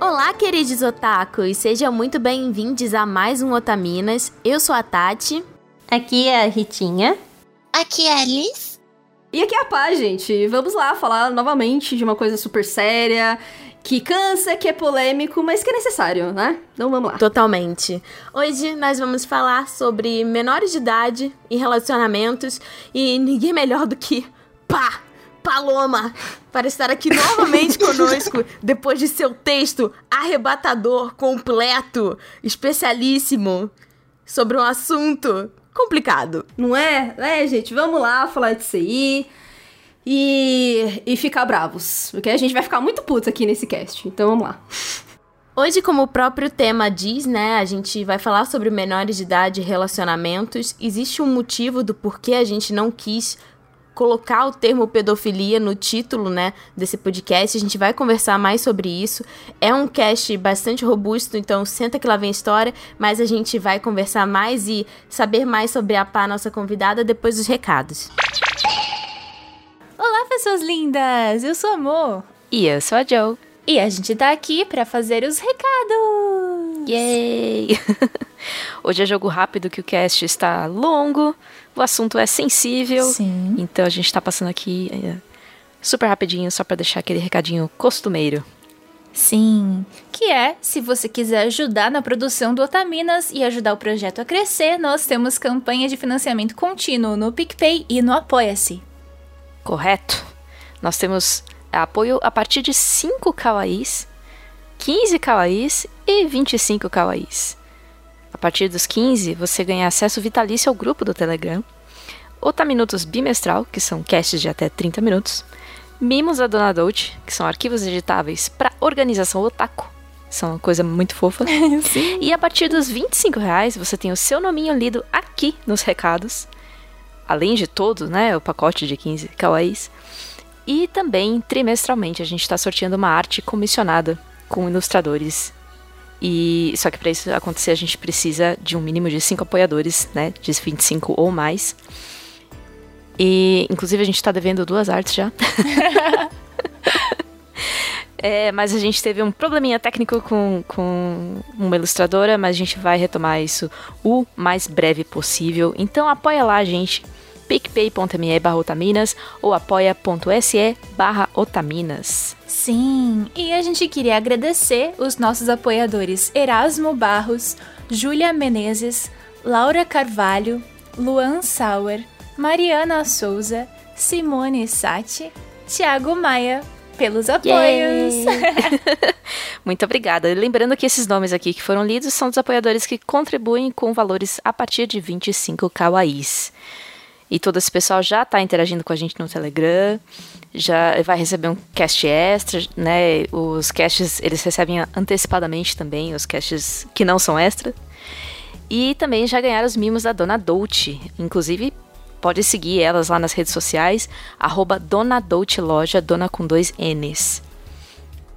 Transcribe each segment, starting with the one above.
Olá, queridos otakus! Sejam muito bem-vindos a mais um Otaminas. Eu sou a Tati. Aqui é a Ritinha. Aqui é a Alice. E aqui é a Paz, gente. Vamos lá falar novamente de uma coisa super séria, que cansa, que é polêmico, mas que é necessário, né? Então vamos lá. Totalmente. Hoje nós vamos falar sobre menores de idade e relacionamentos e ninguém melhor do que pá, Paloma, para estar aqui novamente conosco depois de seu texto arrebatador, completo, especialíssimo sobre um assunto complicado. Não é? É, gente, vamos lá falar disso aí e, e ficar bravos, porque a gente vai ficar muito putos aqui nesse cast, então vamos lá. Hoje, como o próprio tema diz, né, a gente vai falar sobre menores de idade e relacionamentos. Existe um motivo do porquê a gente não quis colocar o termo pedofilia no título, né, desse podcast. A gente vai conversar mais sobre isso. É um cast bastante robusto, então senta que lá vem a história, mas a gente vai conversar mais e saber mais sobre a Pá, nossa convidada, depois dos recados. Olá, pessoas lindas! Eu sou a Mo. E eu sou a Joe. E a gente tá aqui para fazer os recados! Yay! Hoje é jogo rápido que o cast está longo, o assunto é sensível. Sim. Então a gente tá passando aqui é, super rapidinho só para deixar aquele recadinho costumeiro. Sim, que é, se você quiser ajudar na produção do Otaminas e ajudar o projeto a crescer, nós temos campanha de financiamento contínuo no PicPay e no Apoia-se. Correto. Nós temos apoio a partir de 5 kawaiis, 15 kawaiis e 25 kawaiis. A partir dos 15, você ganha acesso vitalício ao grupo do Telegram, Otaminutos bimestral, que são casts de até 30 minutos, Mimos da Dona Dolce, que são arquivos editáveis para organização otaku, são uma coisa muito fofa. Sim. E a partir dos 25 reais, você tem o seu nominho lido aqui nos recados, além de todo, né, o pacote de 15 kawaiis. E também, trimestralmente, a gente está sorteando uma arte comissionada com ilustradores e só que para isso acontecer a gente precisa de um mínimo de 5 apoiadores, né, de 25 ou mais. E inclusive a gente tá devendo duas artes já. é, mas a gente teve um probleminha técnico com, com uma ilustradora, mas a gente vai retomar isso o mais breve possível. Então apoia lá, gente picpay.me barra otaminas ou apoia.se barra otaminas. Sim, e a gente queria agradecer os nossos apoiadores Erasmo Barros, Júlia Menezes, Laura Carvalho, Luan Sauer, Mariana Souza, Simone Sati, Tiago Maia, pelos apoios. Muito obrigada. Lembrando que esses nomes aqui que foram lidos são dos apoiadores que contribuem com valores a partir de 25 kawaiis. E todo esse pessoal já está interagindo com a gente no Telegram, já vai receber um cast extra, né? Os casts eles recebem antecipadamente também, os casts que não são extra. E também já ganharam os mimos da Dona Dolce. Inclusive, pode seguir elas lá nas redes sociais, arroba Dona Dolce Loja, dona com dois N's.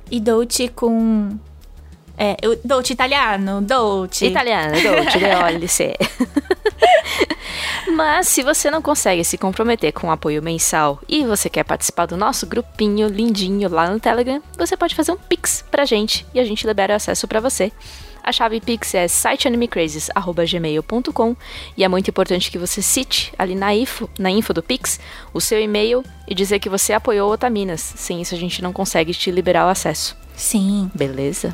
E Dolce com. É, eu- Dolce italiano, Dolce. Italiana, Dolce, D-O-L-C. Mas se você não consegue se comprometer com o apoio mensal e você quer participar do nosso grupinho lindinho lá no Telegram, você pode fazer um Pix pra gente e a gente libera o acesso pra você. A chave Pix é siteanimeCrazes.gmail.com e é muito importante que você cite ali na info, na info do Pix o seu e-mail e dizer que você apoiou o Otaminas. Sem isso a gente não consegue te liberar o acesso. Sim. Beleza?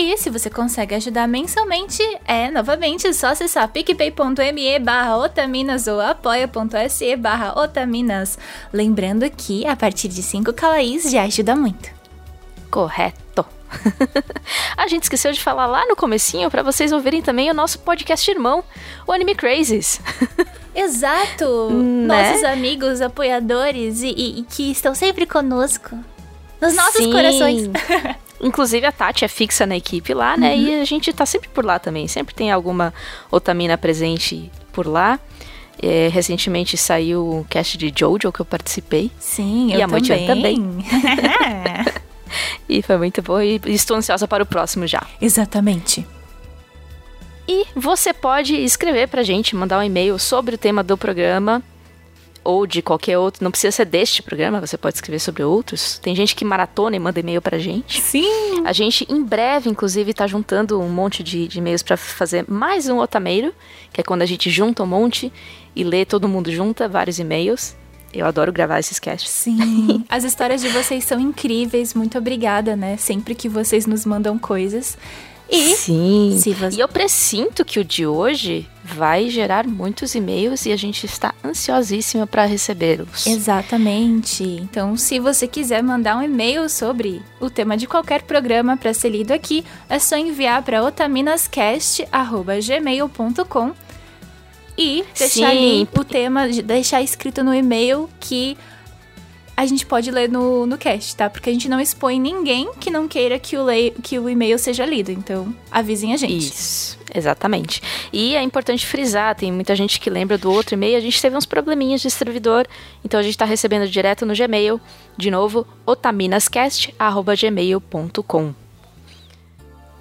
E se você consegue ajudar mensalmente, é novamente só acessar picpay.me barra otaminas ou apoia.se barra otaminas. Lembrando que a partir de 5 kawaiis já ajuda muito. Correto. a gente esqueceu de falar lá no comecinho para vocês ouvirem também o nosso podcast irmão, o Anime Crazes. Exato! Né? Nossos amigos, apoiadores e, e- e que estão sempre conosco. Nos nossos Sim. corações. Inclusive a Tati é fixa na equipe lá, né? E a gente tá sempre por lá também. Sempre tem alguma otamina presente por lá. É, recentemente saiu um cast de Jojo que eu participei. Sim, E eu a Moitian também. E foi muito bom. E estou ansiosa para o próximo já. Exatamente. E você pode escrever pra gente, mandar um e-mail sobre o tema do programa. Ou de qualquer outro, não precisa ser deste programa, você pode escrever sobre outros. Tem gente que maratona e manda e-mail pra gente. Sim! A gente, em breve, inclusive, tá juntando um monte de, de e-mails para fazer mais um Otameiro, que é quando a gente junta um monte e lê todo mundo junta vários e-mails. Eu adoro gravar esses casts. Sim. As histórias de vocês são incríveis. Muito obrigada, né? Sempre que vocês nos mandam coisas. E Sim. se você... E eu presinto que o de hoje vai gerar muitos e-mails e a gente está ansiosíssima para recebê-los. Exatamente. Então, se você quiser mandar um e-mail sobre o tema de qualquer programa para ser lido aqui, é só enviar para otaminascast@gmail.com e deixar Sim. ali o tema, deixar escrito no e-mail que a gente pode ler no, no cast, tá? Porque a gente não expõe ninguém que não queira que o, lei, que o e-mail seja lido. Então, avisem a gente. Isso, exatamente. E é importante frisar, tem muita gente que lembra do outro e-mail, a gente teve uns probleminhas de servidor, então a gente está recebendo direto no Gmail, de novo, otaminascast.gmail.com.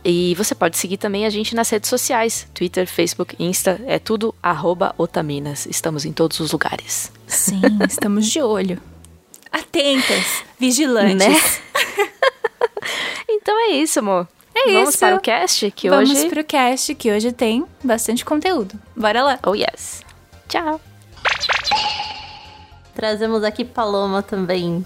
E você pode seguir também a gente nas redes sociais, Twitter, Facebook, Insta, é tudo arroba otaminas. Estamos em todos os lugares. Sim, estamos de olho. Atentas, vigilantes. Né? Então é isso, amor. É Vamos isso. para o cast, que Vamos hoje... pro cast, que hoje tem bastante conteúdo. Bora lá. Oh, yes. Tchau. Trazemos aqui Paloma também,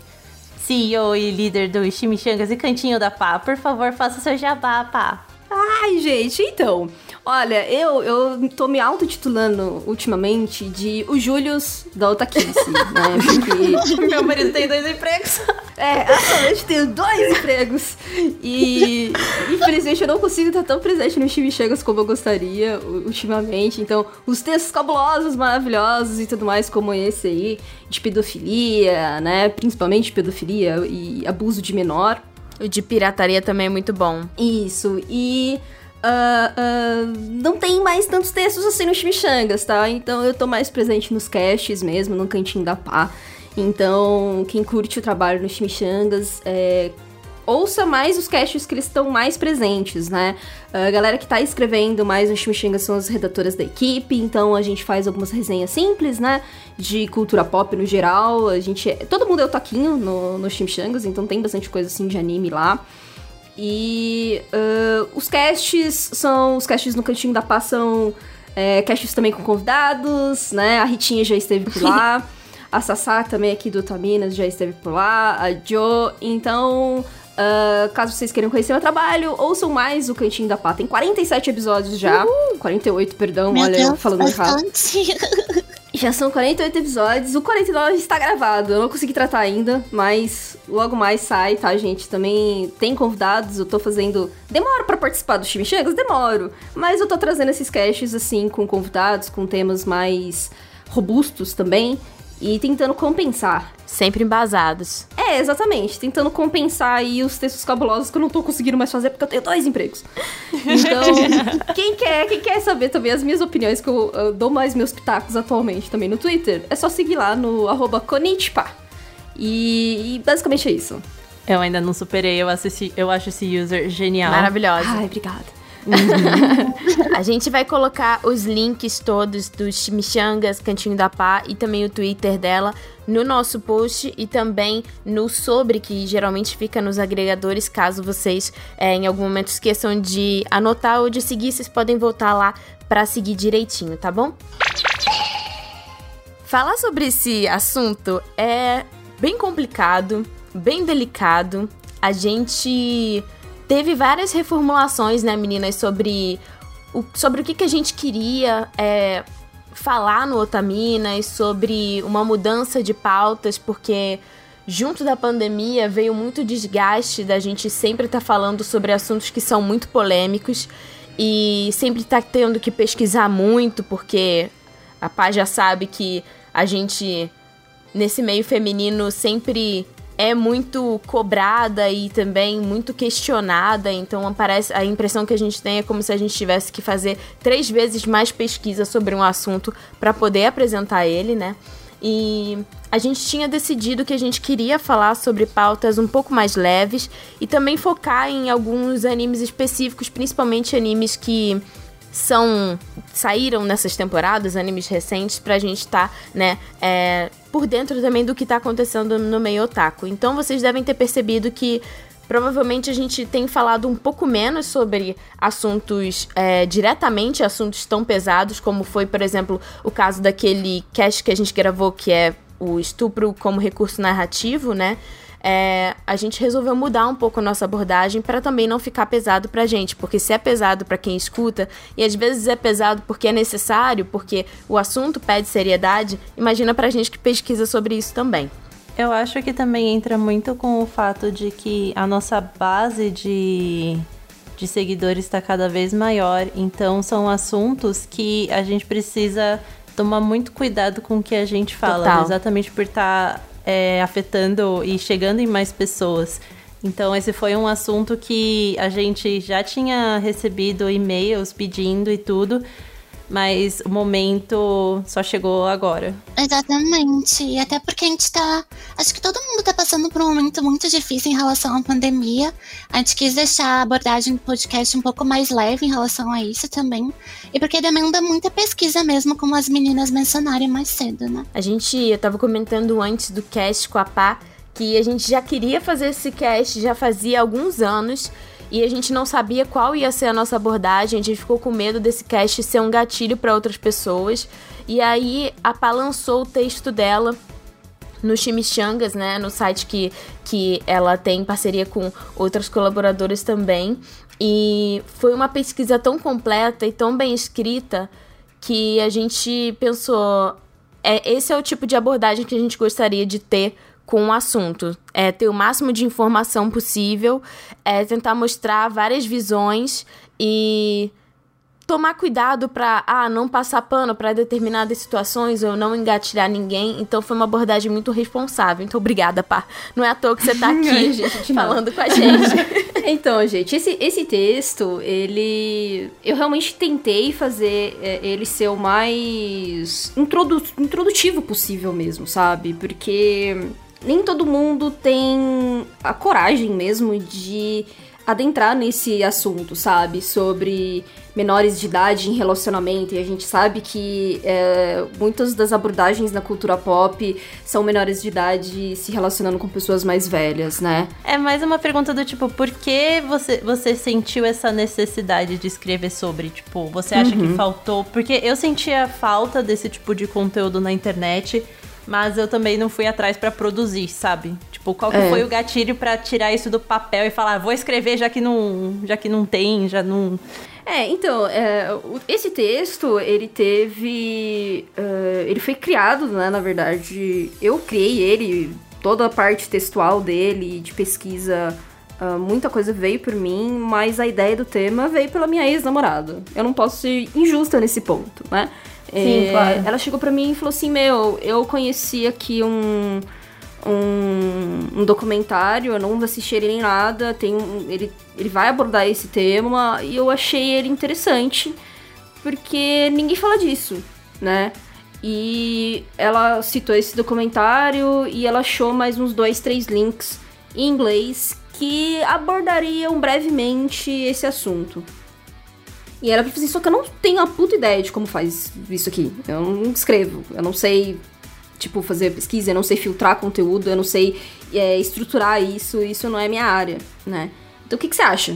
CEO e líder do Chimichangas e Cantinho da Pá. Por favor, faça seu jabá, Pá. Ai, gente, então. Olha, eu, eu tô me autotitulando ultimamente de o Július da Otaquice, né? Porque Meu marido tem dois empregos. É, atualmente tenho dois empregos. E infelizmente eu não consigo estar tão presente no Chimichangas como eu gostaria ultimamente. Então, os textos cabulosos, maravilhosos e tudo mais, como esse aí, de pedofilia, né? Principalmente pedofilia e abuso de menor. O de pirataria também é muito bom. Isso, e. ah, ah, não tem mais tantos textos assim no Chimichangas, tá? Então eu tô mais presente nos casts mesmo, no cantinho da pá. Então, quem curte o trabalho no Chimichangas, é, ouça mais os casts que eles estão mais presentes, né? A galera que tá escrevendo mais no Chimichangas são as redatoras da equipe, então a gente faz algumas resenhas simples, né? De cultura pop no geral. A gente. é- Todo mundo é o Toquinho no, no Chimichangas, então tem bastante coisa assim de anime lá. E ah, os casts são. Os casts no Cantinho da Paz são é, casts também com convidados, né? A Ritinha já esteve por lá. a Sassá também aqui do Taminas já esteve por lá. A Jo. Então. ah, caso vocês queiram conhecer meu trabalho, ouçam mais o Cantinho da Pá. Tem 47 episódios já. 48, perdão, Meu olha, eu Deus, falando errado. Já são 48 episódios. O 49 está gravado. Eu não consegui tratar ainda, mas logo mais sai, tá, gente? Também tem convidados. Eu tô fazendo. Demoro pra participar do Chimichangas? Demoro. Mas eu tô trazendo esses casts, assim, com convidados, com temas mais robustos também. E tentando compensar. Sempre embasados. É, exatamente. Tentando compensar aí os textos cabulosos que eu não tô conseguindo mais fazer porque eu tenho dois empregos. Então, quem quer, quem quer saber também as minhas opiniões, que eu, eu dou mais meus pitacos atualmente também no Twitter, é só seguir lá no arroba Konnichiwa. E, e basicamente é isso. Eu ainda não superei, eu, assisti, eu acho esse user genial. Maravilhosa. Ai, obrigada. A gente vai colocar os links todos dos Chimichangas, Cantinho da Pá e também o Twitter dela no nosso post e também no sobre, que geralmente fica nos agregadores. Caso vocês é, em algum momento esqueçam de anotar ou de seguir, vocês podem voltar lá pra seguir direitinho, tá bom? Falar sobre esse assunto é bem complicado, bem delicado. A gente teve várias reformulações, né, meninas, sobre o, sobre o que, que a gente queria é, falar no Otaminas, sobre uma mudança de pautas, porque junto da pandemia veio muito desgaste da gente sempre estar falando sobre assuntos que são muito polêmicos e sempre estar tendo que pesquisar muito, porque a Pá já sabe que a gente, nesse meio feminino, sempre é muito cobrada e também muito questionada, então parece a impressão que a gente tem é como se a gente tivesse que fazer três vezes mais pesquisa sobre um assunto para poder apresentar ele, né? E a gente tinha decidido que a gente queria falar sobre pautas um pouco mais leves e também focar em alguns animes específicos, principalmente animes que são saíram nessas temporadas, animes recentes, pra gente estar, tá, né, é, por dentro também do que tá acontecendo no meio otaku. Então vocês devem ter percebido que provavelmente a gente tem falado um pouco menos sobre assuntos é, diretamente, assuntos tão pesados, como foi, por exemplo, o caso daquele cast que a gente gravou, que é o estupro como recurso narrativo, né? É, a gente resolveu mudar um pouco a nossa abordagem para também não ficar pesado pra gente, porque se é pesado para quem escuta, e às vezes é pesado porque é necessário, porque o assunto pede seriedade, imagina pra gente que pesquisa sobre isso também. Eu acho que também entra muito com o fato de que a nossa base de, de seguidores está cada vez maior, então são assuntos que a gente precisa tomar muito cuidado com o que a gente fala, Total. exatamente por estar tá é, afetando e chegando em mais pessoas. Então, esse foi um assunto que a gente já tinha recebido e-mails pedindo e tudo, mas o momento só chegou agora. Exatamente. E até porque a gente tá. Acho que todo mundo tá passando por um momento muito difícil em relação à pandemia. A gente quis deixar a abordagem do podcast um pouco mais leve em relação a isso também. E porque demanda muita pesquisa mesmo, como as meninas mencionaram mais cedo, né? A gente, eu tava comentando antes do cast com a Pá que a gente já queria fazer esse cast já fazia alguns anos e a gente não sabia qual ia ser a nossa abordagem, a gente ficou com medo desse cast ser um gatilho para outras pessoas. E aí a Pá lançou o texto dela no Chimichangas, né, no site que, que ela tem parceria com outras colaboradoras também. E foi uma pesquisa tão completa e tão bem escrita que a gente pensou, é, esse é o tipo de abordagem que a gente gostaria de ter com o assunto. É ter o máximo de informação possível, é tentar mostrar várias visões e tomar cuidado para ah, não passar pano para determinadas situações ou não engatilhar ninguém. Então foi uma abordagem muito responsável. Então obrigada, pá. Não é à toa que você tá aqui gente, falando com a gente. então, gente, esse, esse texto, ele eu realmente tentei fazer é, ele ser o mais introdu introdutivo possível mesmo, sabe? Porque nem todo mundo tem a coragem mesmo de adentrar nesse assunto, sabe? Sobre menores de idade em relacionamento. E a gente sabe que é, muitas das abordagens na cultura pop são menores de idade se relacionando com pessoas mais velhas, né? É mais uma pergunta do tipo, por que você, você sentiu essa necessidade de escrever sobre? Tipo, você acha uhum. que faltou? Porque eu sentia falta desse tipo de conteúdo na internet mas eu também não fui atrás para produzir, sabe? Tipo, qual que é. foi o gatilho para tirar isso do papel e falar, vou escrever já que não, já que não tem, já não. É, então, é, esse texto, ele teve. Uh, ele foi criado, né? Na verdade, eu criei ele, toda a parte textual dele, de pesquisa. Uh, muita coisa veio por mim, mas a ideia do tema veio pela minha ex-namorada. Eu não posso ser injusta nesse ponto, né? Sim, é, claro. Ela chegou para mim e falou assim: Meu, eu conheci aqui um, um, um, documentário, eu não assisti ele nem nada, tem um, ele, ele vai abordar esse tema e eu achei ele interessante porque ninguém fala disso, né? E ela citou esse documentário e ela achou mais uns dois, três links em inglês que abordariam brevemente esse assunto. E era pra fazer, só que eu não tenho a puta ideia de como faz isso aqui. Eu não escrevo, eu não sei, tipo, fazer pesquisa, eu não sei filtrar conteúdo, eu não sei é, estruturar isso, isso não é minha área, né? Então o que, que você acha?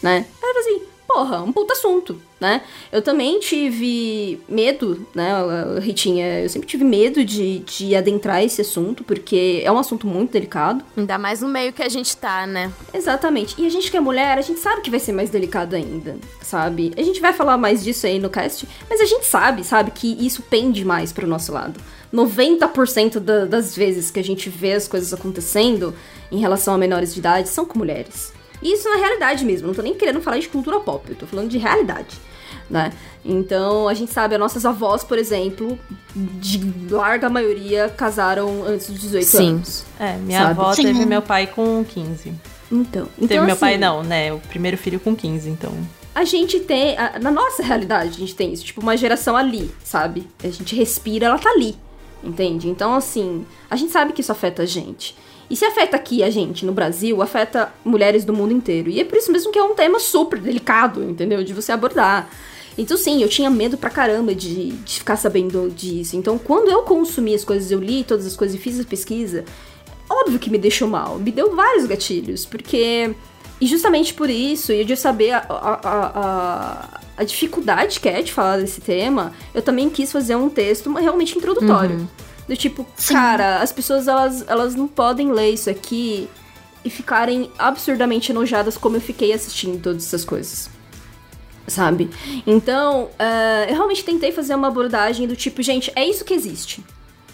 Né? Era assim, porra, um puta assunto né? Eu também tive medo, né, Ritinha? Eu sempre tive medo de, de adentrar esse assunto, porque é um assunto muito delicado. Ainda mais no meio que a gente tá, né? Exatamente. E a gente que é mulher, a gente sabe que vai ser mais delicado ainda, sabe? A gente vai falar mais disso aí no cast, mas a gente sabe, sabe, que isso pende mais pro nosso lado. 90% da, das vezes que a gente vê as coisas acontecendo em relação a menores de idade são com mulheres. Isso na realidade mesmo, não tô nem querendo falar de cultura pop, eu tô falando de realidade né? Então, a gente sabe, as nossas avós, por exemplo, de larga maioria casaram antes dos 18 Sim. anos. É, minha sabe? avó Sim. teve meu pai com 15. Então, teve então, meu assim, pai não, né? O primeiro filho com 15, então. A gente tem, a, na nossa realidade, a gente tem isso, tipo uma geração ali, sabe? A gente respira, ela tá ali, entende? Então, assim, a gente sabe que isso afeta a gente. E se afeta aqui a gente no Brasil, afeta mulheres do mundo inteiro. E é por isso mesmo que é um tema super delicado, entendeu? De você abordar. Então, sim, eu tinha medo pra caramba de, de ficar sabendo disso. Então, quando eu consumi as coisas, eu li todas as coisas e fiz a pesquisa, óbvio que me deixou mal. Me deu vários gatilhos, porque. E justamente por isso, e de saber a, a, a, a, dificuldade que é de falar desse tema, eu também quis fazer um texto realmente introdutório. Uhum. Do tipo, Sim. cara, as pessoas elas, elas não podem ler isso aqui e ficarem absurdamente enojadas como eu fiquei assistindo todas essas coisas. Sabe? Então, uh, eu realmente tentei fazer uma abordagem do tipo, gente, é isso que existe,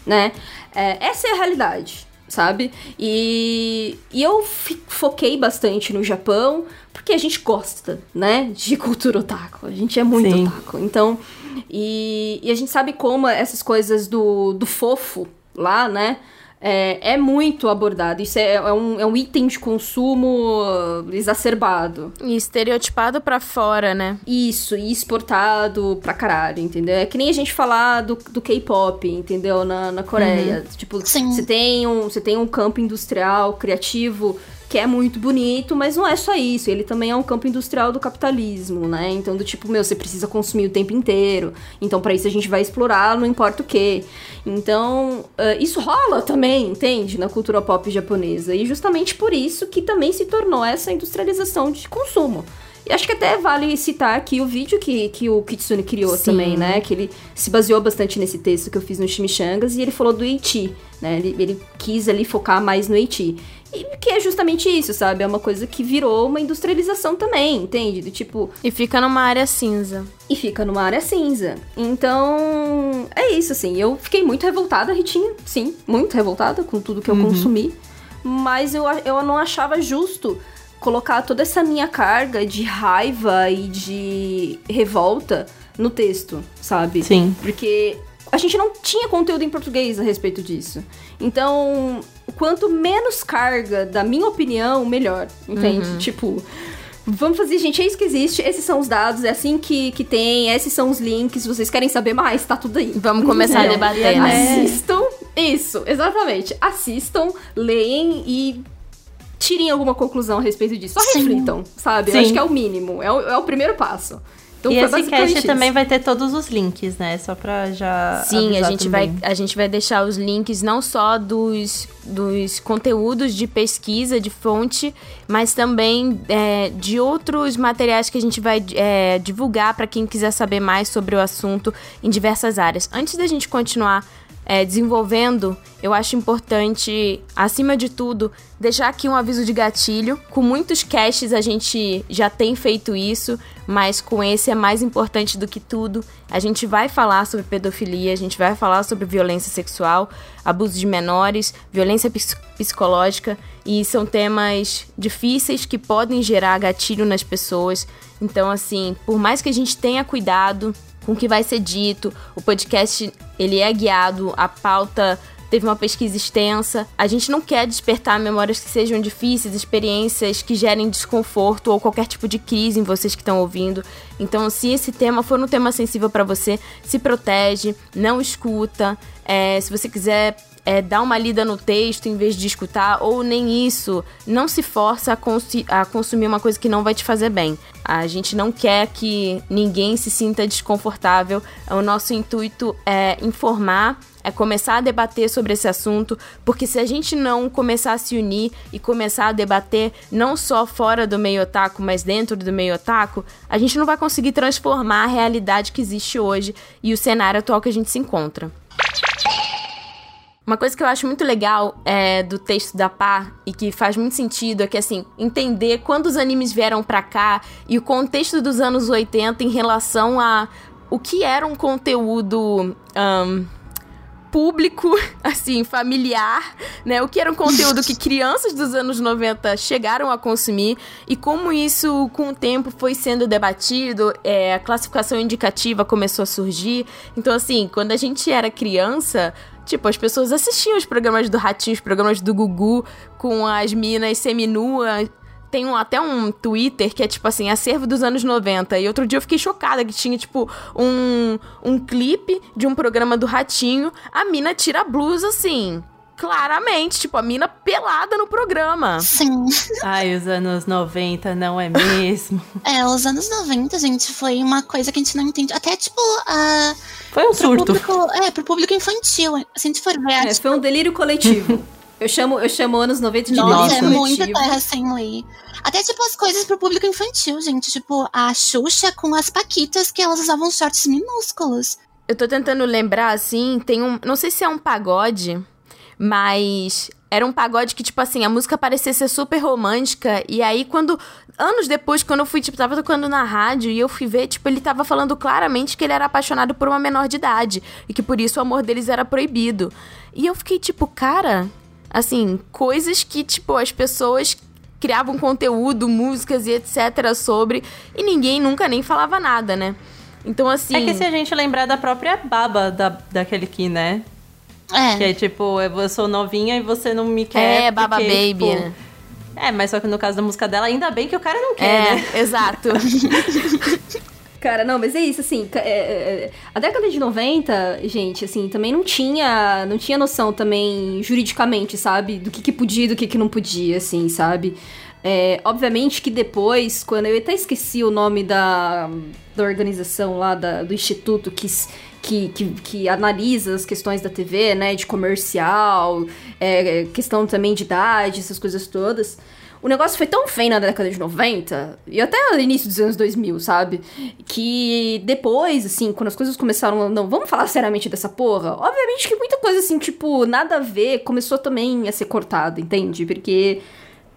né? Uh, essa é a realidade, sabe? E, e eu foquei bastante no Japão, porque a gente gosta, né? De cultura otaku. A gente é muito Sim. otaku. Então, e, e a gente sabe como essas coisas do, do fofo lá, né? é, é muito abordado. Isso é, é, um, é um item de consumo exacerbado. E estereotipado para fora, né? Isso, e exportado pra caralho, entendeu? É que nem a gente falar do, do K-pop, entendeu? Na, na Coreia. Uhum. Tipo, você tem, um, você tem um campo industrial, criativo que é muito bonito, mas não é só isso. Ele também é um campo industrial do capitalismo, né? Então, do tipo, meu, você precisa consumir o tempo inteiro. Então, para isso a gente vai explorar, não importa o quê. Então, uh, isso rola também, entende? Na cultura pop japonesa. E justamente por isso que também se tornou essa industrialização de consumo. E acho que até vale citar aqui o vídeo que, que o Kitsune criou Sim. também, né? Que ele se baseou bastante nesse texto que eu fiz no Chimichangas e ele falou do Eiti, né? Ele, ele quis ali focar mais no Eiti. E que é justamente isso, sabe? É uma coisa que virou uma industrialização também, entende? Do tipo. E fica numa área cinza. E fica numa área cinza. Então. É isso, assim. Eu fiquei muito revoltada, Ritinha. Sim, muito revoltada com tudo que eu uhum. consumi. Mas eu, eu não achava justo colocar toda essa minha carga de raiva e de revolta no texto, sabe? Sim. Porque a gente não tinha conteúdo em português a respeito disso. Então, quanto menos carga, da minha opinião, melhor. Entende? Uhum. Tipo, vamos fazer, gente, é isso que existe, esses são os dados, é assim que, que tem, esses são os links, vocês querem saber mais, tá tudo aí. Vamos começar a debater, né? Assistam, isso, exatamente. Assistam, leem e tirem alguma conclusão a respeito disso. Só Sim. reflitam, sabe? Sim. Eu acho que é o mínimo, é o, é o primeiro passo. Então, e esse cast isso. também vai ter todos os links, né? Só pra já. Sim, a gente, vai, a gente vai deixar os links não só dos, dos conteúdos de pesquisa, de fonte, mas também é, de outros materiais que a gente vai é, divulgar para quem quiser saber mais sobre o assunto em diversas áreas. Antes da gente continuar é, desenvolvendo, eu acho importante, acima de tudo, deixar aqui um aviso de gatilho. Com muitos caches a gente já tem feito isso, mas com esse é mais importante do que tudo. A gente vai falar sobre pedofilia, a gente vai falar sobre violência sexual, abuso de menores, violência psicológica e são temas difíceis que podem gerar gatilho nas pessoas. Então, assim, por mais que a gente tenha cuidado com o que vai ser dito. O podcast ele é guiado, a pauta teve uma pesquisa extensa. A gente não quer despertar memórias que sejam difíceis, experiências que gerem desconforto ou qualquer tipo de crise em vocês que estão ouvindo. Então, se esse tema for um tema sensível para você, se protege, não escuta. É, se você quiser é, dar uma lida no texto em vez de escutar, ou nem isso. Não se força a, a, consumir uma coisa que não vai te fazer bem. A gente não quer que ninguém se sinta desconfortável. O nosso intuito é informar, é começar a debater sobre esse assunto, porque se a gente não começar a se unir e começar a debater não só fora do meio otaku, mas dentro do meio otaku, a gente não vai conseguir transformar a realidade que existe hoje e o cenário atual que a gente se encontra. Uma coisa que eu acho muito legal é, do texto da Pá e que faz muito sentido é que, assim, entender quando os animes vieram pra cá e o contexto dos anos 80 em relação a o que era um conteúdo. Um, público, assim, familiar, né? O que era um conteúdo que crianças dos anos 90 chegaram a consumir e como isso, com o tempo, foi sendo debatido, é, a classificação indicativa começou a surgir. Então, assim, quando a gente era criança, Tipo, as pessoas assistiam os programas do Ratinho, os programas do Gugu, com as minas seminuas. Tem um, até um Twitter que é tipo assim, acervo dos anos 90. E outro dia eu fiquei chocada que tinha, tipo, um, um clipe de um programa do Ratinho. A mina tira a blusa assim claramente, tipo, a mina pelada no programa. Sim. Ai, os anos 90, não é mesmo? É, os anos 90, gente, foi uma coisa que a gente não entende. Até, tipo, a. Foi um Pro surto. público, é, pro público infantil. Se a gente for ver, É, acho foi um delírio coletivo. eu, chamo, eu chamo anos 90 de Nossa, é muita terra sem lei. Até, tipo, as coisas pro público infantil, gente. Tipo, a Xuxa com as Paquitas, que elas usavam shorts minúsculos. Eu tô tentando lembrar, assim, tem um. Não sei se é um pagode, mas. Era um pagode que, tipo assim, a música parecia ser super romântica. E aí, quando. Anos depois, quando eu fui, tipo, tava tocando na rádio e eu fui ver, tipo, ele tava falando claramente que ele era apaixonado por uma menor de idade. E que por isso o amor deles era proibido. E eu fiquei, tipo, cara. Assim, coisas que, tipo, as pessoas criavam conteúdo, músicas e etc. sobre. E ninguém nunca nem falava nada, né? Então, assim. É que se a gente lembrar da própria baba da, daquele que, né? É. Que é tipo, eu sou novinha e você não me quer. É, Baba porque, Baby, tipo, né? É, mas só que no caso da música dela, ainda bem que o cara não quer, né? É, exato. Cara, não, mas é isso, assim, é, é, é, a década de 90, gente, assim, também não tinha, não tinha noção também, juridicamente, sabe, do que, que podia e do que, que não podia, assim, sabe? É, obviamente que depois, quando eu até esqueci o nome da, da organização lá, da- do instituto que, que, que, que analisa as questões da TV, né, de comercial, é, questão também de idade, essas coisas todas. O negócio foi tão feio na década de 90, e até no início dos anos 2000, sabe? Que depois, assim, quando as coisas começaram. Não, vamos falar seriamente dessa porra? Obviamente que muita coisa, assim, tipo, nada a ver, começou também a ser cortada, entende? Porque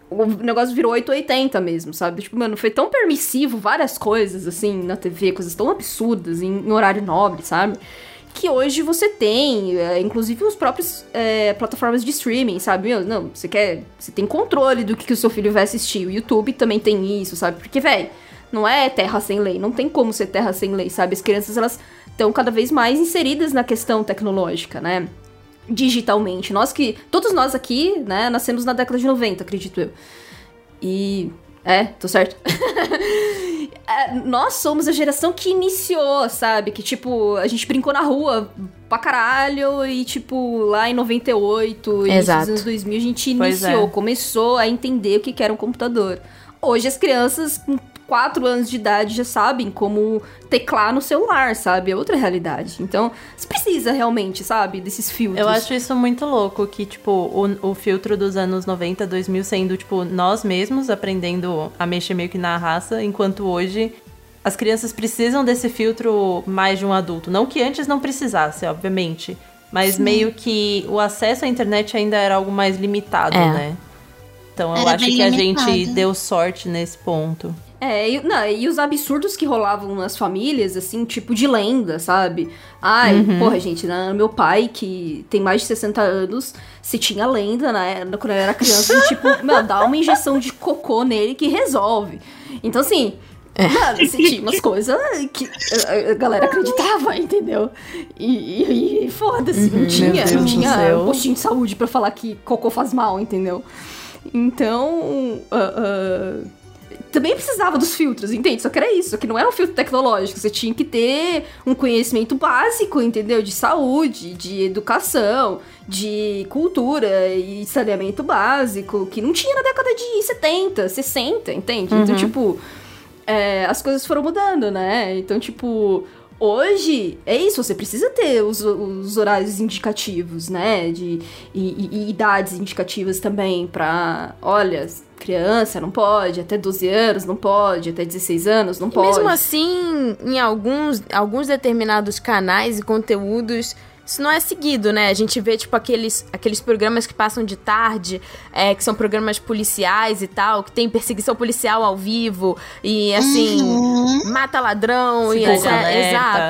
o negócio virou 880 mesmo, sabe? Tipo, mano, foi tão permissivo várias coisas, assim, na TV, coisas tão absurdas, em, em horário nobre, sabe? Que hoje você tem, é, inclusive os próprios é, plataformas de streaming, sabe? Meu, não, você quer. Você tem controle do que, que o seu filho vai assistir. O YouTube também tem isso, sabe? Porque, velho, não é terra sem lei, não tem como ser terra sem lei, sabe? As crianças, elas estão cada vez mais inseridas na questão tecnológica, né? Digitalmente. Nós que. Todos nós aqui, né, nascemos na década de 90, acredito eu. E. É, tô certo? É, nós somos a geração que iniciou, sabe? Que, tipo, a gente brincou na rua pra caralho e, tipo, lá em 98 e Exato. nos anos 2000 a gente Pois iniciou, é. começou a entender o que que era um computador. Hoje as crianças com 4 anos de idade já sabem como teclar no celular, sabe? É outra realidade. Então, você precisa realmente, sabe, desses filtros. Eu acho isso muito louco, que, tipo, o, o filtro dos anos 90, 2000 sendo, tipo, nós mesmos aprendendo a mexer meio que na raça, enquanto hoje as crianças precisam desse filtro mais de um adulto. Não que antes não precisasse, obviamente, mas meio que o acesso à internet ainda era algo mais limitado, É. né? Então eu Era acho que a limitado. gente deu sorte nesse ponto. É, e, não, e os absurdos que rolavam nas famílias, assim, tipo de lenda, sabe? Ai, porra, gente, né, meu pai, que tem mais de 60 anos, se tinha lenda, né, quando eu era criança, de, tipo, meu, dá uma injeção de cocô nele que resolve. Então, assim, mano, se tinha umas coisas que a, galera acreditava, entendeu? E, e- e foda-se, não tinha, não tinha céu. postinho de saúde pra falar que cocô faz mal, entendeu? Então, ah, ah, também precisava dos filtros, entende? Só que era isso, só que não era um filtro tecnológico. Você tinha que ter um conhecimento básico, entendeu? De saúde, de educação, de cultura e saneamento básico, que não tinha na década de 70, 60, entende? Então, tipo, é, as coisas foram mudando, né? Então, tipo, hoje é isso, você precisa ter os, os horários indicativos, né? De, e, e- e idades indicativas também pra, olha, criança não pode, até 12 anos não pode, até 16 anos não E pode. mesmo assim, em alguns, alguns determinados canais e conteúdos, isso não é seguido, né? A gente vê, tipo, aqueles, aqueles programas que passam de tarde, é, que são programas policiais e tal, que tem perseguição policial ao vivo, e assim, Uhum. mata ladrão, e Cidade etc. Alerta,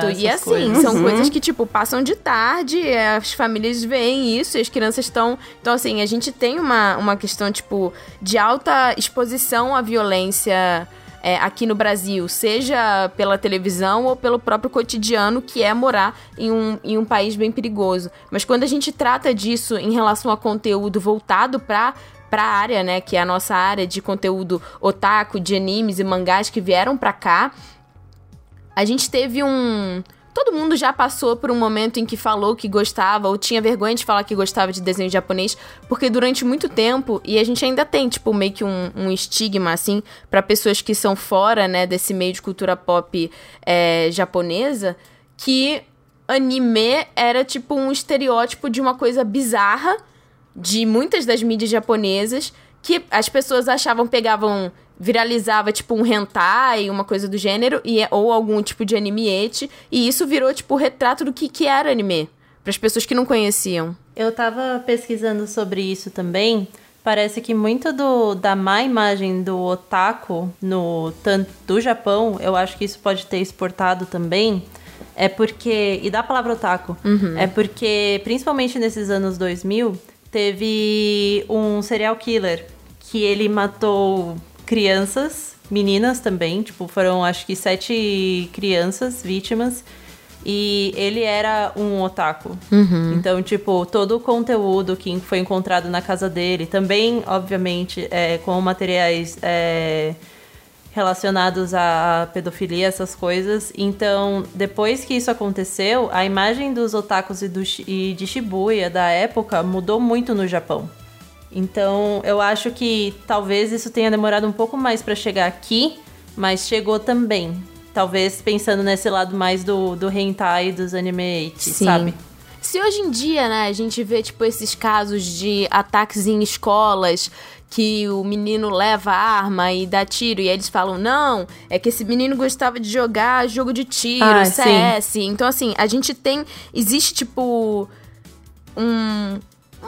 Exato. E assim, coisas. são Uhum. coisas que, tipo, passam de tarde, é, as famílias veem isso e as crianças estão. Então, assim, a gente tem uma, uma questão, tipo, de alta exposição à violência é, aqui no Brasil, seja pela televisão ou pelo próprio cotidiano, que é morar em um, em um país bem perigoso. Mas quando a gente trata disso em relação a conteúdo voltado para para a área, né, que é a nossa área de conteúdo otaku, de animes e mangás que vieram para cá, a gente teve um todo mundo já passou por um momento em que falou que gostava ou tinha vergonha de falar que gostava de desenho japonês, porque durante muito tempo, e a gente ainda tem, tipo, meio que um, um estigma, assim, para pessoas que são fora, né, desse meio de cultura pop é, japonesa, que anime era, tipo, um estereótipo de uma coisa bizarra de muitas das mídias japonesas que as pessoas achavam, pegavam viralizava tipo um hentai, uma coisa do gênero, e, é, ou algum tipo de animete, e isso virou tipo o retrato do que, que era anime, para as pessoas que não conheciam. Eu tava pesquisando sobre isso também. Parece que muito do, da má imagem do otaku no tanto do Japão, eu acho que isso pode ter exportado também. É porque. E da palavra otaku. Uhum. É porque, principalmente nesses anos 2000, teve um serial killer que ele matou crianças, meninas também, tipo, foram acho que sete crianças vítimas. E ele era um otaku. Uhum. Então, tipo, todo o conteúdo que foi encontrado na casa dele, também, obviamente, é, com materiais é, relacionados à pedofilia, essas coisas. Então, depois que isso aconteceu, a imagem dos otakus e, do, e de Shibuya da época mudou muito no Japão. Então, eu acho que talvez isso tenha demorado um pouco mais para chegar aqui, mas chegou também. Talvez pensando nesse lado mais do, do hentai dos animes, sabe? Se hoje em dia, né, a gente vê, tipo, esses casos de ataques em escolas, que o menino leva arma e dá tiro, e eles falam, não, é que esse menino gostava de jogar jogo de tiro, Ah, CS. Então, assim, a gente tem. Existe, tipo. Um,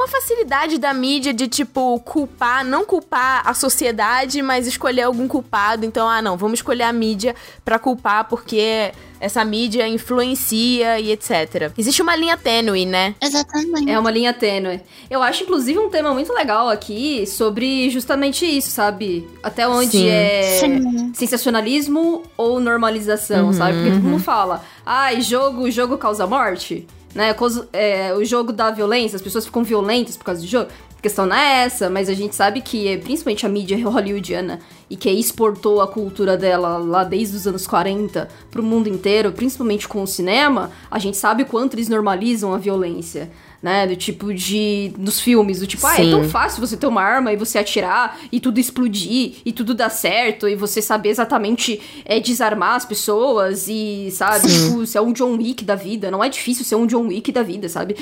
uma facilidade da mídia de, tipo, culpar, não culpar a sociedade, mas escolher algum culpado. Então, ah, não, vamos escolher a mídia pra culpar porque essa mídia influencia e etc. Existe uma linha tênue, né? Exatamente. É uma linha tênue. Eu acho, inclusive, um tema muito legal aqui sobre justamente isso, sabe? Até onde Sim. é Sim. sensacionalismo ou normalização, Uhum, sabe? Porque todo mundo fala, ai, jogo, jogo causa morte, né? É, o jogo dá violência, as pessoas ficam violentas por causa do jogo. A questão não é essa, mas a gente sabe que, é, principalmente a mídia hollywoodiana, e que exportou a cultura dela lá desde os anos 40 pro mundo inteiro, principalmente com o cinema, a gente sabe o quanto eles normalizam a violência. Né, do tipo de. dos filmes, do tipo, ah, é Sim. tão fácil você ter uma arma e você atirar e tudo explodir e tudo dar certo e você saber exatamente é, desarmar as pessoas e, sabe, tipo, ser um John Wick da vida. Não é difícil ser um John Wick da vida, sabe?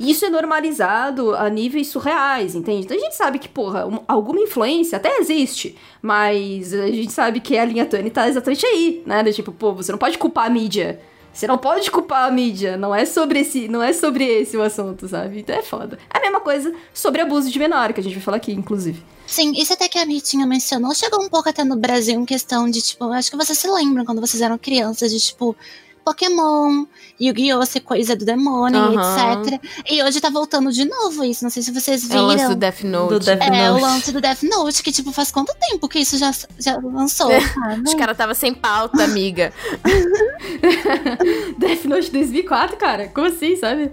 E isso é normalizado a níveis surreais, entende? Então a gente sabe que, porra, um- alguma influência até existe, mas a gente sabe que a linha Tani tá exatamente aí, né? Do tipo, pô, você não pode culpar a mídia. Você não pode culpar a mídia, não é sobre esse, não é sobre esse o assunto, sabe? Então é foda. É a mesma coisa sobre abuso de menor, que a gente vai falar aqui, inclusive. Sim, isso até que a Mitinha mencionou, chegou um pouco até no Brasil em questão de, tipo, acho que vocês se lembram quando vocês eram crianças, de, tipo, Pokémon, Yu-Gi-Oh! ser coisa do demônio, Aham. etc. E hoje tá voltando de novo isso, não sei se vocês É o lance viram. do Death Note. Do Death É, o lance do Death Note, que, tipo, faz quanto tempo que isso já, já lançou, É, sabe? Os caras tava sem pauta, amiga. Death Note 2004, cara, como assim, sabe?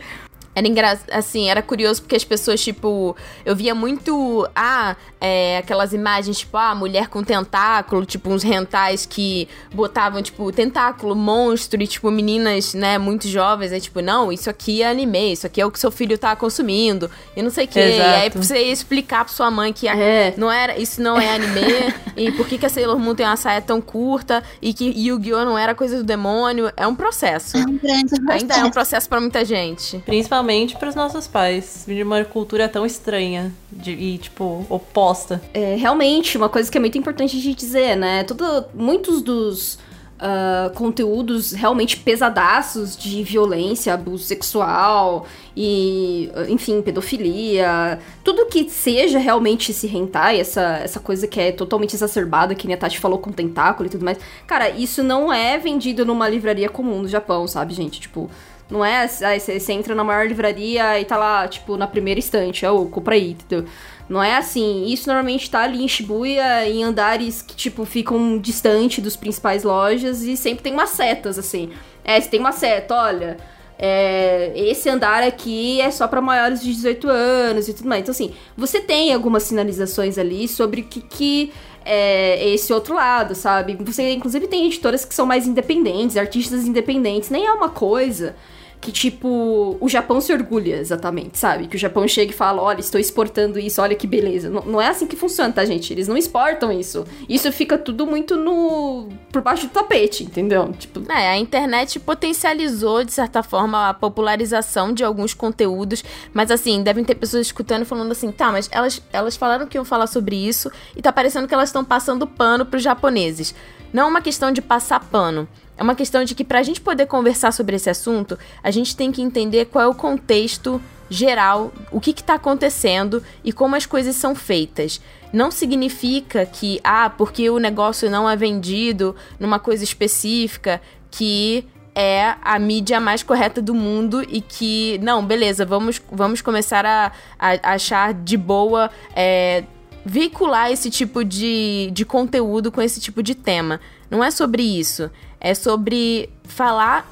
Era engraçado, assim, era curioso porque as pessoas, tipo, eu via muito, ah, é, aquelas imagens, tipo, ah, mulher com tentáculo, tipo, uns rentais que botavam, tipo, tentáculo, monstro, e, tipo, meninas, né, muito jovens, aí, tipo, não, isso aqui é anime, isso aqui é o que seu filho tá consumindo, e não sei o quê. E aí Exato. você ia explicar pra sua mãe que a- É. não era, isso não é anime, e por que, que a Sailor Moon tem uma saia tão curta, e que Yu-Gi-Oh! não era coisa do demônio, é um processo. É um grande Ainda é um processo. processo pra muita gente. Principalmente pros nossos pais. De uma cultura tão estranha de- e, tipo, oposta. É, realmente, uma coisa que é muito importante de dizer, né? Todo, muitos dos ah, conteúdos realmente pesadaços de violência, abuso sexual e, ah, enfim, pedofilia, tudo que seja realmente esse hentai, essa, essa coisa que é totalmente exacerbada, que a Tati falou com tentáculo e tudo mais. Cara, isso não é vendido numa livraria comum no Japão, sabe, gente? Tipo, não é, aí você entra na maior livraria e tá lá, tipo, na primeira estante, ô, compra aí, entendeu? Não é assim. Isso normalmente tá ali em Shibuya, em andares que, tipo, ficam distante dos principais lojas e sempre tem umas setas, assim. É, se tem uma seta, olha. é, esse andar aqui é só para maiores de 18 anos e tudo mais. Então, assim, você tem algumas sinalizações ali sobre o que, que é esse outro lado, sabe? Você, inclusive, tem editoras que são mais independentes, artistas independentes. Nem é uma coisa que, tipo, o Japão se orgulha exatamente, sabe? Que o Japão chega e fala: olha, estou exportando isso, olha que beleza. Não, não é assim que funciona, tá, gente? Eles não exportam isso. Isso fica tudo muito no. por baixo do tapete, entendeu? Tipo. É, a internet potencializou, de certa forma, a popularização de alguns conteúdos, mas assim, devem ter pessoas escutando falando assim: tá, mas elas, elas falaram que iam falar sobre isso e tá parecendo que elas estão passando pano pros japoneses. Não é uma questão de passar pano. É uma questão de que para a gente poder conversar sobre esse assunto, a gente tem que entender qual é o contexto geral, o que está acontecendo e como as coisas são feitas. Não significa que, ah, porque o negócio não é vendido numa coisa específica, que é a mídia mais correta do mundo e que, não, beleza, vamos, vamos começar a, a achar de boa. É, veicular esse tipo de, de conteúdo com esse tipo de tema. Não é sobre isso. É sobre falar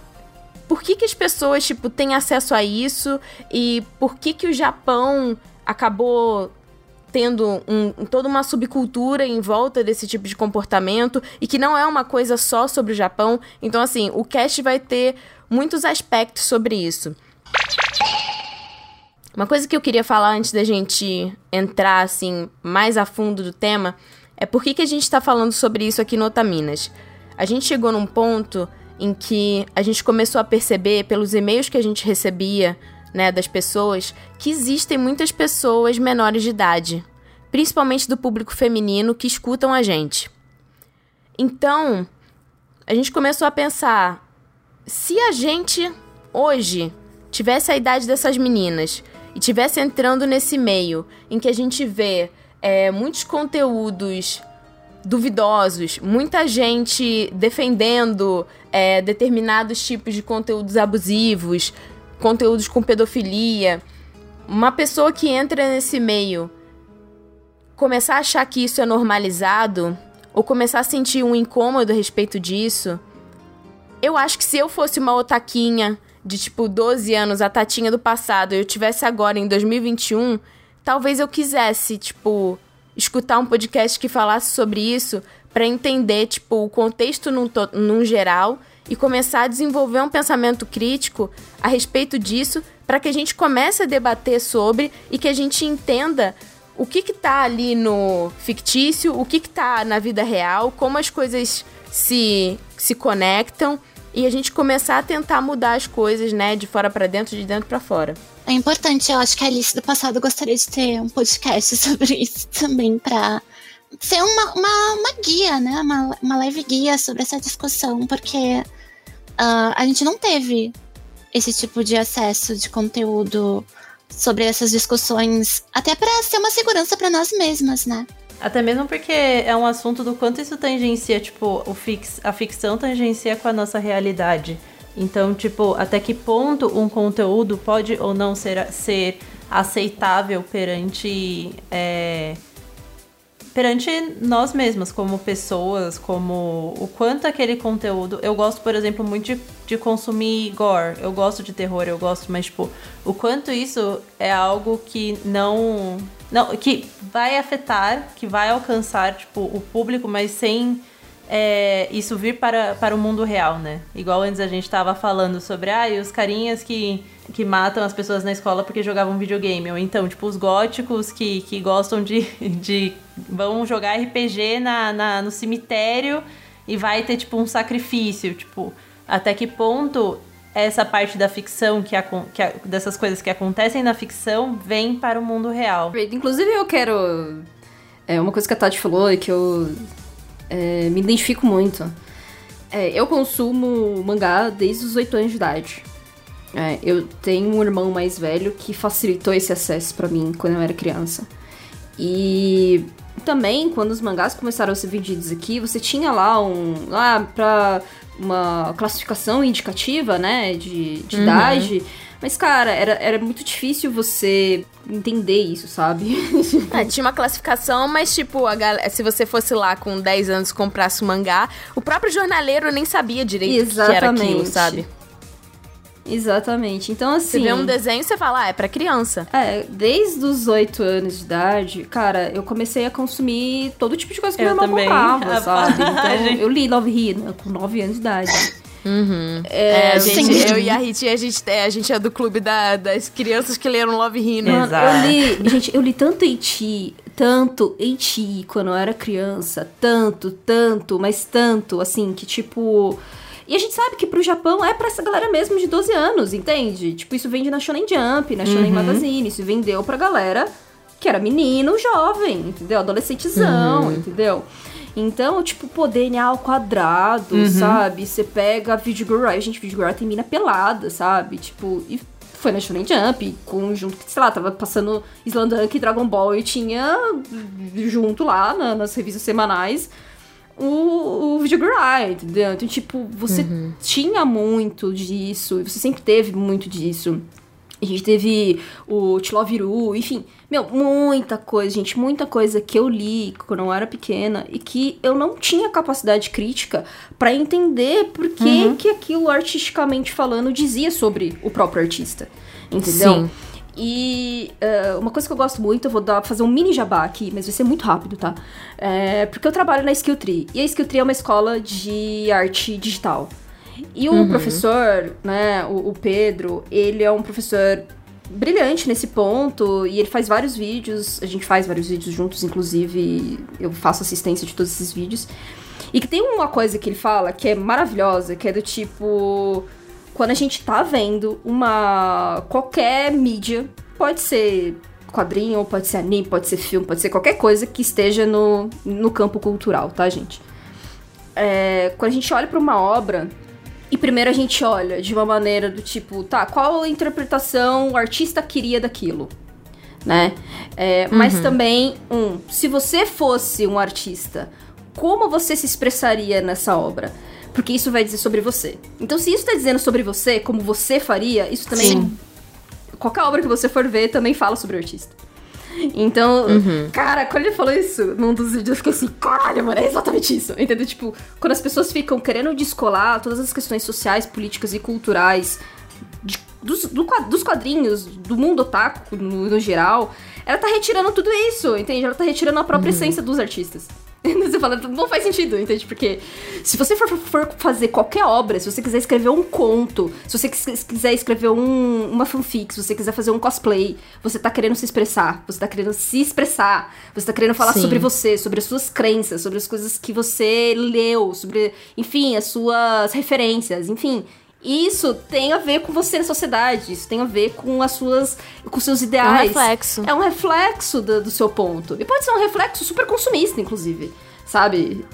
por que, que as pessoas, tipo, têm acesso a isso e por que, que o Japão acabou tendo um, toda uma subcultura em volta desse tipo de comportamento e que não é uma coisa só sobre o Japão. Então, assim, o cast vai ter muitos aspectos sobre isso. Uma coisa que eu queria falar antes da gente entrar, assim, mais a fundo do tema é por que, que a gente está falando sobre isso aqui no Otaminas. A gente chegou num ponto em que a gente começou a perceber, pelos e-mails que a gente recebia, né, das pessoas, que existem muitas pessoas menores de idade, principalmente do público feminino, que escutam a gente. Então, a gente começou a pensar: se a gente hoje tivesse a idade dessas meninas e tivesse entrando nesse meio em que a gente vê é, muitos conteúdos duvidosos, muita gente defendendo é, determinados tipos de conteúdos abusivos, conteúdos com pedofilia. Uma pessoa que entra nesse meio começar a achar que isso é normalizado ou começar a sentir um incômodo a respeito disso, eu acho que se eu fosse uma otaquinha de tipo 12 anos, a tatinha do passado, e eu tivesse agora em 2021, talvez eu quisesse, tipo, escutar um podcast que falasse sobre isso para entender, tipo, o contexto num, num geral e começar a desenvolver um pensamento crítico a respeito disso para que a gente comece a debater sobre e que a gente entenda o que que tá ali no fictício, o que que tá na vida real, como as coisas se, se conectam e a gente começar a tentar mudar as coisas, né, de fora para dentro, de dentro para fora. É importante, eu acho que a Alice do passado gostaria de ter um podcast sobre isso também, para ser uma, uma, uma, guia, né? Uma, uma leve guia sobre essa discussão, porque uh, a gente não teve esse tipo de acesso de conteúdo sobre essas discussões, até para ser uma segurança para nós mesmas, né? Até mesmo porque é um assunto do quanto isso tangencia, tipo, o fix, a ficção tangencia com a nossa realidade. Então, tipo, até que ponto um conteúdo pode ou não ser, ser aceitável perante. É, perante nós mesmos, como pessoas, como o quanto aquele conteúdo. Eu gosto, por exemplo, muito de, de consumir gore. Eu gosto de terror, eu gosto, mas, tipo, o quanto isso é algo que não. Não, que vai afetar, que vai alcançar, tipo, o público, mas sem é, isso vir para, para o mundo real, né? Igual antes a gente estava falando sobre ah, os carinhas que, que matam as pessoas na escola porque jogavam videogame. Ou então, tipo, os góticos que, que gostam de, de. vão jogar RPG na, na, no cemitério e vai ter, tipo, um sacrifício. Tipo, até que ponto essa parte da ficção, que, a, que a, dessas coisas que acontecem na ficção, vem para o mundo real. Inclusive, eu quero. É uma coisa que a Tati falou e que eu é, me identifico muito. É, eu consumo mangá desde os 8 anos de idade. É, eu tenho um irmão mais velho que facilitou esse acesso para mim quando eu era criança. E também, quando os mangás começaram a ser vendidos aqui, você tinha lá um. lá pra uma classificação indicativa, né, de, de uhum. idade. Mas, cara, era, era muito difícil você entender isso, sabe? é, tinha uma classificação, mas, tipo, a galera, se você fosse lá com 10 anos e comprasse o mangá, o próprio jornaleiro nem sabia direito o que era aquilo, sabe? Exatamente. Então, assim. Você vê um desenho e você fala, ah, é pra criança. É, desde os oito anos de idade, cara, eu comecei a consumir todo tipo de coisa que Eu meu irmão também. comprava, sabe? Então, Gente. eu li Love Hina com nove anos de idade. Uhum. É, É, gente, sim. eu e a Rit, a gente, é, a gente é do clube da- das crianças que leram Love Hina. Exato. eu li, gente, eu li tanto Eiti, tanto Eiti quando eu era criança, tanto, tanto, mas tanto, assim, que tipo. E a gente sabe que pro Japão é pra essa galera mesmo de 12 anos, entende? Tipo, isso vende na Shonen Jump, na Shonen Magazine, isso vendeu pra galera que era menino, jovem, entendeu? Adolescentezão, entendeu? Então, tipo, pô, DNA ao quadrado, sabe? Você pega a Video Girl, aí, gente, Video Girl tem mina pelada, sabe? Tipo, e foi na Shonen Jump, com, junto, que, sei lá, tava passando Slandunk e Dragon Ball e tinha junto lá na- nas revistas semanais o, o Video Girl, entendeu? Então, tipo, você tinha muito disso, e você sempre teve muito disso. A gente teve o Tiloviru, enfim, meu, muita coisa, gente, muita coisa que eu li quando eu era pequena e que eu não tinha capacidade crítica pra entender por que, que aquilo artisticamente falando dizia sobre o próprio artista. Entendeu? Sim. E eh, uma coisa que eu gosto muito, eu vou dar, fazer um mini jabá aqui, mas vai ser muito rápido, tá? É, porque eu trabalho na Skill Tree. E a Skill Tree é uma escola de arte digital. E o professor, né, o, o Pedro, ele é um professor brilhante nesse ponto e ele faz vários vídeos, a gente faz vários vídeos juntos, inclusive eu faço assistência de todos esses vídeos. E que tem uma coisa que ele fala que é maravilhosa, que é do tipo quando a gente tá vendo uma qualquer mídia, pode ser quadrinho, pode ser anime, pode ser filme, pode ser qualquer coisa que esteja no, no campo cultural, tá, gente? É, quando a gente olha pra uma obra, e primeiro a gente olha de uma maneira do tipo, tá, qual a interpretação o artista queria daquilo? Né? É, Mas também, um, se você fosse um artista, como você se expressaria nessa obra? Porque isso vai dizer sobre você. Então, se isso tá dizendo sobre você, como você faria, isso também. Sim. Qualquer obra que você for ver também fala sobre o artista. Então, cara, quando ele falou isso num dos vídeos, eu fiquei assim, caralho, mano, é exatamente isso. Entendeu? Tipo, quando as pessoas ficam querendo descolar todas as questões sociais, políticas e culturais de- dos, do dos quadrinhos, do mundo otaku no, no geral, ela tá retirando tudo isso, entende? Ela tá retirando a própria essência dos artistas. Você fala, não faz sentido, entende? Porque se você for, for fazer qualquer obra, se você quiser escrever um conto, se você quis- quiser escrever um- uma fanfic, se você quiser fazer um cosplay, você tá querendo se expressar, você tá querendo se expressar, você tá querendo falar Sim. sobre você, sobre as suas crenças, sobre as coisas que você leu, sobre, enfim, as suas referências, enfim. Isso tem a ver com você na sociedade, isso tem a ver com as suas, com os seus É um ideais. reflexo. É um reflexo do, do seu ponto. E pode ser um reflexo super consumista, inclusive. Sabe?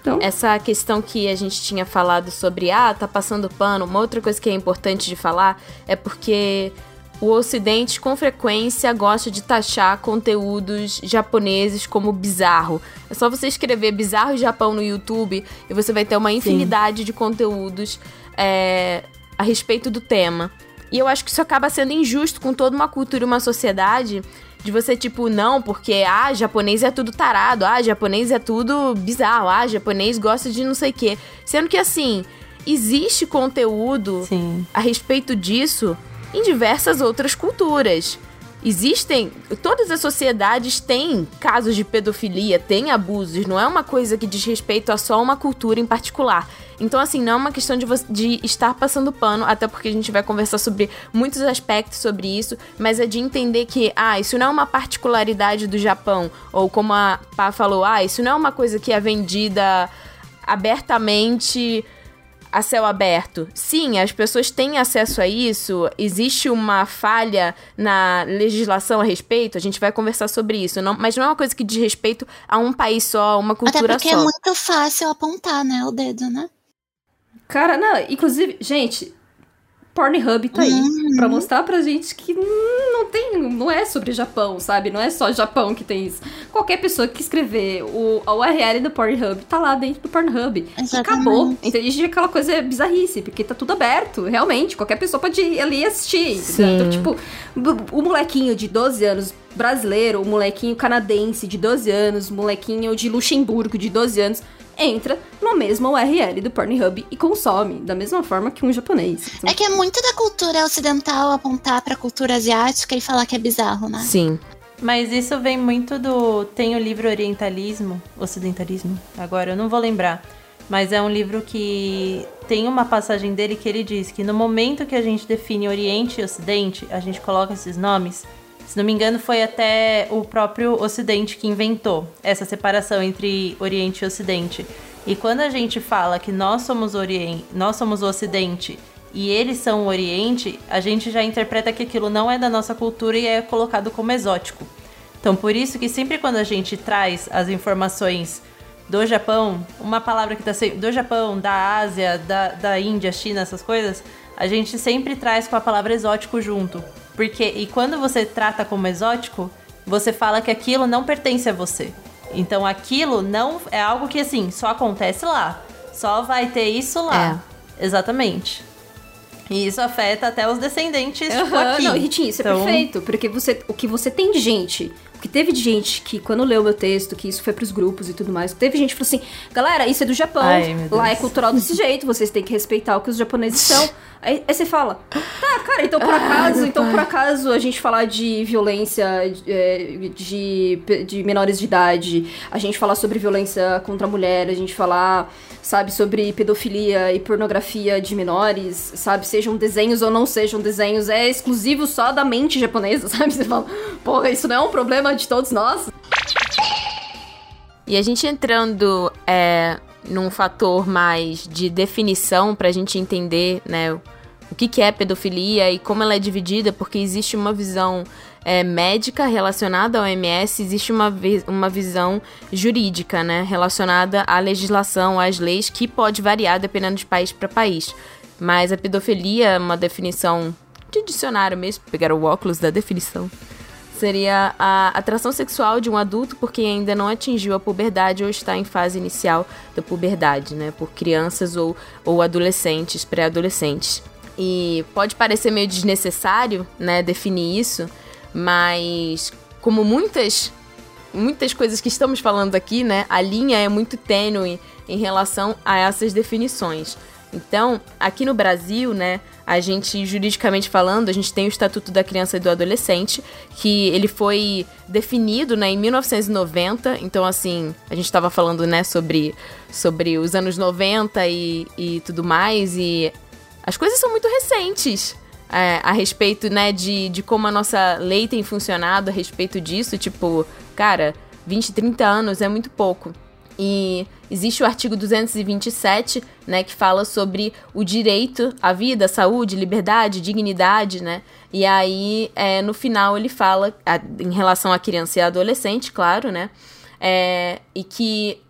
Então. Essa questão que a gente tinha falado sobre, ah, tá passando pano, uma outra coisa que é importante de falar é porque o Ocidente, com frequência, gosta de taxar conteúdos japoneses como bizarro. É só você escrever bizarro Japão no YouTube e você vai ter uma infinidade de conteúdos é, a respeito do tema. E eu acho que isso acaba sendo injusto com toda uma cultura e uma sociedade de você, tipo, não, porque, ah, japonês é tudo tarado, ah, japonês é tudo bizarro, ah, japonês gosta de não sei o quê. Sendo que, assim, existe conteúdo Sim. a respeito disso em diversas outras culturas. Existem. Todas as sociedades têm casos de pedofilia, têm abusos, não é uma coisa que diz respeito a só uma cultura em particular. Então, assim, não é uma questão de, de estar passando pano, até porque a gente vai conversar sobre muitos aspectos sobre isso, mas é de entender que, ah, isso não é uma particularidade do Japão, ou como a Pá falou, ah, isso não é uma coisa que é vendida abertamente a céu aberto. Sim, as pessoas têm acesso a isso. Existe uma falha na legislação a respeito. A gente vai conversar sobre isso. Não, mas não é uma coisa que diz respeito a um país só, a uma Até cultura porque só. é muito fácil apontar, né, o dedo, né? Cara, não, inclusive, gente, Pornhub tá aí Uhum. pra mostrar pra gente que hum, não tem, não é sobre Japão, sabe? Não é só Japão que tem isso. Qualquer pessoa que escrever o, a URL do Pornhub tá lá dentro do Pornhub. E Exatamente. acabou. Entende? Gente, aquela coisa é bizarrice, porque tá tudo aberto, realmente. Qualquer pessoa pode ir ali assistir. Então, tipo, o molequinho de 12 anos brasileiro, o molequinho canadense de 12 anos, o molequinho de Luxemburgo de 12 anos, entra na mesma URL do Pornhub e consome, da mesma forma que um japonês. É que é muito da cultura ocidental apontar pra cultura asiática e falar que é bizarro, né? Sim. Mas isso vem muito do. Tem o livro Orientalismo, Ocidentalismo, agora eu não vou lembrar. Mas é um livro que tem uma passagem dele que ele diz que no momento que a gente define Oriente e Ocidente, a gente coloca esses nomes. Se não me engano, foi até o próprio Ocidente que inventou essa separação entre Oriente e Ocidente. E quando a gente fala que nós somos Oriente, nós somos o Ocidente e eles são o Oriente, a gente já interpreta que aquilo não é da nossa cultura e é colocado como exótico. Então, por isso que sempre quando a gente traz as informações do Japão, uma palavra que está sempre. do Japão, da Ásia, da, da Índia, China, essas coisas, a gente sempre traz com a palavra exótico junto. Porque, e quando você trata como exótico, você fala que aquilo não pertence a você. Então aquilo não é algo que assim, só acontece lá. Só vai ter isso lá. É. Exatamente. E isso afeta até os descendentes, uhum, aqui. Não, Ritinho, isso é então... é perfeito. Porque você, o que você tem de gente porque teve gente que, quando leu meu texto, que isso foi pros grupos e tudo mais, teve gente que falou assim: galera, isso é do Japão, Ai, lá é cultural desse jeito, vocês têm que respeitar o que os japoneses são. Aí, aí, você fala, tá, cara, então por acaso, Ai, então por acaso a gente falar de violência é, de, de menores de idade, a gente falar sobre violência contra a mulher, a gente falar sabe, sobre pedofilia e pornografia de menores, sabe, sejam desenhos ou não sejam desenhos, é exclusivo só da mente japonesa, sabe? Você fala, porra, isso não é um problema de todos nós? E a gente entrando é, num fator mais de definição pra gente entender, né, o que, que é pedofilia e como ela é dividida, porque existe uma visão é, médica relacionada ao OMS, existe uma, vi uma visão jurídica, né, relacionada à legislação, às leis, que pode variar dependendo de país para país. Mas a pedofilia é uma definição de dicionário mesmo, pegar o óculos da definição. Seria a atração sexual de um adulto por quem ainda não atingiu a puberdade ou está em fase inicial da puberdade, né? Por crianças ou, ou adolescentes, pré-adolescentes. E pode parecer meio desnecessário, né, definir isso, mas como muitas muitas coisas que estamos falando aqui, né, a linha é muito tênue em relação a essas definições. Então, aqui no Brasil, né, a gente juridicamente falando, a gente tem o Estatuto da Criança e do Adolescente, que ele foi definido, né, em 1990. Então, assim, a gente estava falando, né, sobre, sobre os anos 90 e, e tudo mais, e as coisas são muito recentes é, a respeito, né, de, de como a nossa lei tem funcionado a respeito disso. Tipo, cara, 20, 30 anos é muito pouco. E existe o artigo 227, né, que fala sobre o direito à vida, saúde, liberdade, dignidade, né? E aí, é, no final, ele fala, a, em relação à criança e adolescente, claro, né? É, e que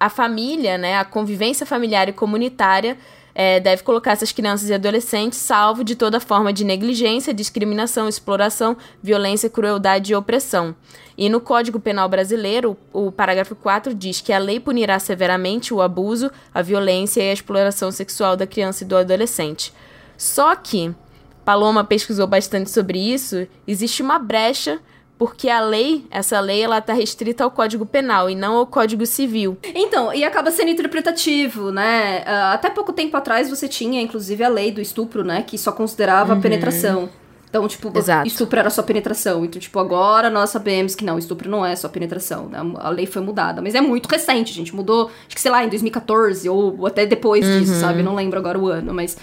a família, né, a convivência familiar e comunitária é, deve colocar essas crianças e adolescentes salvo de toda forma de negligência, discriminação, exploração, violência, crueldade e opressão. E no Código Penal Brasileiro, o, parágrafo 4 diz que a lei punirá severamente o abuso, a violência e a exploração sexual da criança e do adolescente. Só que Paloma pesquisou bastante sobre isso, existe uma brecha porque a lei, essa lei, ela tá restrita ao Código Penal e não ao Código Civil. Então, e acaba sendo interpretativo, né? Uh, até pouco tempo atrás você tinha, inclusive, a lei do estupro, né? Que só considerava uhum. penetração. Então, tipo, Exato. estupro era só penetração. Então, tipo, agora nós sabemos que não, estupro não é só penetração, né? A lei foi mudada. Mas é muito recente, gente. Mudou, acho que, sei lá, em 2014 ou até depois uhum. disso, sabe? Não lembro agora o ano, mas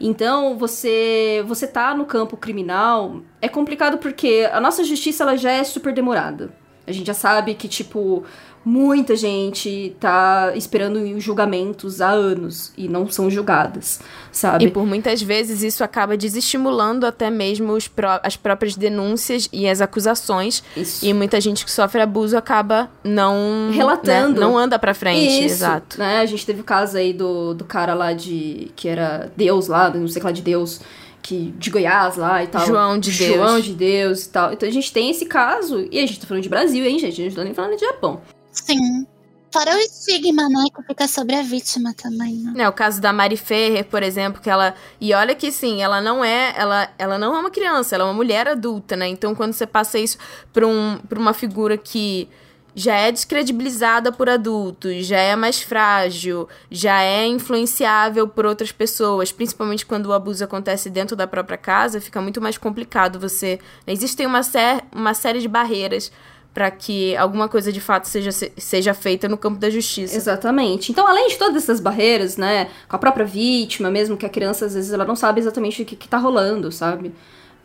então, você você tá no campo criminal, é complicado porque a nossa justiça ela já é super demorada. A gente já sabe que tipo muita gente tá esperando julgamentos há anos e não são julgadas, sabe? E por muitas vezes isso acaba desestimulando até mesmo pró as próprias denúncias e as acusações. Isso. E muita gente que sofre abuso acaba não relatando, né? não anda para frente, isso, exato. Né? A gente teve o caso aí do, do cara lá de que era Deus lá, não sei lá de Deus, que de Goiás lá e tal. João de Deus. João de Deus e tal. Então a gente tem esse caso, e a gente tá falando de Brasil, hein, gente? A gente não tá nem falando de Japão. Sim. Fora o estigma, né, que fica sobre a vítima também, né? É, o caso da Mari Ferrer, por exemplo, que ela... E olha que, sim, ela não é... Ela, ela não é uma criança, ela é uma mulher adulta, né? Então, quando você passa isso pra, um, pra uma figura que já é descredibilizada por adultos, já é mais frágil, já é influenciável por outras pessoas, principalmente quando o abuso acontece dentro da própria casa, fica muito mais complicado você. Existem uma, sé uma série de barreiras para que alguma coisa de fato seja, seja feita no campo da justiça. Exatamente. Então, além de todas essas barreiras, né, com a própria vítima, mesmo que a criança às vezes ela não sabe exatamente o que, que tá rolando, sabe?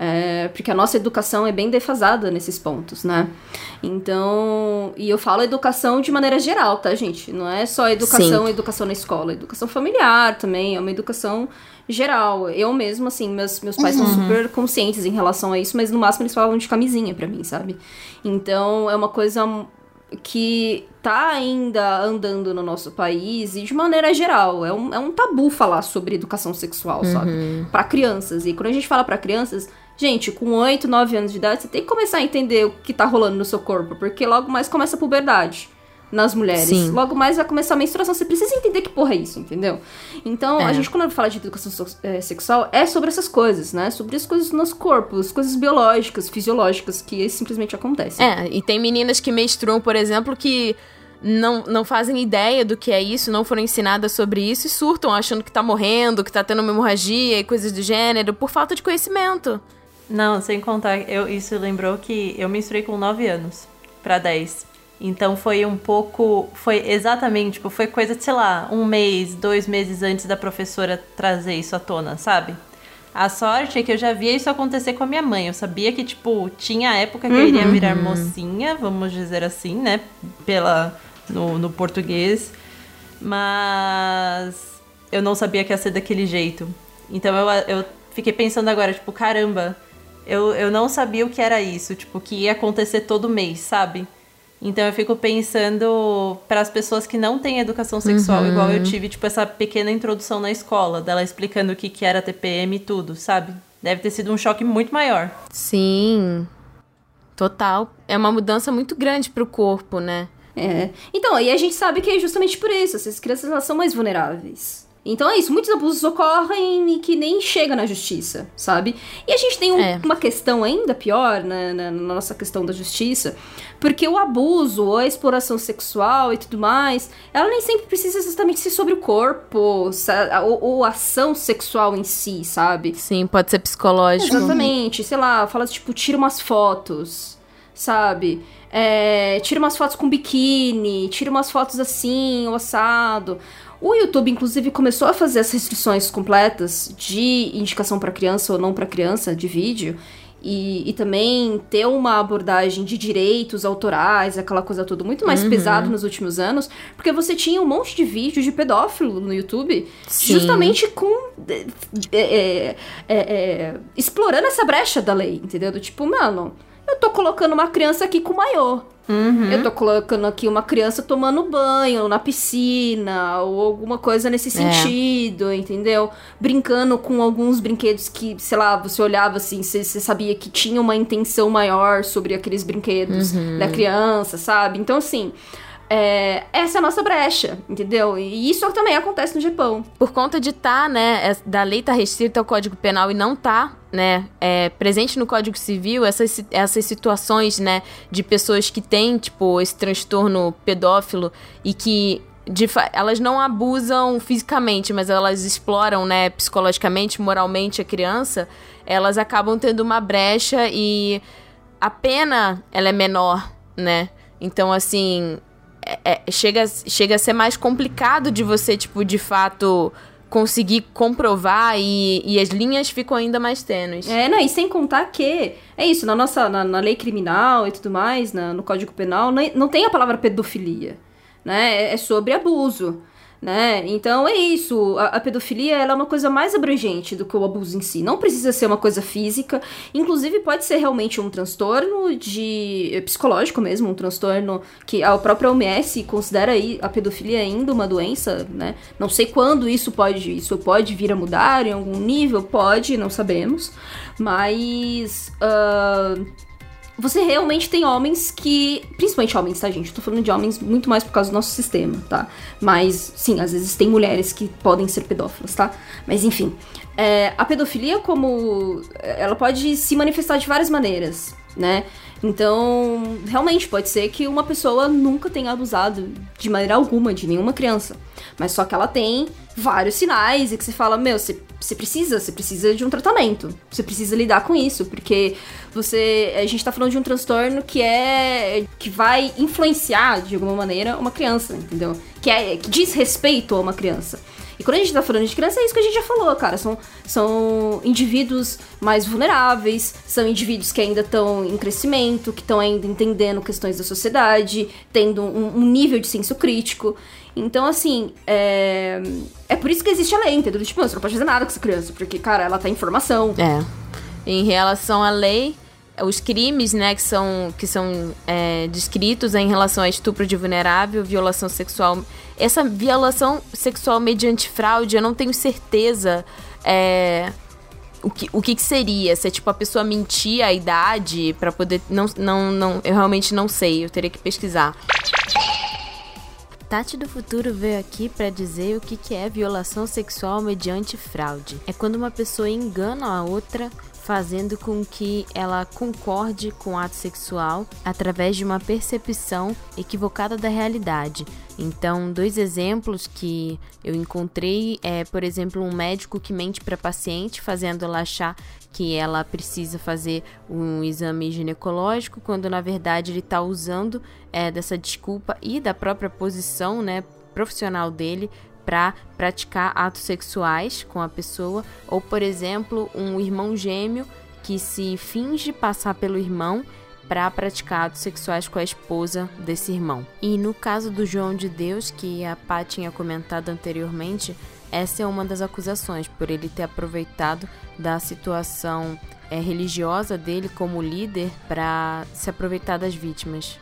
É, porque a nossa educação é bem defasada nesses pontos, né? Então, e eu falo educação de maneira geral, tá, gente? Não é só educação, Sim. educação na escola, educação familiar também, é uma educação geral. Eu mesmo, assim, meus, meus pais uhum. são super conscientes em relação a isso, mas no máximo eles falam de camisinha para mim, sabe? Então, é uma coisa que tá ainda andando no nosso país e de maneira geral. É um, é um tabu falar sobre educação sexual, uhum. sabe? para crianças. E quando a gente fala para crianças, Gente, com 8, 9 anos de idade, você tem que começar a entender o que tá rolando no seu corpo, porque logo mais começa a puberdade nas mulheres. Sim. Logo mais vai começar a menstruação. Você precisa entender que porra é isso, entendeu? Então, é. a gente, quando fala de educação é, sexual, é sobre essas coisas, né? Sobre as coisas do nosso corpo, as coisas biológicas, fisiológicas, que simplesmente acontecem. É, e tem meninas que menstruam, por exemplo, que não, não fazem ideia do que é isso, não foram ensinadas sobre isso e surtam achando que tá morrendo, que tá tendo uma hemorragia e coisas do gênero, por falta de conhecimento. Não, sem contar, eu, isso lembrou que eu menstruei com 9 anos para 10. Então foi um pouco. Foi exatamente, tipo, foi coisa de, sei lá, um mês, dois meses antes da professora trazer isso à tona, sabe? A sorte é que eu já via isso acontecer com a minha mãe. Eu sabia que, tipo, tinha época que uhum. eu iria uhum. virar mocinha, vamos dizer assim, né? Pela. no, no português. Mas. Eu não sabia que ia ser daquele jeito. Então eu, eu fiquei pensando agora, tipo, caramba eu, eu não sabia o que era isso, tipo, que ia acontecer todo mês, sabe? Então eu fico pensando para as pessoas que não têm educação sexual, uhum. igual eu tive, tipo, essa pequena introdução na escola, dela explicando o que, que era TPM e tudo, sabe? Deve ter sido um choque muito maior. Sim. Total. É uma mudança muito grande pro corpo, né? É. Então, aí a gente sabe que é justamente por isso. Essas crianças elas são mais vulneráveis. Então é isso, muitos abusos ocorrem e que nem chega na justiça, sabe? E a gente tem um, é. uma questão ainda pior né, na, na, nossa questão da justiça, porque o abuso a exploração sexual e tudo mais, ela nem sempre precisa exatamente ser sobre o corpo ou, ou ação sexual em si, sabe? Sim, pode ser psicológico. Exatamente, sei lá, fala tipo, tira umas fotos, sabe? É, tira umas fotos com biquíni, tira umas fotos assim, o assado. O YouTube, inclusive, começou a fazer as restrições completas de indicação para criança ou não para criança de vídeo. E, e, também ter uma abordagem de direitos autorais, aquela coisa toda muito mais uhum. pesada nos últimos anos, porque você tinha um monte de vídeos de pedófilo no YouTube, Sim. justamente com. É, é, é, é, explorando essa brecha da lei, entendeu? Do tipo, mano, eu tô colocando uma criança aqui com maior. Uhum. Eu tô colocando aqui uma criança tomando banho na piscina ou alguma coisa nesse é. sentido, é. entendeu? Brincando com alguns brinquedos que, sei lá, você olhava assim, você, você sabia que tinha uma intenção maior sobre aqueles brinquedos uhum. da criança, sabe? Então, assim. É, essa é a nossa brecha, entendeu? E isso também acontece no Japão. Por conta de tá, né, da lei tá restrita ao Código Penal e não tá, né, é, presente no Código Civil, essas, essas situações, né, de pessoas que têm, tipo, esse transtorno pedófilo e que de, elas não abusam fisicamente, mas elas exploram, né, psicologicamente, moralmente a criança, elas acabam tendo uma brecha e a pena, ela é menor, né? Então, assim, é, é, chega, chega a ser mais complicado de você, tipo, de fato conseguir comprovar e, e as linhas ficam ainda mais tênues. É, não, e sem contar que é isso, na nossa na, na lei criminal e tudo mais, na, no Código Penal, não, não tem a palavra pedofilia, né? É, é sobre abuso né? Então é isso. A, a, pedofilia é uma coisa mais abrangente do que o abuso em si. Não precisa ser uma coisa física. Inclusive pode ser realmente um transtorno de eh, psicológico mesmo, um transtorno que a própria OMS considera aí a pedofilia ainda uma doença, né? Não sei quando isso pode isso pode vir a mudar em algum nível, pode, não sabemos. Mas uh, você realmente tem homens que. Principalmente homens, tá, gente? Eu tô falando de homens muito mais por causa do nosso sistema, tá? Mas, sim, às vezes tem mulheres que podem ser pedófilas, tá? Mas, enfim. É, a pedofilia, como. Ela pode se manifestar de várias maneiras. né? Então, realmente pode ser que uma pessoa nunca tenha abusado de maneira alguma de nenhuma criança, mas só que ela tem vários sinais e que você fala, meu, você, você precisa, você precisa de um tratamento, você precisa lidar com isso, porque você, a gente tá falando de um transtorno que é que vai influenciar de alguma maneira uma criança, entendeu? Que é que diz respeito a uma criança. E quando a gente tá falando de criança, é isso que a gente já falou, cara. São, são indivíduos mais vulneráveis, são indivíduos que ainda estão em crescimento, que estão ainda entendendo questões da sociedade, tendo um, um, nível de senso crítico. Então, assim, é... é por isso que existe a lei, entendeu? Tipo, você não pode fazer nada com essa criança, porque, cara, ela tá em formação. É. Em relação à lei, os crimes, né, que são, que são é, descritos em relação a estupro de vulnerável, violação sexual. Essa violação sexual mediante fraude, eu não tenho certeza é, o, que, o que seria. Se é tipo a pessoa mentir a idade para poder. Não, não, não, eu realmente não sei, eu teria que pesquisar. Tati do Futuro veio aqui para dizer o que, que é violação sexual mediante fraude. É quando uma pessoa engana a outra fazendo com que ela concorde com o ato sexual através de uma percepção equivocada da realidade. Então, dois exemplos que eu encontrei é, por exemplo, um médico que mente para paciente, fazendo ela achar que ela precisa fazer um exame ginecológico, quando na verdade ele está usando é, dessa desculpa e da própria posição, né, profissional dele para praticar atos sexuais com a pessoa, ou por exemplo, um irmão gêmeo que se finge passar pelo irmão para praticar atos sexuais com a esposa desse irmão. E no caso do João de Deus, que a Pá tinha comentado anteriormente, essa é uma das acusações, por ele ter aproveitado da situação é, religiosa dele como líder para se aproveitar das vítimas.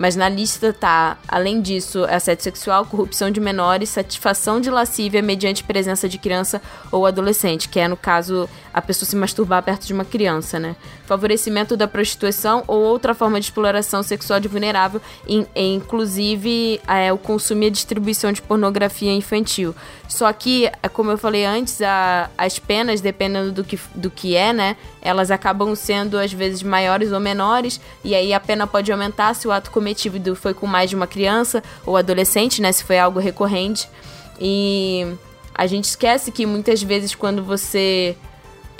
Mas na lista tá, além disso, assédio sexual, corrupção de menores, satisfação de lascívia mediante presença de criança ou adolescente, que é, no caso, a pessoa se masturbar perto de uma criança, né? Favorecimento da prostituição ou outra forma de exploração sexual de vulnerável, in, inclusive é, o consumo e a distribuição de pornografia infantil. Só que, é, como eu falei antes, a, as penas, dependendo do que, do que é, né? Elas acabam sendo, às vezes, maiores ou menores, e aí a pena pode aumentar se o ato cometido foi com mais de uma criança ou adolescente, né? Se foi algo recorrente. E a gente esquece que muitas vezes quando você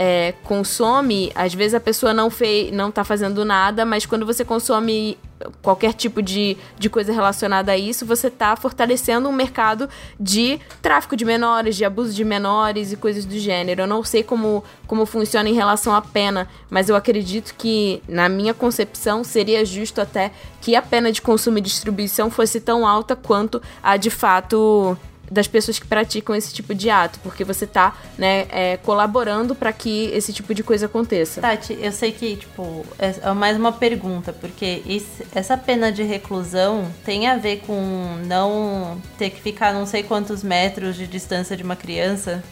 é, consome, às vezes a pessoa não fez, não tá fazendo nada, mas quando você consome qualquer tipo de, de coisa relacionada a isso, você está fortalecendo um mercado de tráfico de menores, de abuso de menores e coisas do gênero. Eu não sei como, como funciona em relação à pena, mas eu acredito que, na minha concepção, seria justo até que a pena de consumo e distribuição fosse tão alta quanto a de fato das pessoas que praticam esse tipo de ato, porque você tá, né, é, colaborando para que esse tipo de coisa aconteça. Tati, eu sei que, tipo, é mais uma pergunta, porque isso, essa pena de reclusão tem a ver com não ter que ficar não sei quantos metros de distância de uma criança?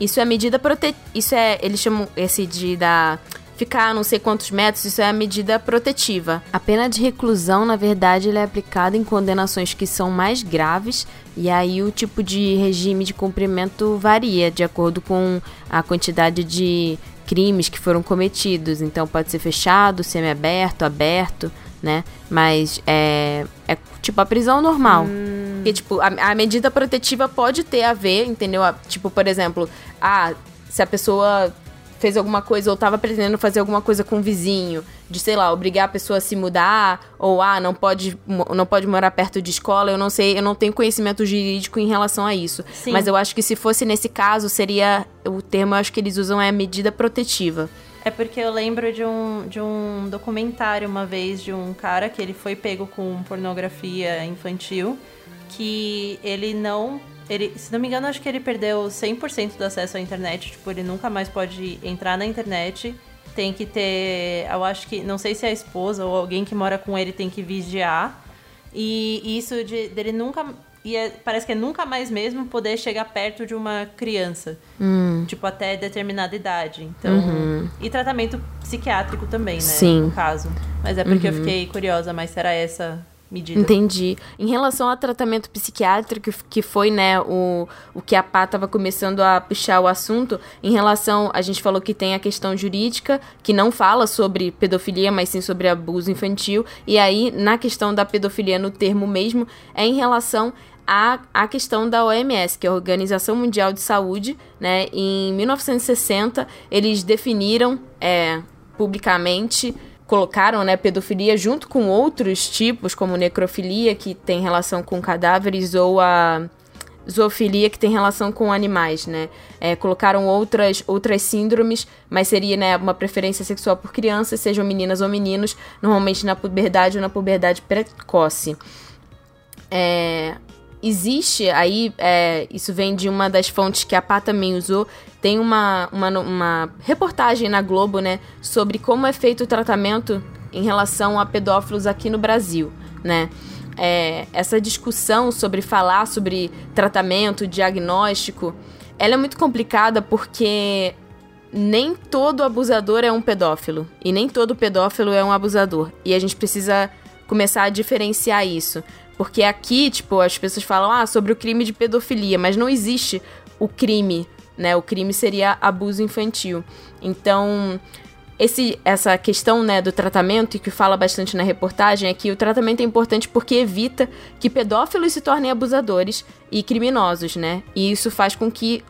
Isso é medida prote... Isso é. Eles chamam esse de da ficar não sei quantos metros, isso é a medida protetiva. A pena de reclusão, na verdade, é aplicada em condenações que são mais graves, e aí o tipo de regime de cumprimento varia de acordo com a quantidade de crimes que foram cometidos. Então pode ser fechado, semiaberto, aberto, né? Mas é, é tipo a prisão normal. Hum. Porque, tipo, a, a medida protetiva pode ter a ver, entendeu? Tipo, por exemplo, ah, se a pessoa fez alguma coisa ou estava pretendendo fazer alguma coisa com o vizinho, de sei lá, obrigar a pessoa a se mudar, ou ah, não pode, não pode morar perto de escola, eu não sei, eu não tenho conhecimento jurídico em relação a isso. Sim. Mas eu acho que se fosse nesse caso, seria. O termo eu acho que eles usam é medida protetiva. É porque eu lembro de um, de um documentário uma vez de um cara que ele foi pego com pornografia infantil, que ele não ele, se não me engano, acho que ele perdeu 100% do acesso à internet. Tipo, ele nunca mais pode entrar na internet. Tem que ter. Eu acho que. Não sei se é a esposa ou alguém que mora com ele tem que vigiar. E isso de, dele nunca. E é, parece que é nunca mais mesmo poder chegar perto de uma criança. Hum. Tipo, até determinada idade. Então. Uhum. E tratamento psiquiátrico também, né? Sim. No caso. Mas é porque uhum. eu fiquei curiosa, mas será essa medida. Entendi. Em relação ao tratamento psiquiátrico, que foi, né, o, o que a Pá estava começando a puxar o assunto, em relação, a gente falou que tem a questão jurídica, que não fala sobre pedofilia, mas sim sobre abuso infantil, e aí, na questão da pedofilia no termo mesmo, é em relação à, à questão da OMS, que é a Organização Mundial de Saúde, né, em 1960, eles definiram é, publicamente colocaram, né, pedofilia junto com outros tipos, como necrofilia, que tem relação com cadáveres, ou a zoofilia, que tem relação com animais, né? É, colocaram outras, outras síndromes, mas seria né, uma preferência sexual por crianças, sejam meninas ou meninos, normalmente na puberdade ou na puberdade precoce. É, existe aí, é, isso vem de uma das fontes que a Pá também usou, tem uma, uma, uma reportagem na Globo, né, sobre como é feito o tratamento em relação a pedófilos aqui no Brasil, né. É, essa discussão sobre falar sobre tratamento, diagnóstico, ela é muito complicada porque nem todo abusador é um pedófilo e nem todo pedófilo é um abusador. E a gente precisa começar a diferenciar isso. Porque aqui, tipo, as pessoas falam ah, sobre o crime de pedofilia, mas não existe o crime, né? O crime seria abuso infantil. Então, esse, essa questão né, do tratamento, e que fala bastante na reportagem, é que o tratamento é importante porque evita que pedófilos se tornem abusadores e criminosos, né? E isso faz com que,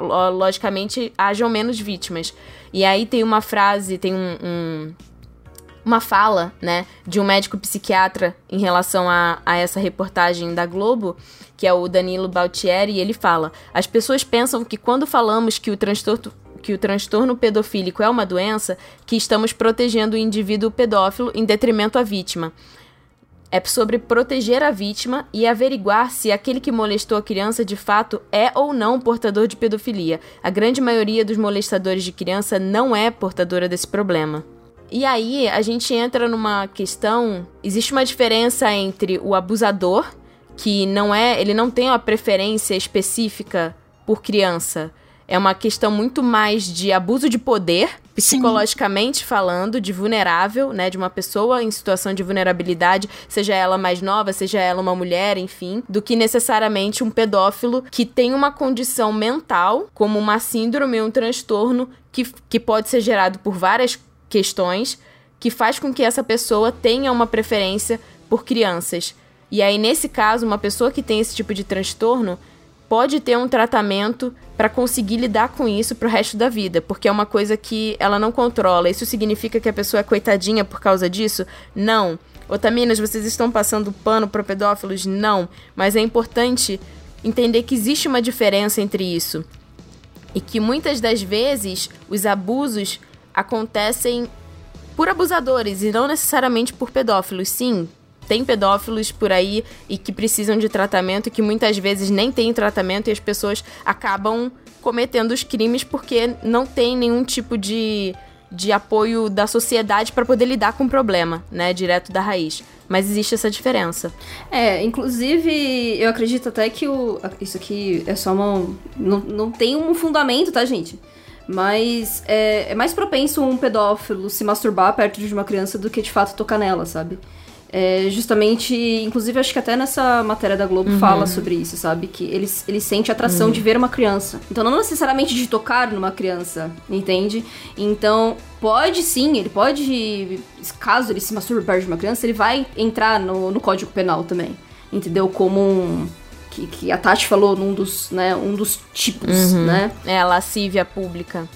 logicamente, hajam menos vítimas. E aí tem uma frase, tem um, um uma fala, né, de um médico psiquiatra em relação a, a essa reportagem da Globo, que é o Danilo Baltieri, e ele fala: as pessoas pensam que quando falamos que o transtorno que o transtorno pedofílico é uma doença, que estamos protegendo o indivíduo pedófilo em detrimento à vítima. É sobre proteger a vítima e averiguar se aquele que molestou a criança de fato é ou não portador de pedofilia. A grande maioria dos molestadores de criança não é portadora desse problema. E aí a gente entra numa questão, existe uma diferença entre o abusador, que não é, ele não tem uma preferência específica por criança. É uma questão muito mais de abuso de poder, psicologicamente Sim. falando, de vulnerável, né, de uma pessoa em situação de vulnerabilidade, seja ela mais nova, seja ela uma mulher, enfim, do que necessariamente um pedófilo que tem uma condição mental, como uma síndrome, um transtorno que, que pode ser gerado por várias questões que faz com que essa pessoa tenha uma preferência por crianças. E aí, nesse caso, uma pessoa que tem esse tipo de transtorno pode ter um tratamento para conseguir lidar com isso pro resto da vida, porque é uma coisa que ela não controla. Isso significa que a pessoa é coitadinha por causa disso? Não. Otaminas, vocês estão passando pano para pedófilos? Não. Mas é importante entender que existe uma diferença entre isso. E que muitas das vezes os abusos acontecem por abusadores e não necessariamente por pedófilos. Sim, tem pedófilos por aí e que precisam de tratamento e que muitas vezes nem tem tratamento e as pessoas acabam cometendo os crimes porque não tem nenhum tipo de, de apoio da sociedade para poder lidar com o problema, né, direto da raiz. Mas existe essa diferença. É, inclusive, eu acredito até que o. Isso aqui é só uma. Não, não tem um fundamento, tá, gente? Mas é, é, mais propenso um pedófilo se masturbar perto de uma criança do que de fato tocar nela, sabe? É justamente, inclusive acho que até nessa matéria da Globo uhum. fala sobre isso, sabe? Que ele, ele sente atração uhum. de ver uma criança. Então não necessariamente de tocar numa criança, entende? Então pode sim, ele pode, caso ele se masturbe perto de uma criança, ele vai entrar no, no Código Penal também, entendeu? Como um que, que a Tati falou num dos, né, um dos tipos, uhum. né? É, a lascívia pública.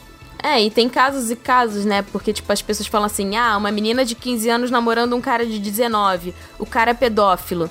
É, e tem casos e casos, né? Porque, tipo, as pessoas falam assim: ah, uma menina de 15 anos namorando um cara de 19, o cara é pedófilo.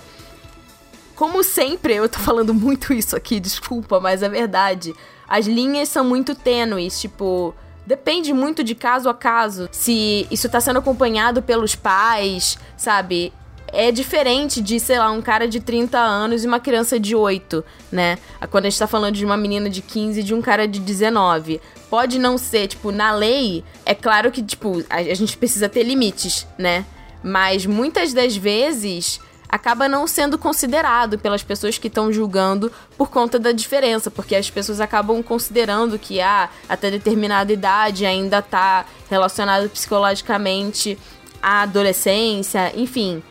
Como sempre, eu tô falando muito isso aqui, desculpa, mas é verdade. As linhas são muito tênues, tipo. Depende muito de caso a caso. Se isso tá sendo acompanhado pelos pais, sabe? É diferente de, sei lá, um cara de 30 anos e uma criança de 8, né? Quando a gente tá falando de uma menina de 15 e de um cara de 19. Pode não ser, tipo, na lei, é claro que, tipo, a, a gente precisa ter limites, né? Mas muitas das vezes acaba não sendo considerado pelas pessoas que estão julgando por conta da diferença, porque as pessoas acabam considerando que ah, até determinada idade ainda tá relacionado psicologicamente à adolescência, enfim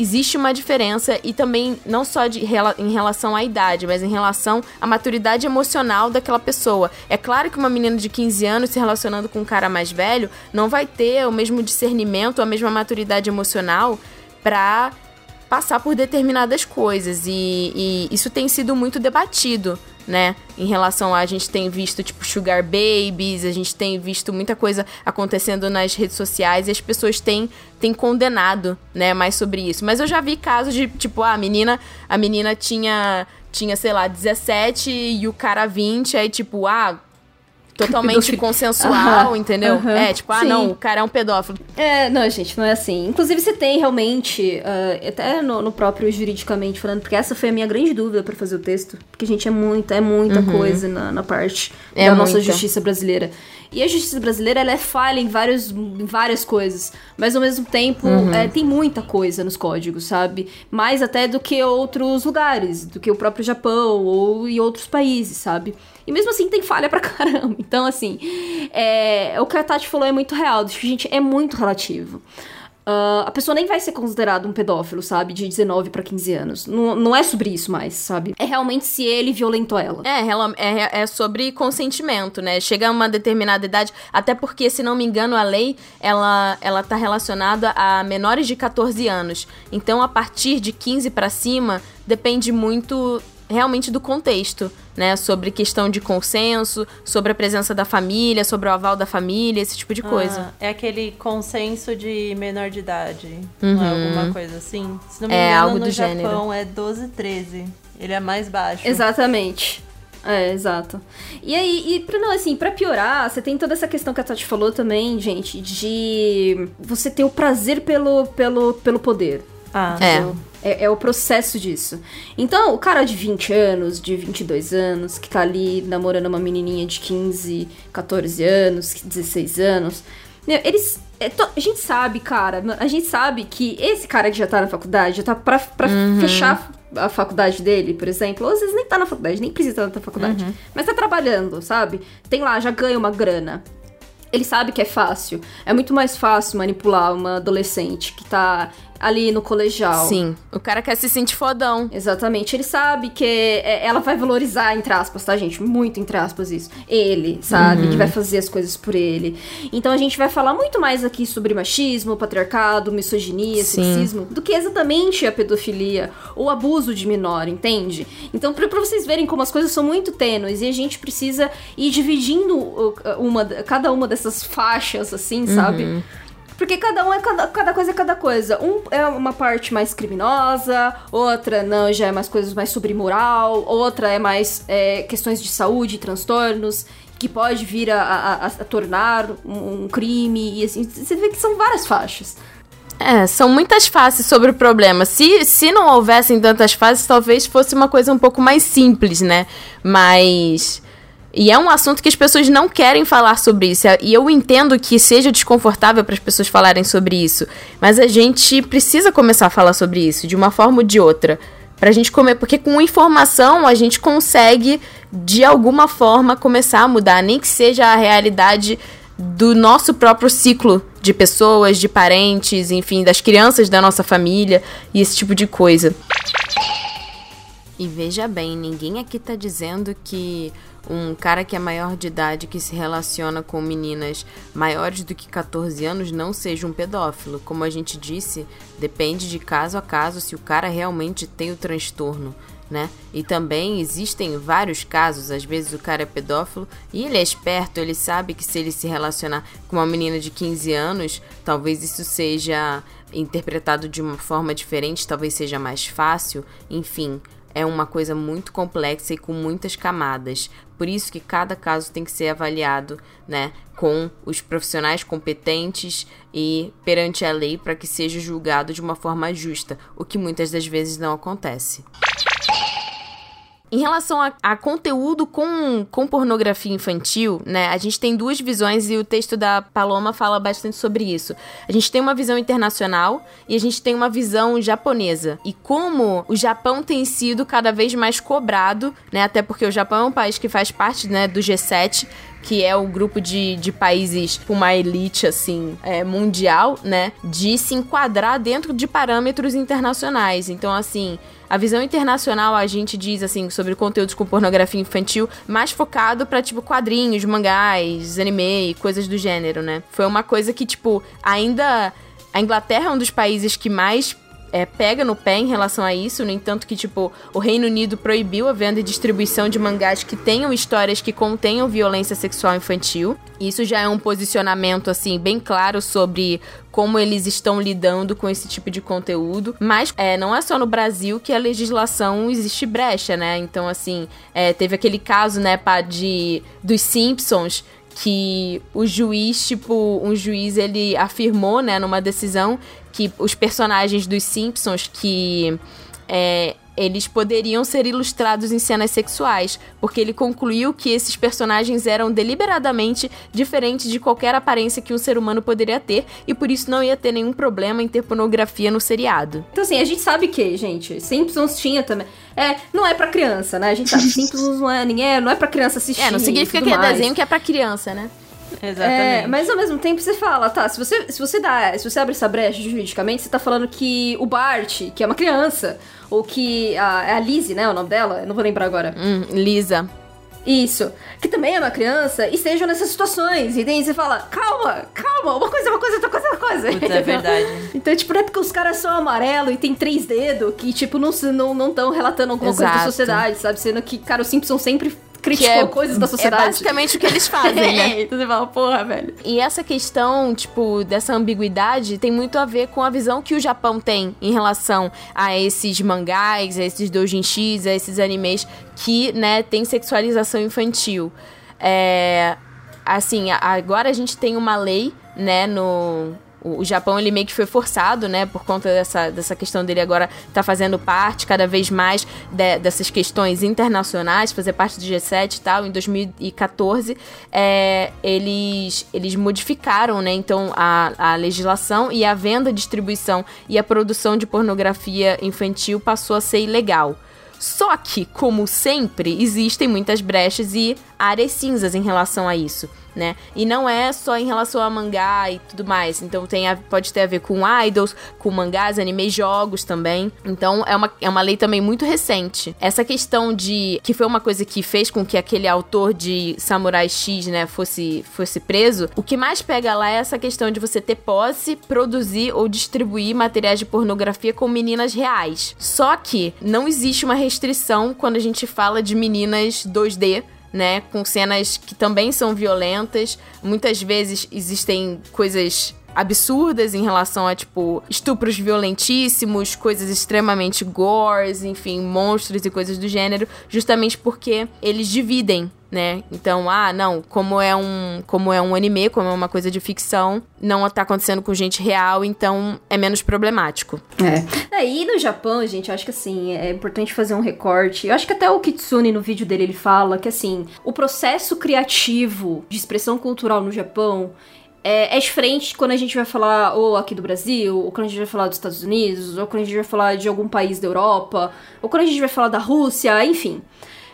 existe uma diferença e também não só de, em relação à idade, mas em relação à maturidade emocional daquela pessoa. É claro que uma menina de 15 anos se relacionando com um cara mais velho não vai ter o mesmo discernimento, a mesma maturidade emocional para passar por determinadas coisas e, e isso tem sido muito debatido né? Em relação a, a gente tem visto, tipo, sugar babies, a gente tem visto muita coisa acontecendo nas redes sociais e as pessoas têm, têm condenado, né, mais sobre isso. Mas eu já vi casos de, tipo, ah, a menina, a menina tinha, tinha, sei lá, 17 e o cara 20, aí, tipo, ah, totalmente consensual, entendeu? É, tipo, ah, Sim. não, o cara é um pedófilo. É, não, gente, não é assim. Inclusive, você tem realmente, uh, até no, no, próprio juridicamente falando, porque essa foi a minha grande dúvida para fazer o texto, porque, gente, é muita, é muita uhum. coisa na, na parte é da muita. nossa justiça brasileira. E a justiça brasileira, ela é falha em, vários, em várias coisas, mas ao mesmo tempo uhum. é, tem muita coisa nos códigos, sabe? Mais até do que outros lugares, do que o próprio Japão ou em outros países, sabe? E mesmo assim tem falha pra caramba. Então, assim, é, o que a Tati falou é muito real. Gente, é muito relativo. Uh, a pessoa nem vai ser considerada um pedófilo, sabe? De 19 para 15 anos. Não, não é sobre isso mais, sabe? É realmente se ele violentou ela. É, é, é sobre consentimento, né? Chega a uma determinada idade, até porque, se não me engano, a lei, ela, ela tá relacionada a menores de 14 anos. Então, a partir de 15 para cima, depende muito realmente do contexto, né? Sobre questão de consenso, sobre a presença da família, sobre o aval da família, esse tipo de coisa. Ah, é aquele consenso de menor de idade. Uhum. Não é uhum. alguma coisa assim? Se não me é, engano, algo no do Japão gênero. é 12, 13. Ele é mais baixo. Exatamente. É, exato. E aí, e pra, não, assim, pra piorar, você tem toda essa questão que a Tati falou também, gente, de você ter o prazer pelo, pelo, pelo poder. Ah, é. É, é, o processo disso. Então, o cara de 20 anos, de 22 anos, que tá ali namorando uma menininha de 15, 14 anos, 16 anos, eles. É, to, a gente sabe, cara, a gente sabe que esse cara que já tá na faculdade, já tá pra, pra uhum. fechar a faculdade dele, por exemplo, ou às vezes nem tá na faculdade, nem precisa estar na faculdade, uhum. mas tá trabalhando, sabe? Tem lá, já ganha uma grana. Ele sabe que é fácil. É muito mais fácil manipular uma adolescente que tá ali no colegial. Sim. O cara quer se sentir fodão. Exatamente. Ele sabe que é, ela vai valorizar, entre aspas, tá, gente? Muito entre aspas isso. Ele, sabe? Uhum. Que vai fazer as coisas por ele. Então a gente vai falar muito mais aqui sobre machismo, patriarcado, misoginia, Sim. sexismo, do que exatamente a pedofilia ou abuso de menor, entende? Então, pra, pra vocês verem como as coisas são muito tênues e a gente precisa ir dividindo uma, cada uma dessas faixas, assim, sabe? Porque cada um é cada, cada coisa é cada coisa. Um é uma parte mais criminosa, outra não, já é mais coisas mais sobre moral, outra é mais é, questões de saúde, transtornos que pode vir a, a, a tornar um, um, crime e assim. Você vê que são várias faixas. É, são muitas faces sobre o problema. Se, se não houvessem tantas faces, talvez fosse uma coisa um pouco mais simples, né? Mas e é um assunto que as pessoas não querem falar sobre isso. E eu entendo que seja desconfortável para as pessoas falarem sobre isso. Mas a gente precisa começar a falar sobre isso, de uma forma ou de outra. Pra gente comer. Porque com informação a gente consegue, de alguma forma, começar a mudar. Nem que seja a realidade do nosso próprio ciclo de pessoas, de parentes, enfim, das crianças da nossa família e esse tipo de coisa. E veja bem, ninguém aqui tá dizendo que um cara que é maior de idade que se relaciona com meninas maiores do que 14 anos não seja um pedófilo. Como a gente disse, depende de caso a caso se o cara realmente tem o transtorno. Né? E também existem vários casos, às vezes o cara é pedófilo e ele é esperto, ele sabe que se ele se relacionar com uma menina de 15 anos, talvez isso seja interpretado de uma forma diferente, talvez seja mais fácil, enfim, é uma coisa muito complexa e com muitas camadas. Por isso que cada caso tem que ser avaliado, né, com os profissionais competentes e perante a lei para que seja julgado de uma forma justa, o que muitas das vezes não acontece. Em relação a, a, conteúdo com, com pornografia infantil, né, a gente tem duas visões e o texto da Paloma fala bastante sobre isso. A gente tem uma visão internacional e a gente tem uma visão japonesa. E como o Japão tem sido cada vez mais cobrado, né, até porque o Japão é um país que faz parte né, do G7, que é o grupo de, de países com uma elite, assim, é, mundial, né? De se enquadrar dentro de parâmetros internacionais. Então, assim, a visão internacional, a gente diz, assim, sobre conteúdos com pornografia infantil, mais focado pra, tipo, quadrinhos, mangás, anime, coisas do gênero, né? Foi uma coisa que, tipo, ainda. A Inglaterra é um dos países que mais é, pega no pé em relação a isso, no entanto que, tipo, o Reino Unido proibiu a venda e distribuição de mangás que tenham histórias que contenham violência sexual infantil. Isso já é um posicionamento, assim, bem claro sobre como eles estão lidando com esse tipo de conteúdo. Mas é, não é só no Brasil que a legislação existe brecha, né? Então, assim, é, teve aquele caso, né, pá, de, dos Simpsons que o juiz, tipo, um juiz, ele afirmou, né, numa decisão que os personagens dos Simpsons que é, eles poderiam ser ilustrados em cenas sexuais, porque ele concluiu que esses personagens eram deliberadamente diferentes de qualquer aparência que um ser humano poderia ter e por isso não ia ter nenhum problema em ter pornografia no seriado. Então assim, a gente sabe que, gente, Simpsons tinha também. É, não é para criança, né? A gente sabe, Simpsons não é, ninguém, não é para criança assistir. É, não significa que é desenho que é para criança, né? Exatamente. É, mas ao mesmo tempo você fala, tá, se você, se você dá, se você abre essa brecha juridicamente, você tá falando que o Bart, que é uma criança, ou que a, é a Lizzie, né, o nome dela, eu não vou lembrar agora. Hum, Lisa. Isso. Que também é uma criança e estejam nessas situações. E daí você fala, calma, calma, uma coisa é uma coisa, outra coisa é outra coisa. Putz, é verdade. Então, tipo, não é porque os caras são amarelo e tem três dedos que, tipo, não estão não, não relatando alguma coisa da Exato. sociedade, sabe? Sendo que, cara, o Simpson sempre criticou é- coisas da É sociedade. basicamente o que eles fazem, né? então você fala, porra, velho. E essa questão, tipo, dessa ambiguidade tem muito a ver com a visão que o Japão tem em relação a esses mangás, a esses doujinshis, a esses animes que, né, tem sexualização infantil. É, assim, agora a gente tem uma lei, né, no o Japão ele meio que foi forçado, né, por conta dessa, dessa questão dele agora tá fazendo parte cada vez mais de- dessas questões internacionais, fazer parte do G7 e tal. Em 2014, é, eles, eles modificaram, né, então a, a legislação e a venda, distribuição e a produção de pornografia infantil passou a ser ilegal. Só que, como sempre, existem muitas brechas e áreas cinzas em relação a isso, né? E não é só em relação a mangá e tudo mais. Então tem a- pode ter a ver com idols, com mangás, animes, jogos também. Então é uma, é uma lei também muito recente. Essa questão de. que foi uma coisa que fez com que aquele autor de Samurai X, né, fosse, fosse preso. O que mais pega lá é essa questão de você ter posse, produzir ou distribuir materiais de pornografia com meninas reais. Só que não existe uma restrição quando a gente fala de meninas 2D né, com cenas que também são violentas. Muitas vezes existem coisas absurdas em relação a, tipo, estupros violentíssimos, coisas extremamente gores, enfim, monstros e coisas do gênero, justamente porque eles dividem, né? Então, ah, não, como é um, como é um anime, como é uma coisa de ficção, não tá acontecendo com gente real, então é menos problemático. É. é. E no Japão, gente, eu acho que assim, é importante fazer um recorte. Eu acho que até o Kitsune, no vídeo dele, ele fala que assim, o processo criativo de expressão cultural no Japão é, é diferente quando a gente vai falar ou aqui do Brasil, ou quando a gente vai falar dos Estados Unidos, ou quando a gente vai falar de algum país da Europa, ou quando a gente vai falar da Rússia, enfim.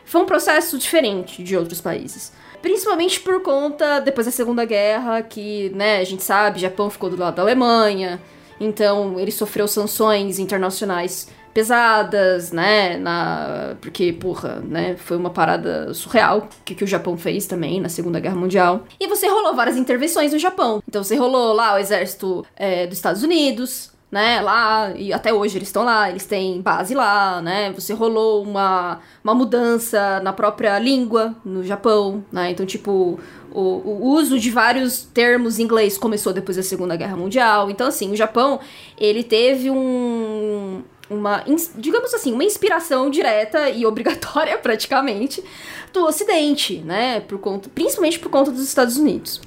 Foi um processo diferente de outros países. Principalmente por conta, depois da Segunda Guerra, que, né, a gente sabe, Japão ficou do lado da Alemanha, então ele sofreu sanções internacionais pesadas, né, na... porque, porra, né, foi uma parada surreal que, que o Japão fez também na Segunda Guerra Mundial. E você rolou várias intervenções no Japão. Então você rolou lá o exército é, dos Estados Unidos, né, lá, e até hoje eles estão lá, eles têm base lá, né, você rolou uma, uma mudança na própria língua no Japão, né, então, tipo, o, o uso de vários termos em inglês começou depois da Segunda Guerra Mundial, então, assim, o Japão, ele teve um, uma, digamos assim, uma inspiração direta e obrigatória, praticamente, do Ocidente, né, por conta, principalmente por conta dos Estados Unidos.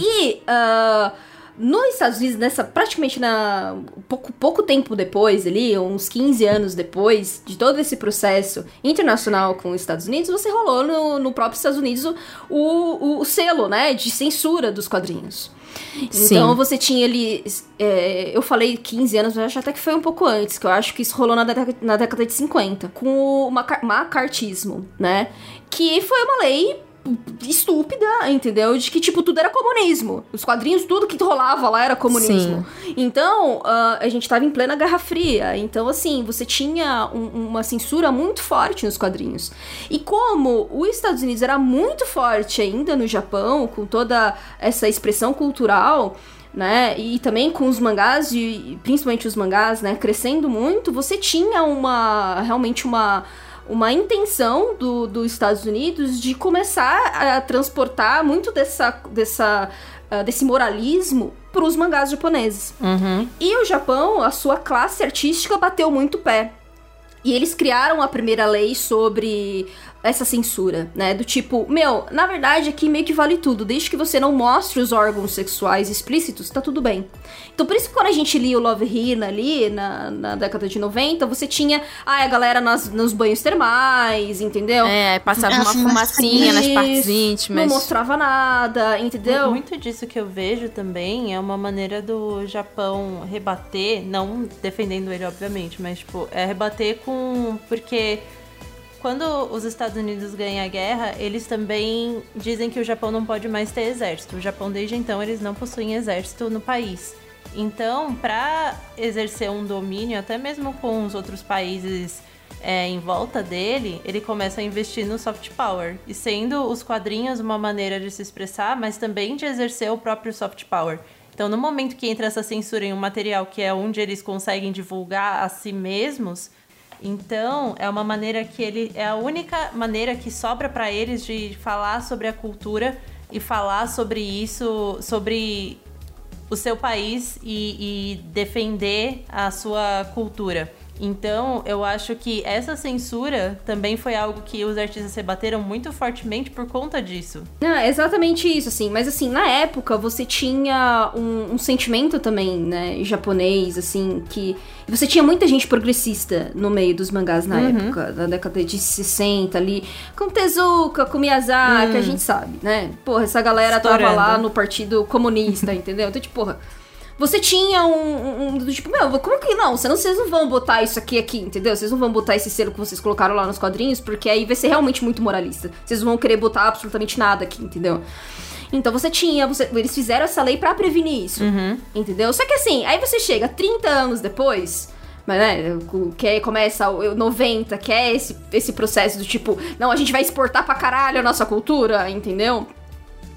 E, ah, nos Estados Unidos, nessa praticamente na pouco, pouco tempo depois ali, uns 15 anos depois de todo esse processo internacional com os Estados Unidos, você rolou no, no próprio Estados Unidos o, o, o selo, né, de censura dos quadrinhos. Sim. Então você tinha ali. é, eu falei 15 anos, mas acho até que foi um pouco antes, que eu acho que isso rolou na década, na década de 50, com o maca- macartismo, né? Que foi uma lei estúpida, entendeu? De que, tipo, tudo era comunismo. Os quadrinhos, tudo que rolava lá era comunismo. Sim. Então, uh, a gente tava em plena Guerra Fria. Então, assim, você tinha um, uma censura muito forte nos quadrinhos. E como os Estados Unidos era muito forte ainda no Japão, com toda essa expressão cultural né? E também com os mangás, e principalmente os mangás, né, crescendo muito, você tinha uma realmente uma uma intenção do, dos Estados Unidos de começar a transportar muito dessa, dessa, uh, desse moralismo para os mangás japoneses. Uhum. E o Japão, a sua classe artística bateu muito pé. E eles criaram a primeira lei sobre essa censura, né? Do tipo, meu, na verdade aqui meio que vale tudo, desde que você não mostre os órgãos sexuais explícitos, tá tudo bem. Então por isso que quando a gente lia o Love Hina ali, na, na década de 90, você tinha, ah, a galera nas, nos banhos termais, entendeu? É, passava uma fumacinha nas partes íntimas. Não mostrava nada, entendeu? Muito disso que eu vejo também é uma maneira do Japão rebater, não defendendo ele, obviamente, mas, tipo, é rebater com... porque quando os Estados Unidos ganham a guerra, eles também dizem que o Japão não pode mais ter exército. O Japão, desde então, eles não possuem exército no país. Então, para exercer um domínio, até mesmo com os outros países é, em volta dele, ele começa a investir no soft power. E sendo os quadrinhos uma maneira de se expressar, mas também de exercer o próprio soft power. Então, no momento que entra essa censura em um material que é onde eles conseguem divulgar a si mesmos, então, é uma maneira que ele é a única maneira que sobra para eles de falar sobre a cultura e falar sobre isso, sobre o seu país e, e defender a sua cultura. Então, eu acho que essa censura também foi algo que os artistas rebateram muito fortemente por conta disso. Não, é exatamente isso, assim. Mas, assim, na época, você tinha um, um sentimento também, né, japonês, assim, que... Você tinha muita gente progressista no meio dos mangás na uhum. época, na década de 60 ali, com Tezuka, com Miyazaki, a hum. gente sabe, né? Porra, essa galera Estourando. tava lá no Partido Comunista, entendeu? Então, tipo, porra você tinha um, um, um, tipo, meu, como que não? Vocês não, vocês não vão botar isso aqui aqui, entendeu? Vocês não vão botar esse selo que vocês colocaram lá nos quadrinhos, porque aí vai ser realmente muito moralista. Vocês vão querer botar absolutamente nada aqui, entendeu? Então você tinha, você, eles fizeram essa lei para prevenir isso, uhum. entendeu? Só que assim, aí você chega 30 anos depois, mas né, que aí começa o 90, que é esse, esse processo do tipo, não, a gente vai exportar pra caralho a nossa cultura, entendeu?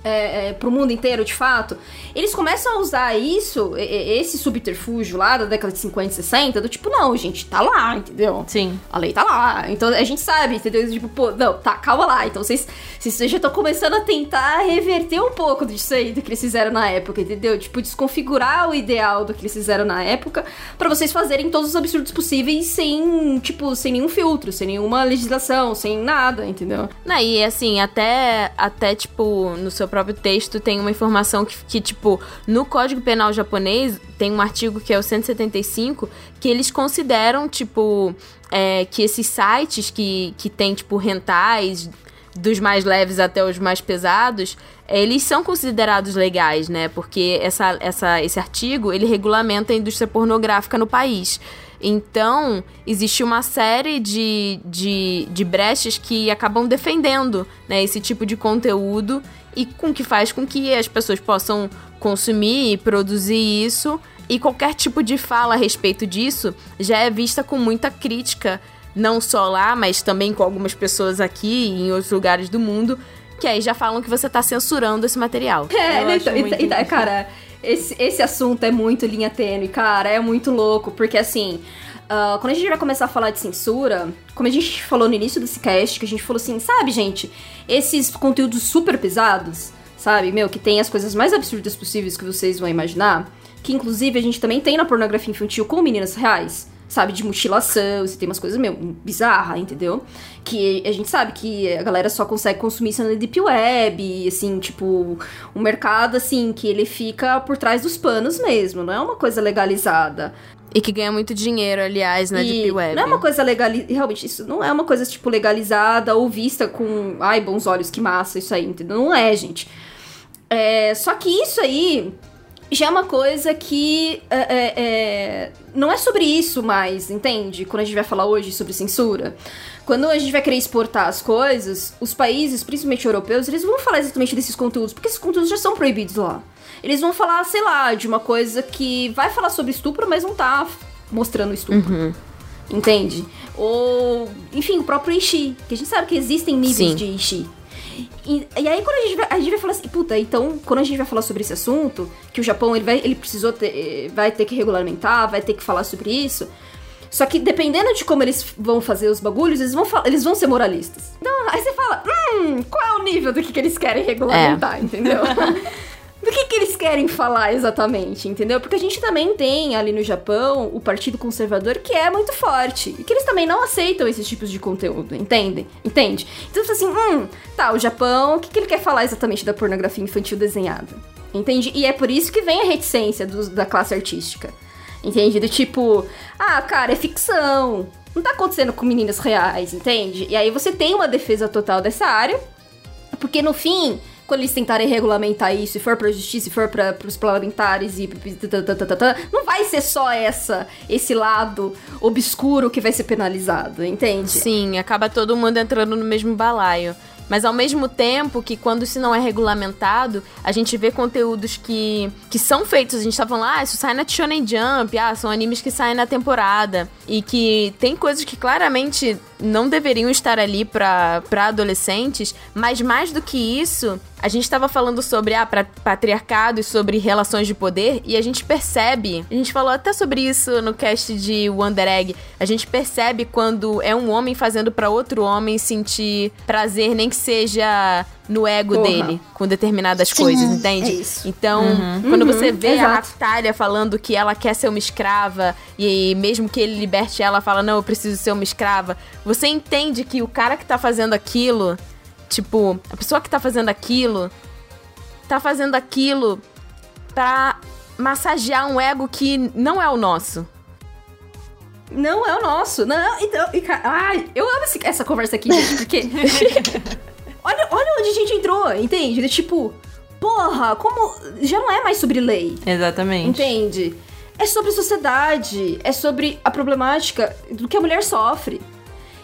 É, é, pro mundo inteiro, de fato, eles começam a usar isso, esse subterfúgio lá da década de 50 e 60, do tipo, não, gente, tá lá, entendeu? Sim. A lei tá lá. Então a gente sabe, entendeu? Tipo, pô, não, tá, calma lá. Então vocês, vocês já estão começando a tentar reverter um pouco disso aí, do que eles fizeram na época, entendeu? Tipo, desconfigurar o ideal do que eles fizeram na época, para vocês fazerem todos os absurdos possíveis sem, tipo, sem nenhum filtro, sem nenhuma legislação, sem nada, entendeu? Não, e assim, até, até tipo, no seu próprio texto tem uma informação que, que, tipo, no Código Penal japonês tem um artigo que é o 175 que eles consideram, tipo, é, que esses sites que, que tem, tipo, rentais dos mais leves até os mais pesados, eles são considerados legais, né? Porque essa, essa, esse artigo, ele regulamenta a indústria pornográfica no país. Então, existe uma série de, de, de brechas que acabam defendendo né, esse tipo de conteúdo e com que faz com que as pessoas possam consumir e produzir isso. E qualquer tipo de fala a respeito disso já é vista com muita crítica, não só lá, mas também com algumas pessoas aqui e em outros lugares do mundo, que aí já falam que você está censurando esse material. É, então, então, cara, esse, esse assunto é muito linha tênue, cara, é muito louco, porque assim. Uh, quando a gente vai começar a falar de censura, como a gente falou no início desse cast, que a gente falou assim, sabe, gente, esses conteúdos super pesados, sabe, meu, que tem as coisas mais absurdas possíveis que vocês vão imaginar, que inclusive a gente também tem na pornografia infantil com meninas reais, sabe, de mutilação, você tem umas coisas meio bizarras, entendeu? Que a gente sabe que a galera só consegue consumir isso na Deep Web, assim, tipo, um mercado, assim, que ele fica por trás dos panos mesmo, não é uma coisa legalizada. E que ganha muito dinheiro, aliás, na e Deep Web. Não é uma coisa legalizada. Realmente, isso não é uma coisa, tipo, legalizada ou vista com. Ai, bons olhos, que massa, isso aí, entendeu? Não é, gente. É, só que isso aí já é uma coisa que é, é, é, não é sobre isso mais, entende? Quando a gente vai falar hoje sobre censura. Quando a gente vai querer exportar as coisas, os países, principalmente europeus, eles vão falar exatamente desses conteúdos, porque esses conteúdos já são proibidos lá. Eles vão falar, sei lá, de uma coisa que vai falar sobre estupro, mas não tá mostrando estupro. Uhum. Entende? Ou, enfim, o próprio Ishi, que a gente sabe que existem níveis Sim. de Ishi. E, e aí quando a gente, vai, a gente vai falar assim, puta, então quando a gente vai falar sobre esse assunto, que o Japão ele vai, ele precisou ter, vai ter que regulamentar, vai ter que falar sobre isso. Só que dependendo de como eles vão fazer os bagulhos, eles vão, eles vão ser moralistas. Então, aí você fala, hum, qual é o nível do que, que eles querem regulamentar, entendeu? do que, que eles querem falar exatamente, entendeu? Porque a gente também tem ali no Japão o Partido Conservador que é muito forte e que eles também não aceitam esses tipos de conteúdo, entendem? Entende? Então, assim, hum, tá, o Japão, o que, que ele quer falar exatamente da pornografia infantil desenhada? Entende? E é por isso que vem a reticência dos- da classe artística. Entende? Do tipo, ah, cara, é ficção. Não tá acontecendo com meninas reais, entende? E aí você tem uma defesa total dessa área, porque no fim, quando eles tentarem regulamentar isso, e for pra justiça, e for para pros parlamentares e não vai ser só essa esse lado obscuro que vai ser penalizado, entende? Sim, acaba todo mundo entrando no mesmo balaio. Mas ao mesmo tempo que quando isso não é regulamentado, a gente vê conteúdos que, que são feitos, a gente tá falando, ah, isso sai na Shonen Jump, ah, são animes que saem na temporada. E que tem coisas que claramente não deveriam estar ali pra adolescentes, mas mais do que isso, a gente tava falando sobre ah, patriarcado e sobre relações de poder, e a gente percebe, a gente falou até sobre isso no cast de Wonder Egg, a gente percebe quando é um homem fazendo pra outro homem sentir prazer, nem que seja no ego Porra. dele, com determinadas Sim, coisas, entende? é isso. Então, quando você vê a exato. Natália falando que ela quer ser uma escrava e mesmo que ele liberte ela, fala, não, eu preciso ser uma escrava, você entende que o cara que tá fazendo aquilo, tipo, a pessoa que tá fazendo aquilo, tá fazendo aquilo pra massagear um ego que não é o nosso. Não é o nosso. Não, então. E, ai, eu amo esse- essa conversa aqui, gente, porque. olha, olha onde a gente entrou, entende? Tipo, porra, como. Já não é mais sobre lei. Exatamente. Entende? É sobre sociedade, é sobre a problemática do que a mulher sofre.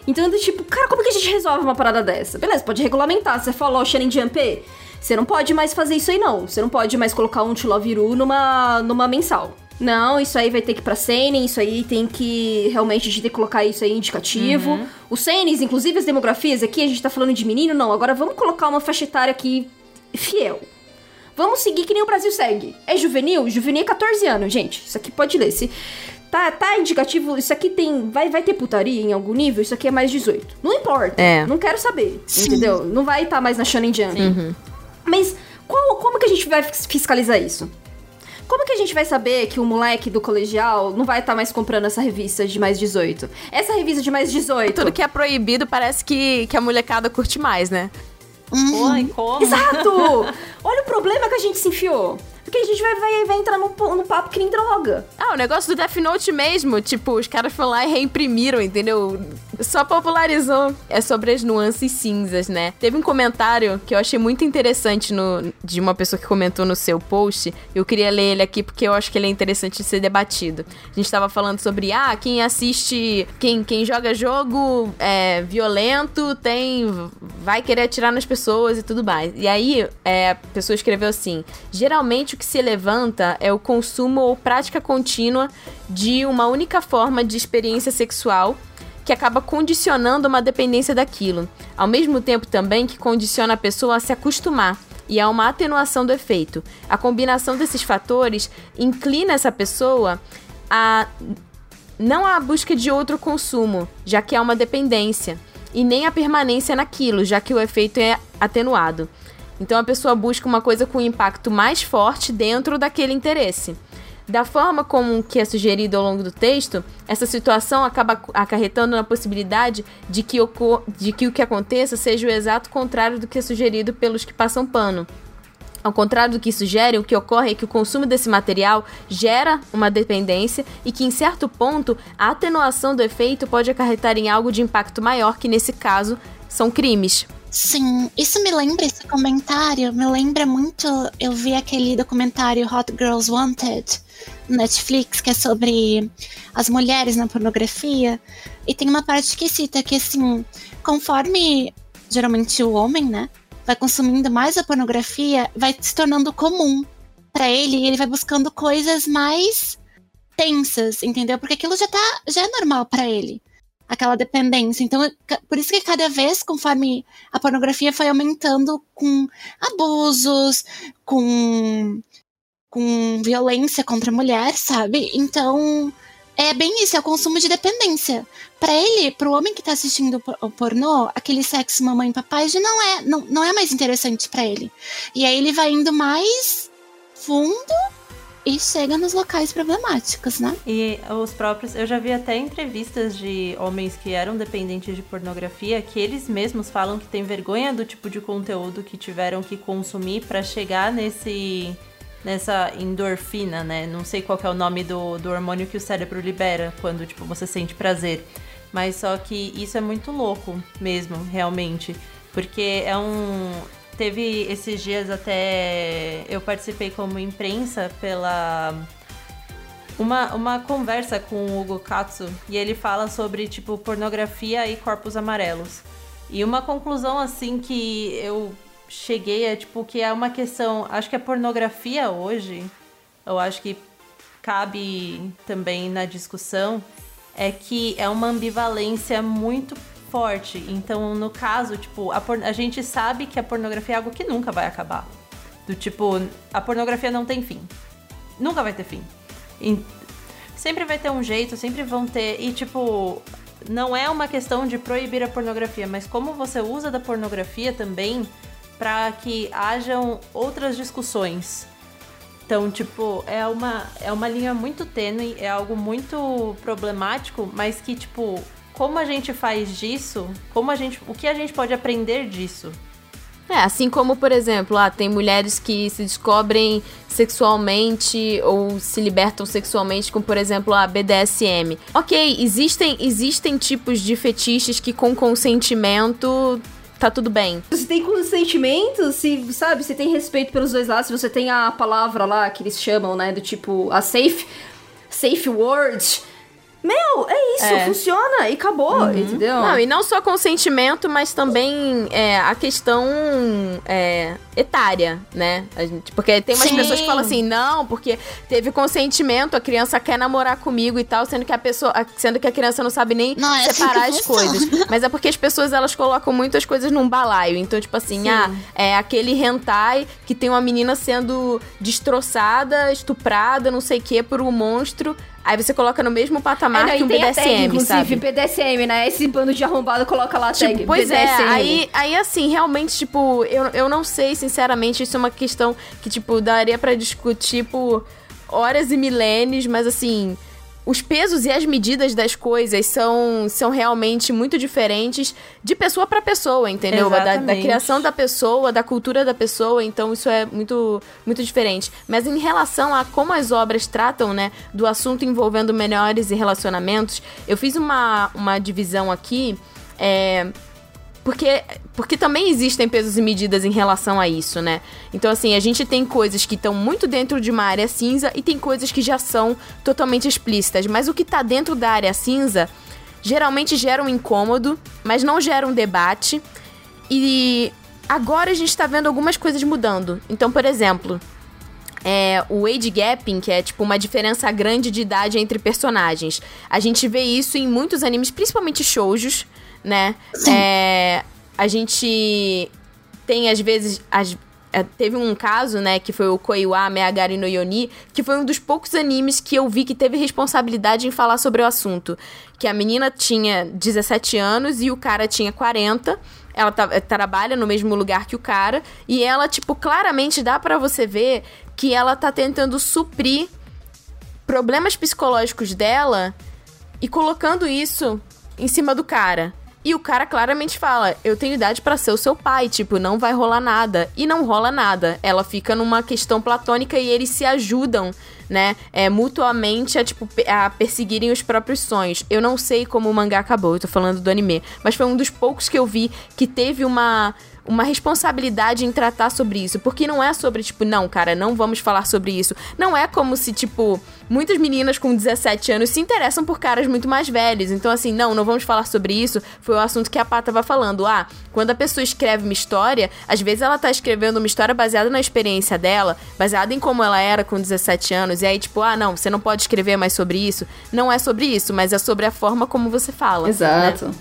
Então, do tipo, cara, como que a gente resolve uma parada dessa? Beleza, pode regulamentar. Você falou Shonen Jump, você não pode mais fazer isso aí, não. Você não pode mais colocar um Chiloviru numa, numa mensal. Não, isso aí vai ter que ir pra Seinen, isso aí tem que realmente a gente tem que colocar isso aí indicativo. Os Senens, inclusive as demografias aqui, a gente tá falando de menino, não. Agora vamos colocar uma faixa etária aqui fiel. Vamos seguir que nem o Brasil segue. É juvenil? Juvenil é 14 anos, gente. Isso aqui pode ler. Se tá, tá indicativo, isso aqui tem. Vai, vai ter putaria em algum nível? Isso aqui é mais 18. Não importa. É. Não quero saber. Entendeu? Não vai estar mais na Shonen Jump. Mas qual, como que a gente vai fis- fiscalizar isso? Como que a gente vai saber que o moleque do colegial não vai estar mais comprando essa revista de mais 18? Essa revista de mais 18. Tudo que é proibido parece que, que a molecada curte mais, né? Oi, como? Exato! Olha o problema que a gente se enfiou. Porque a gente vai, vai, vai entrar po- num papo que nem droga. Ah, o negócio do Death Note mesmo, tipo, os caras foram lá e reimprimiram, entendeu? Só popularizou. É sobre as nuances cinzas, né? Teve um comentário que eu achei muito interessante no, de uma pessoa que comentou no seu post. Eu queria ler ele aqui porque eu acho que ele é interessante de ser debatido. A gente tava falando sobre, ah, quem assiste, quem, quem joga jogo é, violento tem. vai querer atirar nas pessoas e tudo mais. E aí, é, a pessoa escreveu assim: geralmente que se levanta é o consumo ou prática contínua de uma única forma de experiência sexual que acaba condicionando uma dependência daquilo, ao mesmo tempo também que condiciona a pessoa a se acostumar e há uma atenuação do efeito. A combinação desses fatores inclina essa pessoa a não a busca de outro consumo, já que há uma dependência, e nem a permanência naquilo, já que o efeito é atenuado. Então a pessoa busca uma coisa com impacto mais forte dentro daquele interesse. Da forma como que é sugerido ao longo do texto, essa situação acaba acarretando na possibilidade de que, de que o que aconteça seja o exato contrário do que é sugerido pelos que passam pano. Ao contrário do que sugerem, o que ocorre é que o consumo desse material gera uma dependência e que, em certo ponto, a atenuação do efeito pode acarretar em algo de impacto maior, que nesse caso são crimes. Sim, isso me lembra, esse comentário, me lembra muito. Eu vi aquele documentário Hot Girls Wanted Netflix, que é sobre as mulheres na pornografia. E tem uma parte que cita que, assim, conforme geralmente o homem, né, vai consumindo mais a pornografia, vai se tornando comum para ele e ele vai buscando coisas mais tensas, entendeu? Porque aquilo já tá, já é normal para ele aquela dependência. Então, por isso que cada vez, conforme a pornografia foi aumentando com abusos, com, com violência contra a mulher, sabe? Então, é bem isso, é o consumo de dependência. Para ele, para o homem que tá assistindo o pornô, aquele sexo mamãe e papai já não é, não, não é mais interessante para ele. E aí ele vai indo mais fundo e chega nos locais problemáticos, né? E os próprios. Eu já vi até entrevistas de homens que eram dependentes de pornografia que eles mesmos falam que tem vergonha do tipo de conteúdo que tiveram que consumir para chegar nesse. Nessa endorfina, né? Não sei qual é o nome do, do hormônio que o cérebro libera quando, tipo, você sente prazer. Mas só que isso é muito louco mesmo, realmente. Porque é um, Teve esses dias até. Eu participei como imprensa pela. Uma, uma conversa com o Hugo Katsu e ele fala sobre, tipo, pornografia e corpos amarelos. E uma conclusão, assim, que eu cheguei é, tipo, que é uma questão. Acho que a pornografia hoje, eu acho que cabe também na discussão, é que é uma ambivalência muito forte. Então, no caso, tipo, a, a gente sabe que a pornografia é algo que nunca vai acabar. Do tipo, a pornografia não tem fim. Nunca vai ter fim. E... Sempre vai ter um jeito, sempre vão ter. E, tipo, não é uma questão de proibir a pornografia, mas como você usa da pornografia também para que hajam outras discussões. Então, tipo, é uma, é uma linha muito tênue, é algo muito problemático, mas que, tipo, como a gente faz disso, como a gente, o que a gente pode aprender disso. É, assim como, por exemplo, ah, tem mulheres que se descobrem sexualmente ou se libertam sexualmente com, por exemplo, a BDSM. Ok, existem, existem tipos de fetiches que com consentimento tá tudo bem. Se tem consentimento, se, sabe, se tem respeito pelos dois lados, se você tem a palavra lá que eles chamam, né, do tipo, a safe, safe word, meu, é isso, é. funciona e acabou, uhum. entendeu? Não, e não só consentimento, mas também é, a questão é, etária, né? Gente, porque tem umas Sim. pessoas que falam assim, não, porque teve consentimento, a criança quer namorar comigo e tal, sendo que a pessoa, sendo que a criança não sabe nem não, é separar assim as coisas. Mas é porque as pessoas elas colocam muitas coisas num balaio. Então, tipo assim, Sim. ah, é aquele hentai que tem uma menina sendo destroçada, estuprada, não sei o que, por um monstro. Aí você coloca no mesmo patamar é, não, que um BDSM, tag, inclusive, sabe? BDSM, né? Esse bando de arrombado coloca lá a tipo, tag, Pois BDSM. é, aí, aí assim, realmente, tipo, eu, eu não sei, sinceramente, isso é uma questão que, tipo, daria para discutir por horas e milênios, mas assim os pesos e as medidas das coisas são, são realmente muito diferentes de pessoa para pessoa, entendeu? Da, da, criação da pessoa, da cultura da pessoa, então isso é muito, muito diferente. Mas em relação a como as obras tratam, né, do assunto envolvendo menores e relacionamentos, eu fiz uma, uma divisão aqui. É, porque, porque também existem pesos e medidas em relação a isso, né? Então, assim, a gente tem coisas que estão muito dentro de uma área cinza e tem coisas que já são totalmente explícitas. Mas o que está dentro da área cinza geralmente gera um incômodo, mas não gera um debate. E agora a gente está vendo algumas coisas mudando. Então, por exemplo, é, o age gapping, que é tipo uma diferença grande de idade entre personagens. A gente vê isso em muitos animes, principalmente shoujos né? É, a gente tem, às vezes, as, é, teve um caso, né, que foi o Koiwa Meagari no Yoni, que foi um dos poucos animes que eu vi que teve responsabilidade em falar sobre o assunto. Que a menina tinha 17 anos e o cara tinha 40. Ela tá, trabalha no mesmo lugar que o cara. E ela, tipo, claramente dá para você ver que ela tá tentando suprir problemas psicológicos dela e colocando isso em cima do cara. E o cara claramente fala: Eu tenho idade para ser o seu pai, tipo, não vai rolar nada. E não rola nada. Ela fica numa questão platônica e eles se ajudam, né? É, mutuamente a, tipo, a perseguirem os próprios sonhos. Eu não sei como o mangá acabou, eu tô falando do anime. Mas foi um dos poucos que eu vi que teve uma uma responsabilidade em tratar sobre isso. Porque não é sobre, tipo, não, cara, não vamos falar sobre isso. Não é como se, tipo, muitas meninas com 17 anos se interessam por caras muito mais velhos. Então, assim, não, não vamos falar sobre isso. Foi o assunto que a Pá tava falando. Ah, quando a pessoa escreve uma história, às vezes ela tá escrevendo uma história baseada na experiência dela, baseada em como ela era com 17 anos. E aí, tipo, ah, não, você não pode escrever mais sobre isso. Não é sobre isso, mas é sobre a forma como você fala. Né? Exato. Né?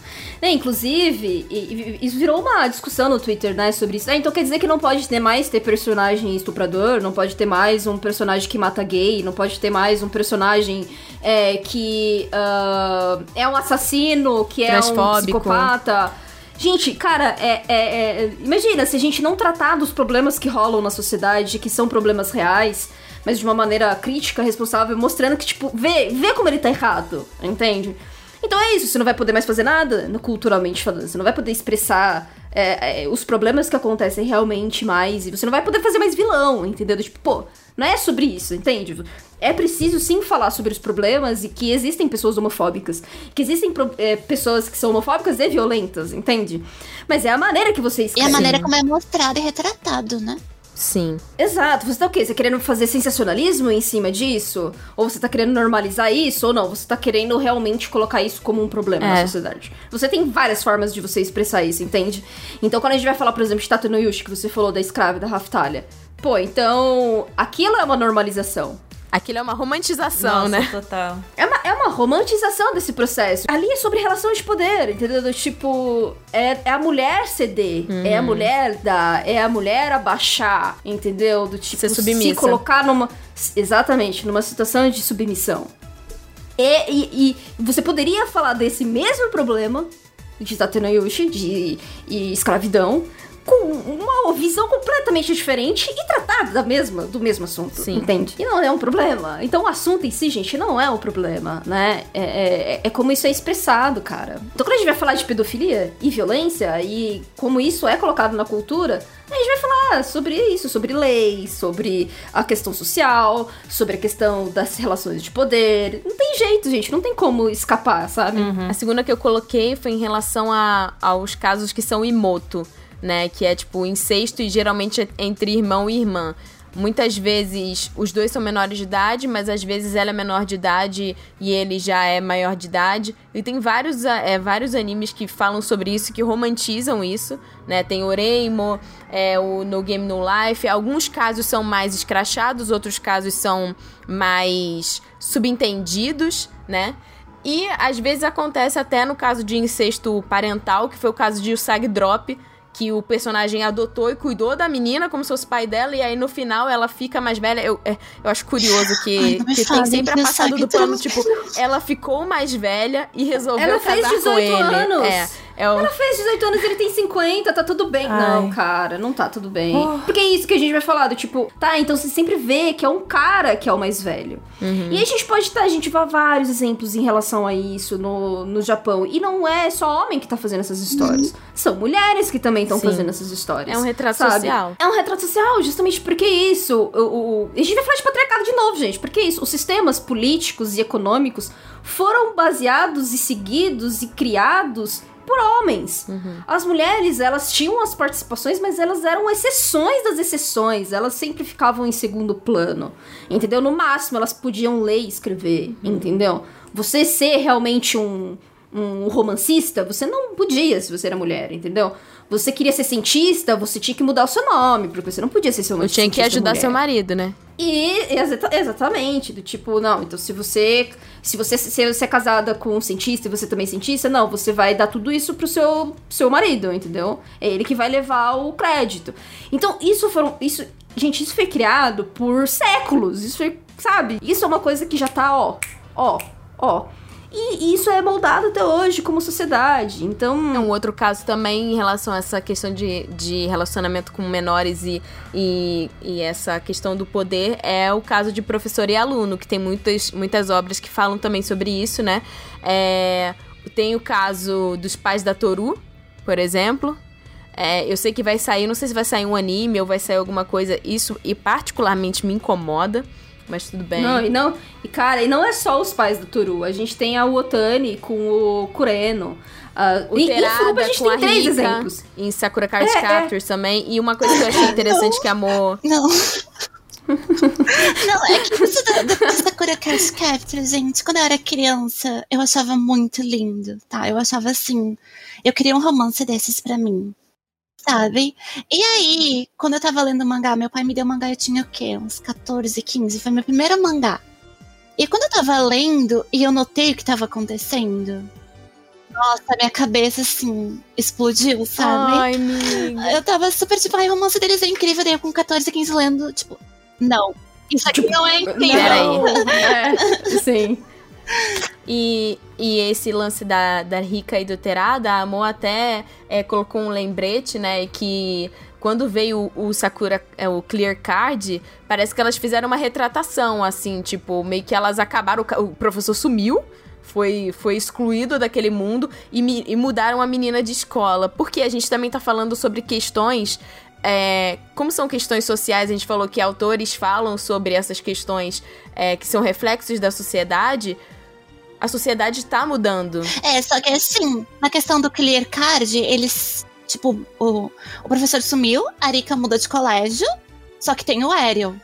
É, inclusive, isso virou uma discussão no Twitter né, sobre isso. Ah, então quer dizer que não pode ter mais ter personagem estuprador, não pode ter mais um personagem que mata gay, não pode ter mais um personagem é, que uh, é um assassino, que é um psicopata. Gente, cara, é, é, é, imagina se a gente não tratar dos problemas que rolam na sociedade, que são problemas reais, mas de uma maneira crítica, responsável, mostrando que, tipo, vê, vê como ele tá errado, entende? Então é isso, você não vai poder mais fazer nada, culturalmente falando, você não vai poder expressar é, é, os problemas que acontecem realmente mais. E você não vai poder fazer mais vilão, entendeu? Tipo, pô, não é sobre isso, entende? É preciso sim falar sobre os problemas e que existem pessoas homofóbicas. Que existem é, pessoas que são homofóbicas e violentas, entende? Mas é a maneira que você escreve. E a maneira como é mostrado e retratado, né? Sim. Exato. Você tá o quê? Você tá querendo fazer sensacionalismo em cima disso? Ou você tá querendo normalizar isso? Ou não? Você tá querendo realmente colocar isso como um problema é. na sociedade? Você tem várias formas de você expressar isso, entende? Então, quando a gente vai falar, por exemplo, de Tato no Yushi, que você falou da escrava da Raftalha. Pô, então. Aquilo é uma normalização. Aquilo é uma romantização, Nossa, né? total. É uma, é uma romantização desse processo. Ali é sobre relação de poder, entendeu? Do tipo, é, é a mulher ceder, uhum. é a mulher dar, é a mulher abaixar, entendeu? Do tipo, Ser submissa. se colocar numa. Exatamente, numa situação de submissão. E, e, e você poderia falar desse mesmo problema de Tatenoyoshi, de, de escravidão, com uma visão completamente diferente e tratar da mesma, do mesmo assunto, Sim. entende? E não é um problema. Então o assunto em si, gente, não é um problema, né? É, é, é como isso é expressado, cara. Então quando a gente vai falar de pedofilia e violência e como isso é colocado na cultura, a gente vai falar sobre isso, sobre leis, sobre a questão social, sobre a questão das relações de poder. Não tem jeito, gente, não tem como escapar, sabe? Uhum. A segunda que eu coloquei foi em relação a, aos casos que são imoto né? Que é tipo incesto e geralmente entre irmão e irmã. Muitas vezes os dois são menores de idade, mas às vezes ela é menor de idade e ele já é maior de idade. E tem vários, é, vários animes que falam sobre isso, que romantizam isso, né? Tem Oreimo, é, o No Game No Life. Alguns casos são mais escrachados, outros casos são mais subentendidos, né? E às vezes acontece até no caso de incesto parental, que foi o caso de Usagi Drop, que o personagem adotou e cuidou da menina como se fosse pai dela, e aí no final ela fica mais velha. Eu, é, eu acho curioso que, Ai, que tem sempre a passada do plano, tipo, ela ficou mais velha e resolveu ela casar com ele. Anos. É. É o... Ela fez 18 anos, ele tem 50, tá tudo bem. Ai. Não, cara, não tá tudo bem. Oh. Porque é isso que a gente vai falar, do tipo, tá, então você sempre vê que é um cara que é o mais velho. Uhum. E a gente pode tá, a gente vai vários exemplos em relação a isso no, no Japão. E não é só homem que tá fazendo essas histórias. Uhum. São mulheres que também estão fazendo essas histórias. É um retrato sabe? social. É um retrato social, justamente porque isso. O, o, a gente vai falar de patriarcado de novo, gente. Porque isso, os sistemas políticos e econômicos foram baseados e seguidos e criados por homens. Uhum. As mulheres, elas tinham as participações, mas elas eram exceções das exceções. Elas sempre ficavam em segundo plano. Entendeu? No máximo, elas podiam ler e escrever. Entendeu? Você ser realmente um, um romancista, você não podia se você era mulher, entendeu? Você queria ser cientista, você tinha que mudar o seu nome, porque você não podia ser seu Eu tinha que ajudar mulher. seu marido, né? E exata, exatamente, do tipo, não, então se você se você se você é casada com um cientista e você também é cientista, não, você vai dar tudo isso pro seu seu marido, entendeu? É ele que vai levar o crédito. Então, isso foram isso, gente, isso foi criado por séculos. Isso foi, sabe? Isso é uma coisa que já tá, ó, ó, ó. E isso é moldado até hoje como sociedade. Então. É um outro caso também em relação a essa questão de, de relacionamento com menores e, e, e, essa questão do poder é o caso de professor e aluno, que tem muitas, muitas obras que falam também sobre isso, né? É, tem o caso dos pais da Toru, por exemplo. É, eu sei que vai sair, não sei se vai sair um anime ou vai sair alguma coisa, isso e particularmente me incomoda, mas tudo bem. Não, e não, e cara, e não é só os pais do Toru, a gente tem a Otani com o Kureno. Uh, o em, Terada em Furuba a gente com tem a três Rika, exemplos. Em Sakura Card É, é. Captors também. E uma coisa que eu achei interessante que a Mo... Não. Não, é que isso da, da Sakura Card Captor, gente, quando eu era criança, eu achava muito lindo, tá? Eu achava assim, eu queria um romance desses pra mim, sabe? E aí, quando eu tava lendo mangá, meu pai me deu mangá, eu tinha o quê? Uns 14, 15, foi meu primeiro mangá. E quando eu tava lendo e eu notei o que tava acontecendo, nossa, minha cabeça, assim, explodiu, sabe? Ai, amiga. Eu tava super tipo, ai, o romance deles é incrível. Daí eu com 14, 15 lendo, tipo, não. Isso aqui não é incrível. Peraí. É, sim. E, e esse lance da, da Rika e do Terada, a Mo até é, colocou um lembrete, né? Que quando veio o, o Sakura, é, o Clear Card, parece que elas fizeram uma retratação, assim, tipo, meio que elas acabaram. o professor sumiu. Foi, foi excluído daquele mundo e, e mudaram a menina de escola. Porque a gente também tá falando sobre questões é, como são questões sociais, a gente falou que autores falam sobre essas questões é, que são reflexos da sociedade. A sociedade tá mudando. É, só que assim, na questão do Clear Card, eles. Tipo, o, o professor sumiu, a Rika muda de colégio, só que tem o Ariel.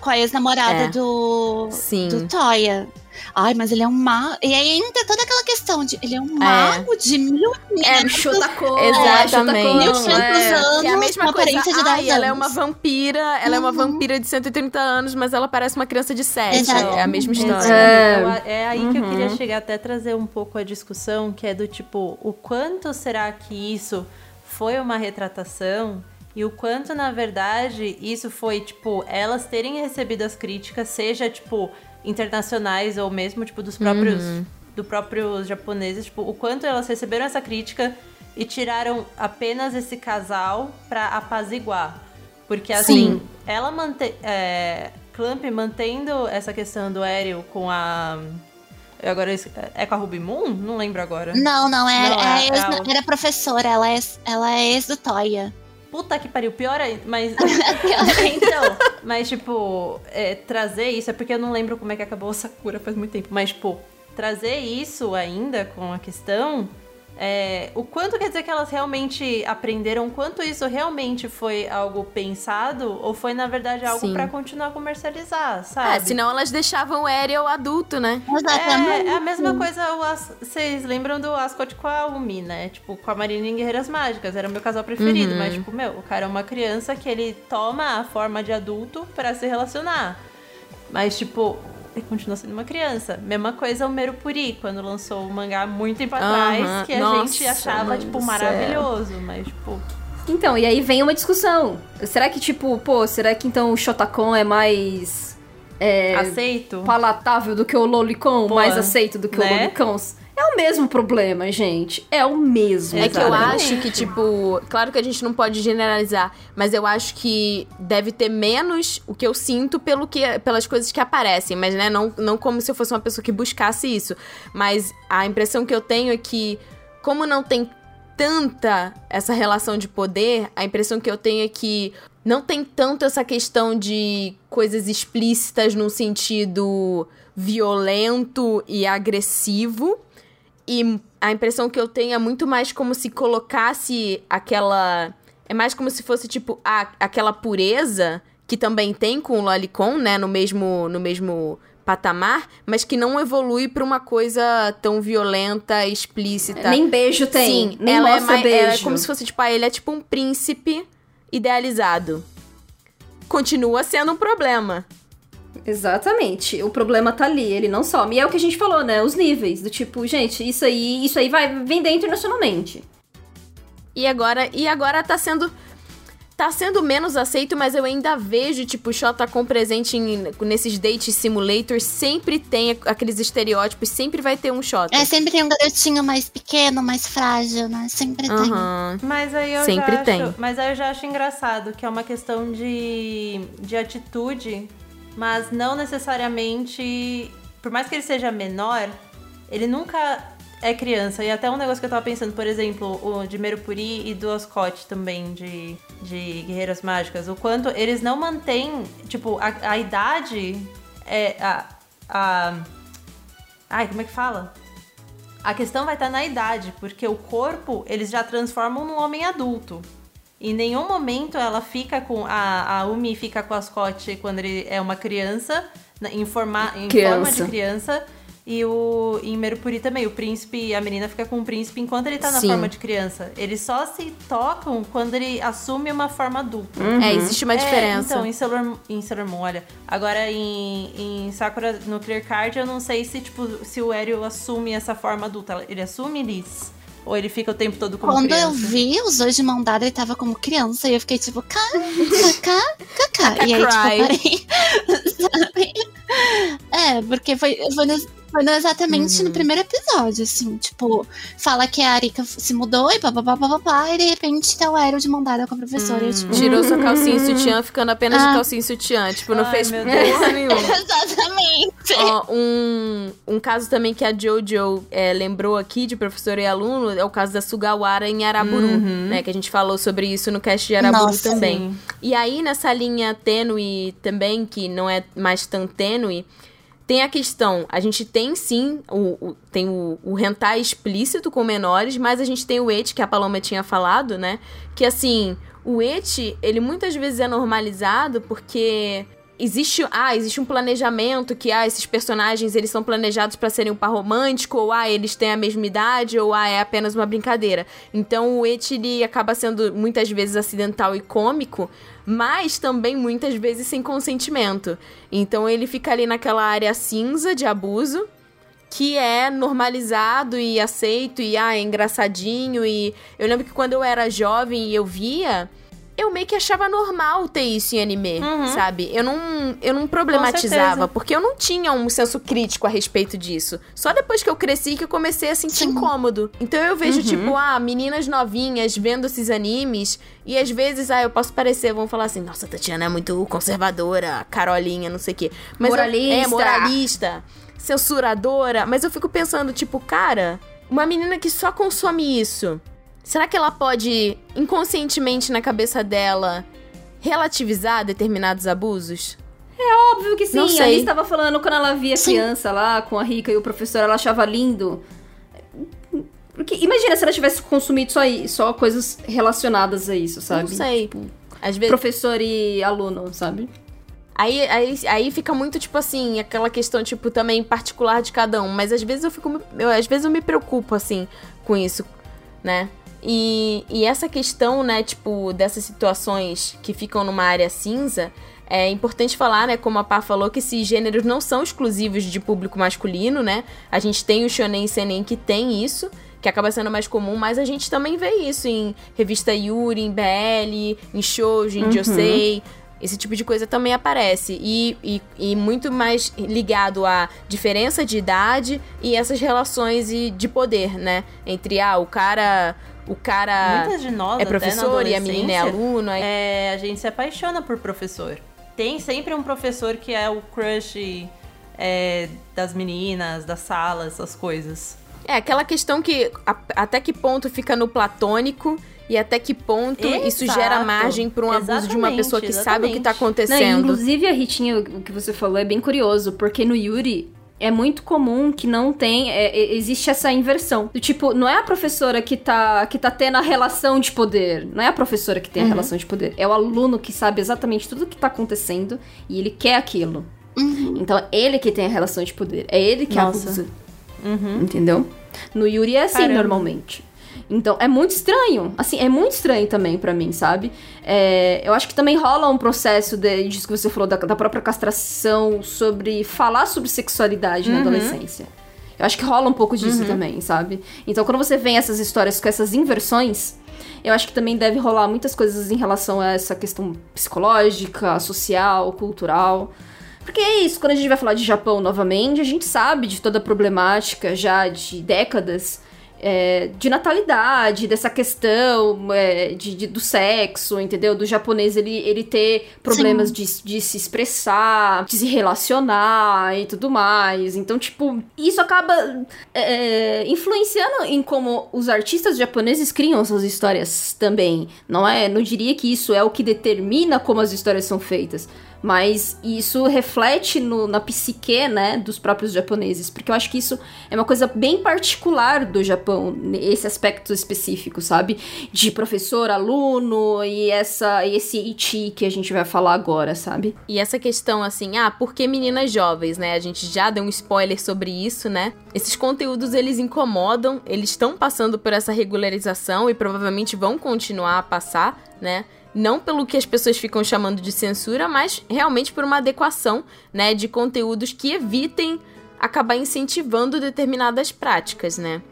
Com a ex-namorada É. do. Sim. do Toya. Ai, mas ele é um mago. E aí entra toda aquela questão de. Ele é um mago de mil e É, quinhentos Shotacon. Exatamente. mil Shotacon, quinhentos é. anos. Que é a mesma com coisa. aparência de Ai, 10 ela é uma vampira, ela é uma Uhum. vampira de 130 anos, mas ela parece uma criança de 7. Exato. É a mesma história. Exatamente. É. É aí que eu queria Uhum. chegar até trazer um pouco a discussão, que é do tipo, o quanto será que isso foi uma retratação e o quanto, na verdade, isso foi, tipo, elas terem recebido as críticas, seja, tipo, internacionais ou mesmo, tipo, dos próprios, do próprios japoneses, tipo, o quanto elas receberam essa crítica e tiraram apenas esse casal pra apaziguar. Porque, assim, ela mantém... É, Clamp mantendo essa questão do Aéreo com a... eu Agora, é com a Ruby Moon? Não lembro agora. Não, não, era, Não, é é- é o- era professora, ela é, ela é ex do Toya. Puta que pariu, pior ainda, mas. então, mas tipo, é, trazer isso, é porque eu não lembro como é que acabou o Sakura faz muito tempo, mas tipo, trazer isso ainda com a questão. É, o quanto quer dizer que elas realmente aprenderam, o quanto isso realmente foi algo pensado, ou foi, na verdade, algo pra continuar a comercializar, sabe? É, senão elas deixavam o Ariel adulto, né? Exatamente. É, é a mesma coisa, vocês lembram do Ascot com a Umi, né? Tipo, com a Marina em Guerreiras Mágicas, era o meu casal preferido, Uhum. mas tipo, meu, o cara é uma criança que ele toma a forma de adulto pra se relacionar. Mas tipo, continua sendo uma criança. Mesma coisa o Merupuri, quando lançou o mangá muito tempo atrás, Aham. que a Nossa, gente achava, tipo, maravilhoso, mas tipo, Então, e aí vem uma discussão. Será que, tipo, pô, será que então o Shotacon é mais. É, aceito. palatável do que o Lolicon? Pô, mais aceito do que o né? Lolicon? É o mesmo problema, gente. É o mesmo. É que eu acho que, tipo, claro que a gente não pode generalizar, mas eu acho que deve ter menos o que eu sinto pelo que, pelas coisas que aparecem, mas né, não, não como se eu fosse uma pessoa que buscasse isso. Mas a impressão que eu tenho é que, como não tem tanta essa relação de poder, a impressão que eu tenho é que não tem tanto essa questão de coisas explícitas num sentido violento e agressivo. E a impressão que eu tenho é muito mais como se colocasse aquela. É mais como se fosse, tipo, a, aquela pureza que também tem com o Lolicon, né? No mesmo, no mesmo patamar, mas que não evolui pra uma coisa tão violenta, explícita. Nem beijo tem. Sim, nem ela é, mais, beijo. ela é como se fosse, tipo, ah, ele é tipo um príncipe idealizado. Continua sendo um problema. Exatamente. O problema tá ali, ele não some. E é o que a gente falou, né? Os níveis. Do tipo, gente, isso aí, isso aí vai vender internacionalmente. E agora, e agora tá sendo tá sendo menos aceito, mas eu ainda vejo tipo o Shotacon presente em- nesses date simulators, sempre tem aqueles estereótipos, sempre vai ter um Shota. É, sempre tem um garotinho mais pequeno, mais frágil, né? Sempre tem. Aham. Mas aí eu Sempre já tem. acho, mas aí eu já acho engraçado que é uma questão de, de atitude, mas não necessariamente, por mais que ele seja menor, ele nunca é criança. E até um negócio que eu tava pensando, por exemplo, o de Merupuri e do Oscott também, de, de Guerreiras Mágicas. O quanto eles não mantêm, tipo, a, a idade é a, a. Ai, como é que fala? A questão vai estar na idade, porque o corpo eles já transformam num homem adulto. Em nenhum momento ela fica com. A, a Umi fica com a Scott quando ele é uma criança, em, forma, em forma de criança. E o em Merupuri também, o príncipe, a menina fica com o príncipe enquanto ele tá na Sim. forma de criança. Eles só se tocam quando ele assume uma forma adulta. É, existe uma É, diferença. então, em Sailor, em Sailor Moon, olha. Agora, em, em Sakura no Clear Card, eu não sei se, tipo, se o Aereo assume essa forma adulta. Ele assume, Liz? Ou ele fica o tempo todo como Quando criança? eu vi os dois de mão dada, ele tava como criança. E eu fiquei tipo, cá, cacá, cacá. E aí, tipo, parei. Sabe? É, porque foi, foi, no- foi no- exatamente Uhum. no primeiro episódio, assim. Tipo, fala que a Arika se mudou e papapá, papapá. E de repente tá o Aero de mão dada com a professora. E tipo, Tirou sua calcinha e sutiã, ficando apenas de Ah. calcinha e sutiã. Tipo, não Ai, fez porra nenhuma. Exatamente. Ó, um, um caso também que a Jojo é, lembrou aqui de professor e aluno é o caso da Sugawara em Araburu, né? Que a gente falou sobre isso no cast de Araburu Nossa, também. sim. E aí, nessa linha tênue também, que não é mais tão tênue, tem a questão, a gente tem sim, o, o- tem o, o hentai explícito com menores, mas a gente tem o eti, que a Paloma tinha falado, né? Que assim, o eti, ele muitas vezes é normalizado porque existe, ah, existe um planejamento que ah, esses personagens eles são planejados para serem um par romântico, ou ah, eles têm a mesma idade, ou ah, é apenas uma brincadeira. Então o eti ele acaba sendo muitas vezes acidental e cômico, mas também muitas vezes sem consentimento. Então ele fica ali naquela área cinza de abuso, que é normalizado e aceito e ah, é engraçadinho e eu lembro que quando eu era jovem e eu via, eu meio que achava normal ter isso em anime, sabe? Eu não, eu não problematizava, porque eu não tinha um senso crítico a respeito disso. Só depois que eu cresci que eu comecei a sentir Sim. incômodo. Então eu vejo, tipo, ah, meninas novinhas vendo esses animes, e às vezes, ah, eu posso parecer, vão falar assim, nossa, Tatiana é muito conservadora, Carolinha, não sei o quê. Mas eu- Moralista. é, moralista, censuradora. Mas eu fico pensando, tipo, cara, uma menina que só consome isso, será que ela pode, inconscientemente na cabeça dela, relativizar determinados abusos? Óbvio que sim. A sei. Liz tava falando quando ela via Sim. criança lá com a Rika e o professor, ela achava lindo. Porque imagina se ela tivesse consumido só, só coisas relacionadas a isso, sabe? Não sei. Tipo, Às vezes. professor e aluno, sabe? Aí, aí, aí fica muito, tipo assim, aquela questão, tipo, também particular de cada um. Mas às vezes eu fico. Eu, às vezes eu me preocupo, assim, com isso, né? E, e essa questão, né, tipo, dessas situações que ficam numa área cinza, é importante falar, né, como a Pá falou, que esses gêneros não são exclusivos de público masculino, né? A gente tem o shonen e seinen que tem isso, que acaba sendo mais comum, mas a gente também vê isso em revista Yuri, em BL, em shoujo, em josei. Esse tipo de coisa também aparece. E, e, e muito mais ligado à diferença de idade e essas relações de poder, né? Entre, ah, o cara. O cara Muitas de nós é até na professor e a menina é aluno. aí- É, a gente se apaixona por professor. Tem sempre um professor que é o crush é, das meninas, da sala, essas coisas. É, aquela questão que a- até que ponto fica no platônico e até que ponto isso Exato. gera margem para um abuso de uma Exatamente, pessoa que sabe o que tá exatamente. Não, acontecendo. inclusive a Ritinha, o que você falou é bem curioso, porque no Yuri é muito comum que não tem, é, é, existe essa inversão. Do tipo, não é a professora que tá, que tá tendo a relação de poder, não é a professora que tem a relação de poder, é o aluno que sabe exatamente tudo o que tá acontecendo e ele quer aquilo. Então, ele que tem a relação de poder, é ele que Nossa. abusa. Entendeu? No Yuri é assim, Caramba. normalmente. Então, é muito estranho. Assim, é muito estranho também pra mim, sabe? É, eu acho que também rola um processo de, disso que você falou, da, da própria castração, sobre falar sobre sexualidade na adolescência. Eu acho que rola um pouco disso também, sabe? Então, quando você vê essas histórias com essas inversões, eu acho que também deve rolar muitas coisas em relação a essa questão psicológica, social, cultural. Porque é isso, quando a gente vai falar de Japão novamente, a gente sabe de toda a problemática já de décadas é, de natalidade, dessa questão é, de, de, do sexo, entendeu? Do japonês ele, ele ter problemas de, de, se expressar, de se relacionar e tudo mais. Então, tipo, isso acaba é, influenciando em como os artistas japoneses criam suas histórias também. Não é? Não diria que isso é o que determina como as histórias são feitas mas isso reflete no, na psique, né, dos próprios japoneses, porque eu acho que isso é uma coisa bem particular do Japão, esse aspecto específico, sabe? De professor, aluno e essa esse iti que a gente vai falar agora, sabe? E essa questão assim, ah, por que meninas jovens, né? A gente já deu um spoiler sobre isso, né? Esses conteúdos eles incomodam, eles estão passando por essa regularização e provavelmente vão continuar a passar, né? Não pelo que as pessoas ficam chamando de censura, mas realmente por uma adequação, né, de conteúdos que evitem acabar incentivando determinadas práticas, né?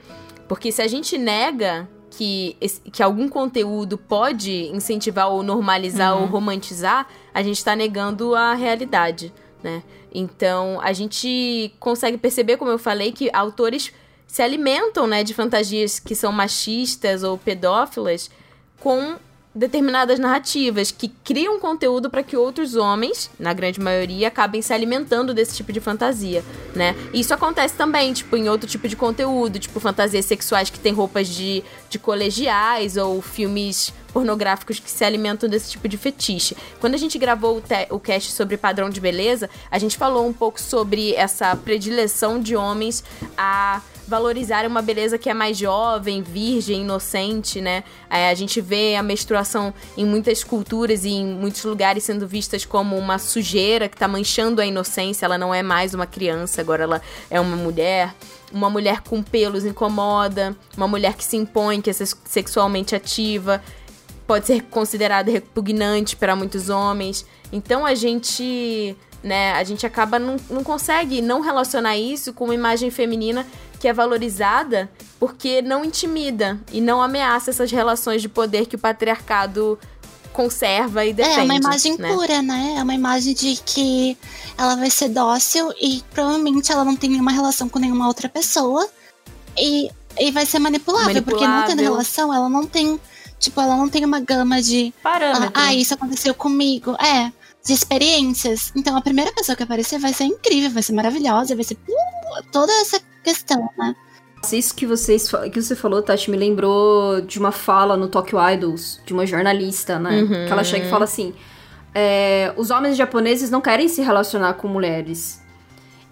Porque se a gente nega que, que algum conteúdo pode incentivar ou normalizar uhum. ou romantizar, a gente está negando a realidade, né? Então, a gente consegue perceber, como eu falei, que autores se alimentam, né, de fantasias que são machistas ou pedófilas com determinadas narrativas que criam conteúdo para que outros homens, na grande maioria, acabem se alimentando desse tipo de fantasia, né? Isso acontece também, tipo, em outro tipo de conteúdo, tipo fantasias sexuais que tem roupas de, de colegiais ou filmes pornográficos que se alimentam desse tipo de fetiche. Quando a gente gravou o, o cast sobre padrão de beleza, a gente falou um pouco sobre essa predileção de homens a valorizar uma beleza que é mais jovem, virgem, inocente, né? É, a gente vê a menstruação em muitas culturas e em muitos lugares sendo vistas como uma sujeira que tá manchando a inocência. Ela não é mais uma criança, agora ela é uma mulher. Uma mulher com pelos incomoda, uma mulher que se impõe, que é sexualmente ativa pode ser considerado repugnante para muitos homens. Então a gente, né, a gente acaba não, não consegue não relacionar isso com uma imagem feminina que é valorizada porque não intimida e não ameaça essas relações de poder que o patriarcado conserva e defende. É uma imagem né? pura, né? É uma imagem de que ela vai ser dócil e provavelmente ela não tem nenhuma relação com nenhuma outra pessoa e, e vai ser manipulável, manipulável. porque não tendo relação, ela não tem Tipo, ela não tem uma gama de. Parâmetro. Ah, isso aconteceu comigo. É, de experiências. Então a primeira pessoa que aparecer vai ser incrível, vai ser maravilhosa, vai ser uh, toda essa questão, né? Isso que, vocês, que você falou, Tati, me lembrou de uma fala no Tokyo Idols, de uma jornalista, né? Uhum. Que ela chega e fala assim: é, os homens japoneses não querem se relacionar com mulheres.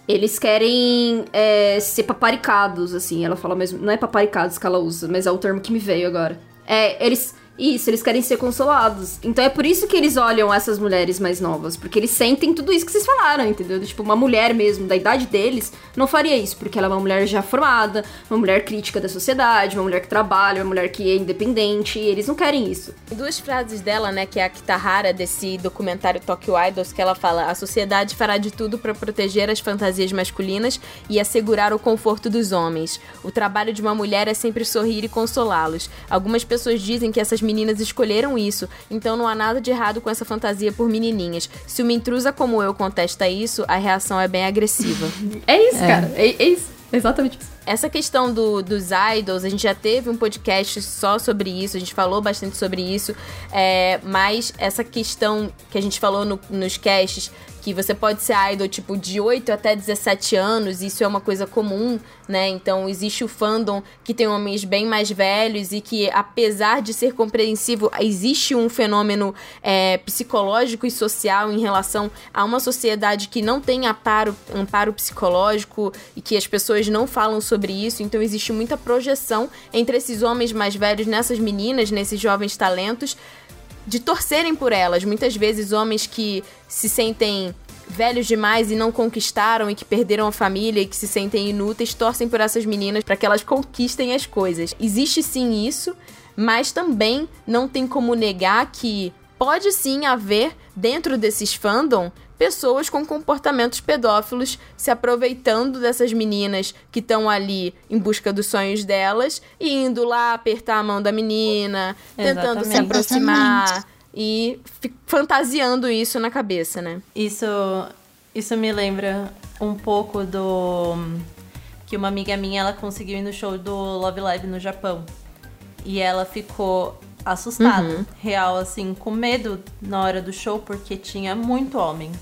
Eles querem é, ser paparicados, assim. Ela fala mesmo. Não é paparicados que ela usa, mas é o termo que me veio agora. É, eles isso, eles querem ser consolados. Então é por isso que eles olham essas mulheres mais novas, porque eles sentem tudo isso que vocês falaram, entendeu? Tipo, uma mulher mesmo, da idade deles, não faria isso, porque ela é uma mulher já formada, uma mulher crítica da sociedade, uma mulher que trabalha, uma mulher que é independente, e eles não querem isso. Duas frases dela, né, que é a Kitahara desse documentário Tokyo Idols, que ela fala: a sociedade fará de tudo para proteger as fantasias masculinas e assegurar o conforto dos homens. O trabalho de uma mulher é sempre sorrir e consolá-los. Algumas pessoas dizem que essas meninas escolheram isso, então não há nada de errado com essa fantasia por menininhas. Se uma intrusa como eu contesta isso, a reação é bem agressiva. é isso, é. cara. É, é isso. Exatamente isso. Essa questão do, dos idols, a gente já teve um podcast só sobre isso, a gente falou bastante sobre isso, é, mas essa questão que a gente falou no, nos casts que você pode ser idol, tipo, de 8 até 17 anos, isso é uma coisa comum, né? Então, existe o fandom que tem homens bem mais velhos e que, apesar de ser compreensivo, existe um fenômeno é, psicológico e social em relação a uma sociedade que não tem amparo, amparo psicológico e que as pessoas não falam sobre isso. Então, existe muita projeção entre esses homens mais velhos nessas meninas, nesses jovens talentos, de torcerem por elas. Muitas vezes homens que se sentem velhos demais e não conquistaram e que perderam a família e que se sentem inúteis torcem por essas meninas para que elas conquistem as coisas. Existe sim isso, mas também não tem como negar que pode sim haver dentro desses fandom pessoas com comportamentos pedófilos se aproveitando dessas meninas que estão ali em busca dos sonhos delas e indo lá apertar a mão da menina, Exatamente. tentando se aproximar Exatamente. e fantasiando isso na cabeça, né? Isso, isso me lembra um pouco do que uma amiga minha ela conseguiu ir no show do Love Live no Japão. E ela ficou assustada, Uhum. real, assim, com medo na hora do show, porque tinha muito homem.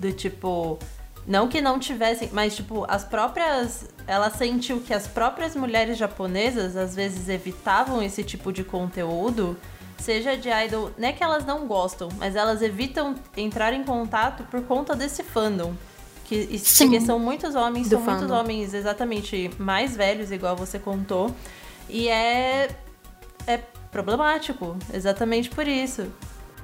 Do tipo. Não que não tivessem, mas tipo, as próprias. Ela sentiu que as próprias mulheres japonesas às vezes evitavam esse tipo de conteúdo, seja de idol. Não é que elas não gostam, mas elas evitam entrar em contato por conta desse fandom. Que, são muitos homens, Do são muitos fandom. homens exatamente mais velhos, igual você contou. E é. É problemático, exatamente por isso.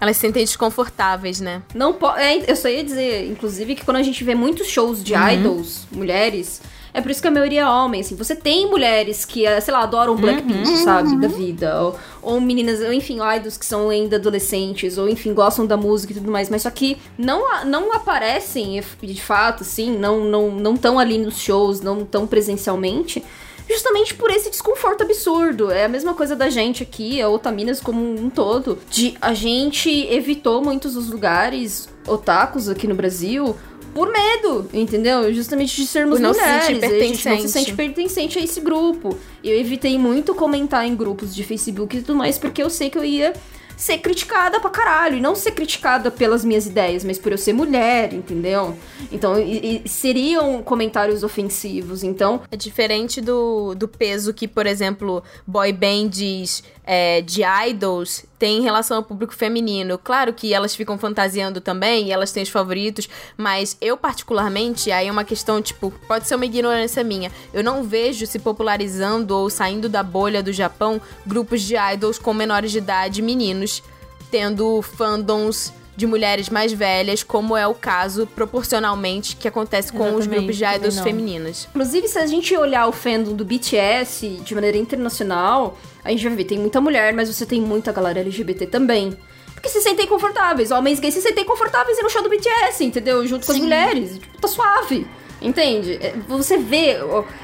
Elas se sentem desconfortáveis, né? Não po é, eu só ia dizer, inclusive, que quando a gente vê muitos shows de idols, mulheres, é por isso que a maioria é homem, assim. Você tem mulheres que, eh, sei lá, adoram Blackpink, sabe, da vida. Ou, ou meninas, ou, enfim, idols que são ainda adolescentes, ou enfim, gostam da música e tudo mais. Mas só que não, não aparecem, de fato, assim, não não não estão ali nos shows, não estão presencialmente. Justamente por esse desconforto absurdo. É a mesma coisa da gente aqui, a Otaminas como um todo. De a gente evitou muitos dos lugares otakus aqui no Brasil por medo, entendeu? Justamente de sermos não se mulheres. sentir a gente não se pertencente. sente pertencente a esse grupo. Eu evitei muito comentar em grupos de Facebook e tudo mais, porque eu sei que eu ia ser criticada pra caralho. E não ser criticada pelas minhas ideias, mas por eu ser mulher, entendeu? Então, e- e seriam comentários ofensivos. Então, É diferente do, do peso que, por exemplo, boy bands é, de idols têm em relação ao público feminino. Claro que elas ficam fantasiando também, e elas têm os favoritos, mas eu, particularmente, aí é uma questão, tipo, pode ser uma ignorância minha. Eu não vejo se popularizando ou saindo da bolha do Japão grupos de idols com menores de idade, meninos, tendo fandoms de mulheres mais velhas, como é o caso, proporcionalmente, que acontece com os Exatamente, grupos de idols femininas. Inclusive, se a gente olhar o fandom do BTS de maneira internacional, a gente vai ver, tem muita mulher, mas você tem muita galera LGBT também. Porque se sentem confortáveis. Homens gays se sentem confortáveis no show do BTS, entendeu? Junto com as Sim. mulheres. Tipo, tá suave. Entende? É, Você vê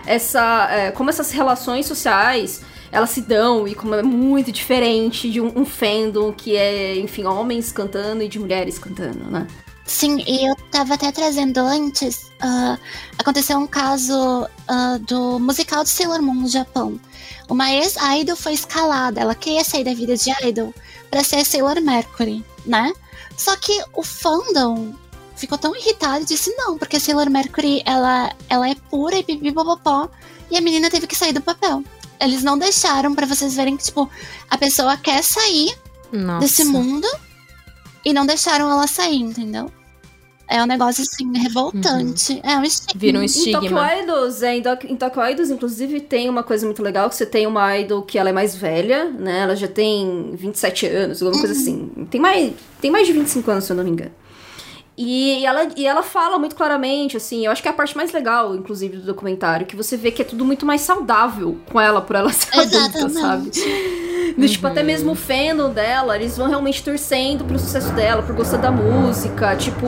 essa, é, como essas relações sociais elas se dão e como é muito diferente de um, um fandom que é, enfim, homens cantando e de mulheres cantando, né? Sim, e eu tava até trazendo antes. ah, aconteceu um caso ah, do musical de Sailor Moon no Japão. Uma ex-idol foi escalada, ela queria sair da vida de idol pra ser Sailor Mercury, né? Só que o fandom ficou tão irritado e disse não, porque a Sailor Mercury ela, ela é pura e pipipopopó e a menina teve que sair do papel. Eles não deixaram pra vocês verem que, tipo, a pessoa quer sair Nossa. desse mundo e não deixaram ela sair, entendeu? É um negócio assim, revoltante. É um estigma. Vira um Em estigma. Tokyo Idols, é, em, em Tokyo Idols, inclusive, tem uma coisa muito legal, que você tem uma idol que ela é mais velha, né? Ela já tem 27 anos, alguma coisa assim. Tem mais, tem mais de 25 anos, se eu não me engano. E, ela, e ela fala muito claramente, assim, eu acho que é a parte mais legal, inclusive, do documentário, que você vê que é tudo muito mais saudável com ela, por ela ser adulta, sabe? Do, tipo, até mesmo o fandom dela, eles vão realmente torcendo pro sucesso dela, por gostar da música, tipo,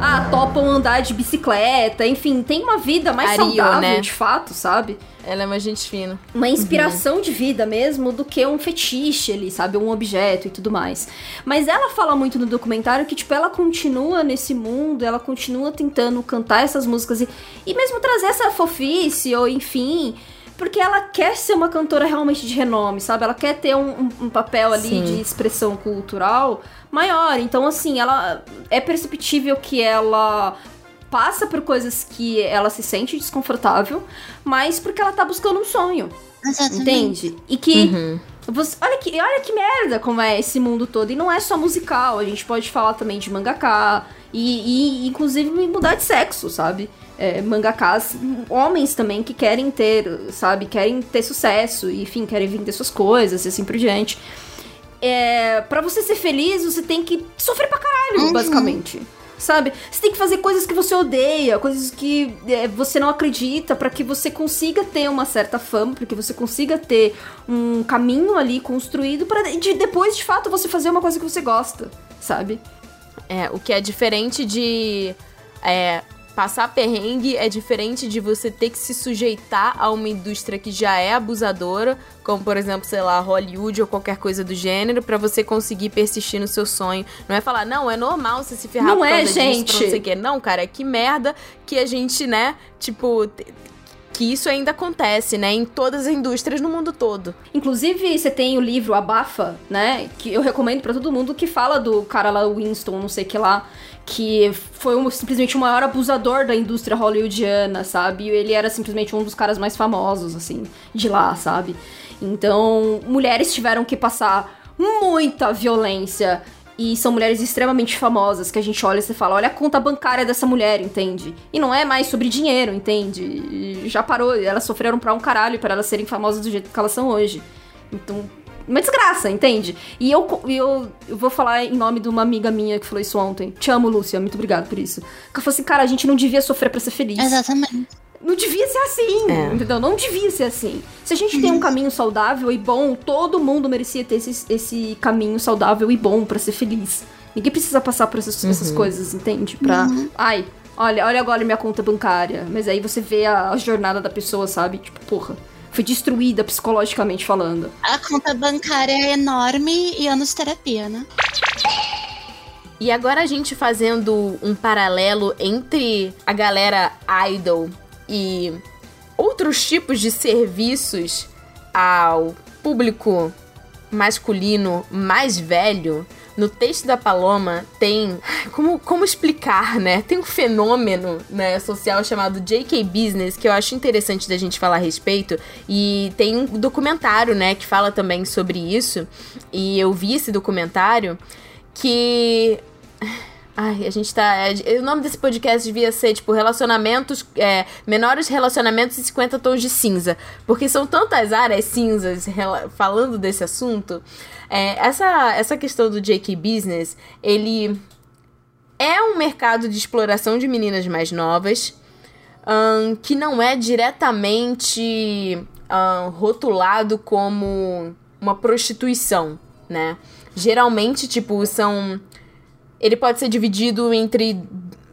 ah, topam andar de bicicleta, enfim, tem uma vida mais Ario, saudável, né? de fato, sabe? Ela é uma gente fina. Uma inspiração de vida mesmo do que um fetiche ali, sabe? Um objeto e tudo mais. Mas ela fala muito no documentário que, tipo, ela continua nesse mundo, ela continua tentando cantar essas músicas e, e mesmo trazer essa fofice, ou enfim. Porque ela quer ser uma cantora realmente de renome, sabe? Ela quer ter um, um- um papel ali Sim. de expressão cultural maior. Então, assim, ela é perceptível que ela passa por coisas que ela se sente desconfortável, mas porque ela tá buscando um sonho, Exatamente. entende? E que Uhum. você, olha que olha que merda como é esse mundo todo e não é só musical, a gente pode falar também de mangaká e, e inclusive mudar de sexo, sabe? É, mangakas, homens também que querem ter, sabe, querem ter sucesso, enfim, querem vender suas coisas e assim por diante. É, para você ser feliz, você tem que sofrer pra caralho, Uhum. basicamente. Sabe? Você tem que fazer coisas que você odeia, coisas que é, você não acredita, pra que você consiga ter uma certa fama, pra que você consiga ter um caminho ali construído para de, depois, de fato, você fazer uma coisa que você gosta, sabe? É, o que é diferente de é, passar perrengue é diferente de você ter que se sujeitar a uma indústria que já é abusadora, como por exemplo, sei lá, Hollywood ou qualquer coisa do gênero, pra você conseguir persistir no seu sonho. Não é falar, não, é normal você se ferrar Não por é, causa disso, pra gente. não sei o quê. Não, cara, que merda que a gente, né, tipo, que isso ainda acontece, né, em todas as indústrias no mundo todo. Inclusive, você tem o livro Abafa, né, que eu recomendo para todo mundo, que fala do cara lá, Winston, não sei que lá, que foi um, simplesmente o maior abusador da indústria hollywoodiana, sabe? Ele era simplesmente um dos caras mais famosos, assim, de lá, sabe? Então, mulheres tiveram que passar muita violência e são mulheres extremamente famosas que a gente olha e você fala, olha a conta bancária dessa mulher, entende? E não é mais sobre dinheiro, entende? E já parou, elas sofreram pra um caralho para elas serem famosas do jeito que elas são hoje. Então, uma desgraça, entende? E eu, eu, eu vou falar em nome de uma amiga minha que falou isso ontem. Te amo, Lúcia, muito obrigada por isso. Que falou assim, cara, a gente não devia sofrer para ser feliz. Exatamente. Não devia ser assim, é. entendeu? Não devia ser assim. Se a gente tem um caminho saudável e bom, todo mundo merecia ter esse, esse caminho saudável e bom para ser feliz. Ninguém precisa passar por essas, uhum. essas coisas, entende? Pra. Uhum. Ai, olha, olha agora minha conta bancária. Mas aí você vê a, a jornada da pessoa, sabe? Tipo, porra foi destruída psicologicamente falando. A conta bancária é enorme e anos terapia, né? E agora a gente fazendo um paralelo entre a galera idol e outros tipos de serviços ao público masculino mais velho, no texto da Paloma tem como, como explicar, né? Tem um fenômeno né, social chamado JK Business que eu acho interessante da gente falar a respeito e tem um documentário, né, que fala também sobre isso e eu vi esse documentário que Ai, a gente tá. É, o nome desse podcast devia ser, tipo, relacionamentos. É, menores relacionamentos e 50 tons de cinza. Porque são tantas áreas cinzas falando desse assunto. É, essa, essa questão do JK Business, ele é um mercado de exploração de meninas mais novas. Um, que não é diretamente um, rotulado como uma prostituição, né? Geralmente, tipo, são ele pode ser dividido entre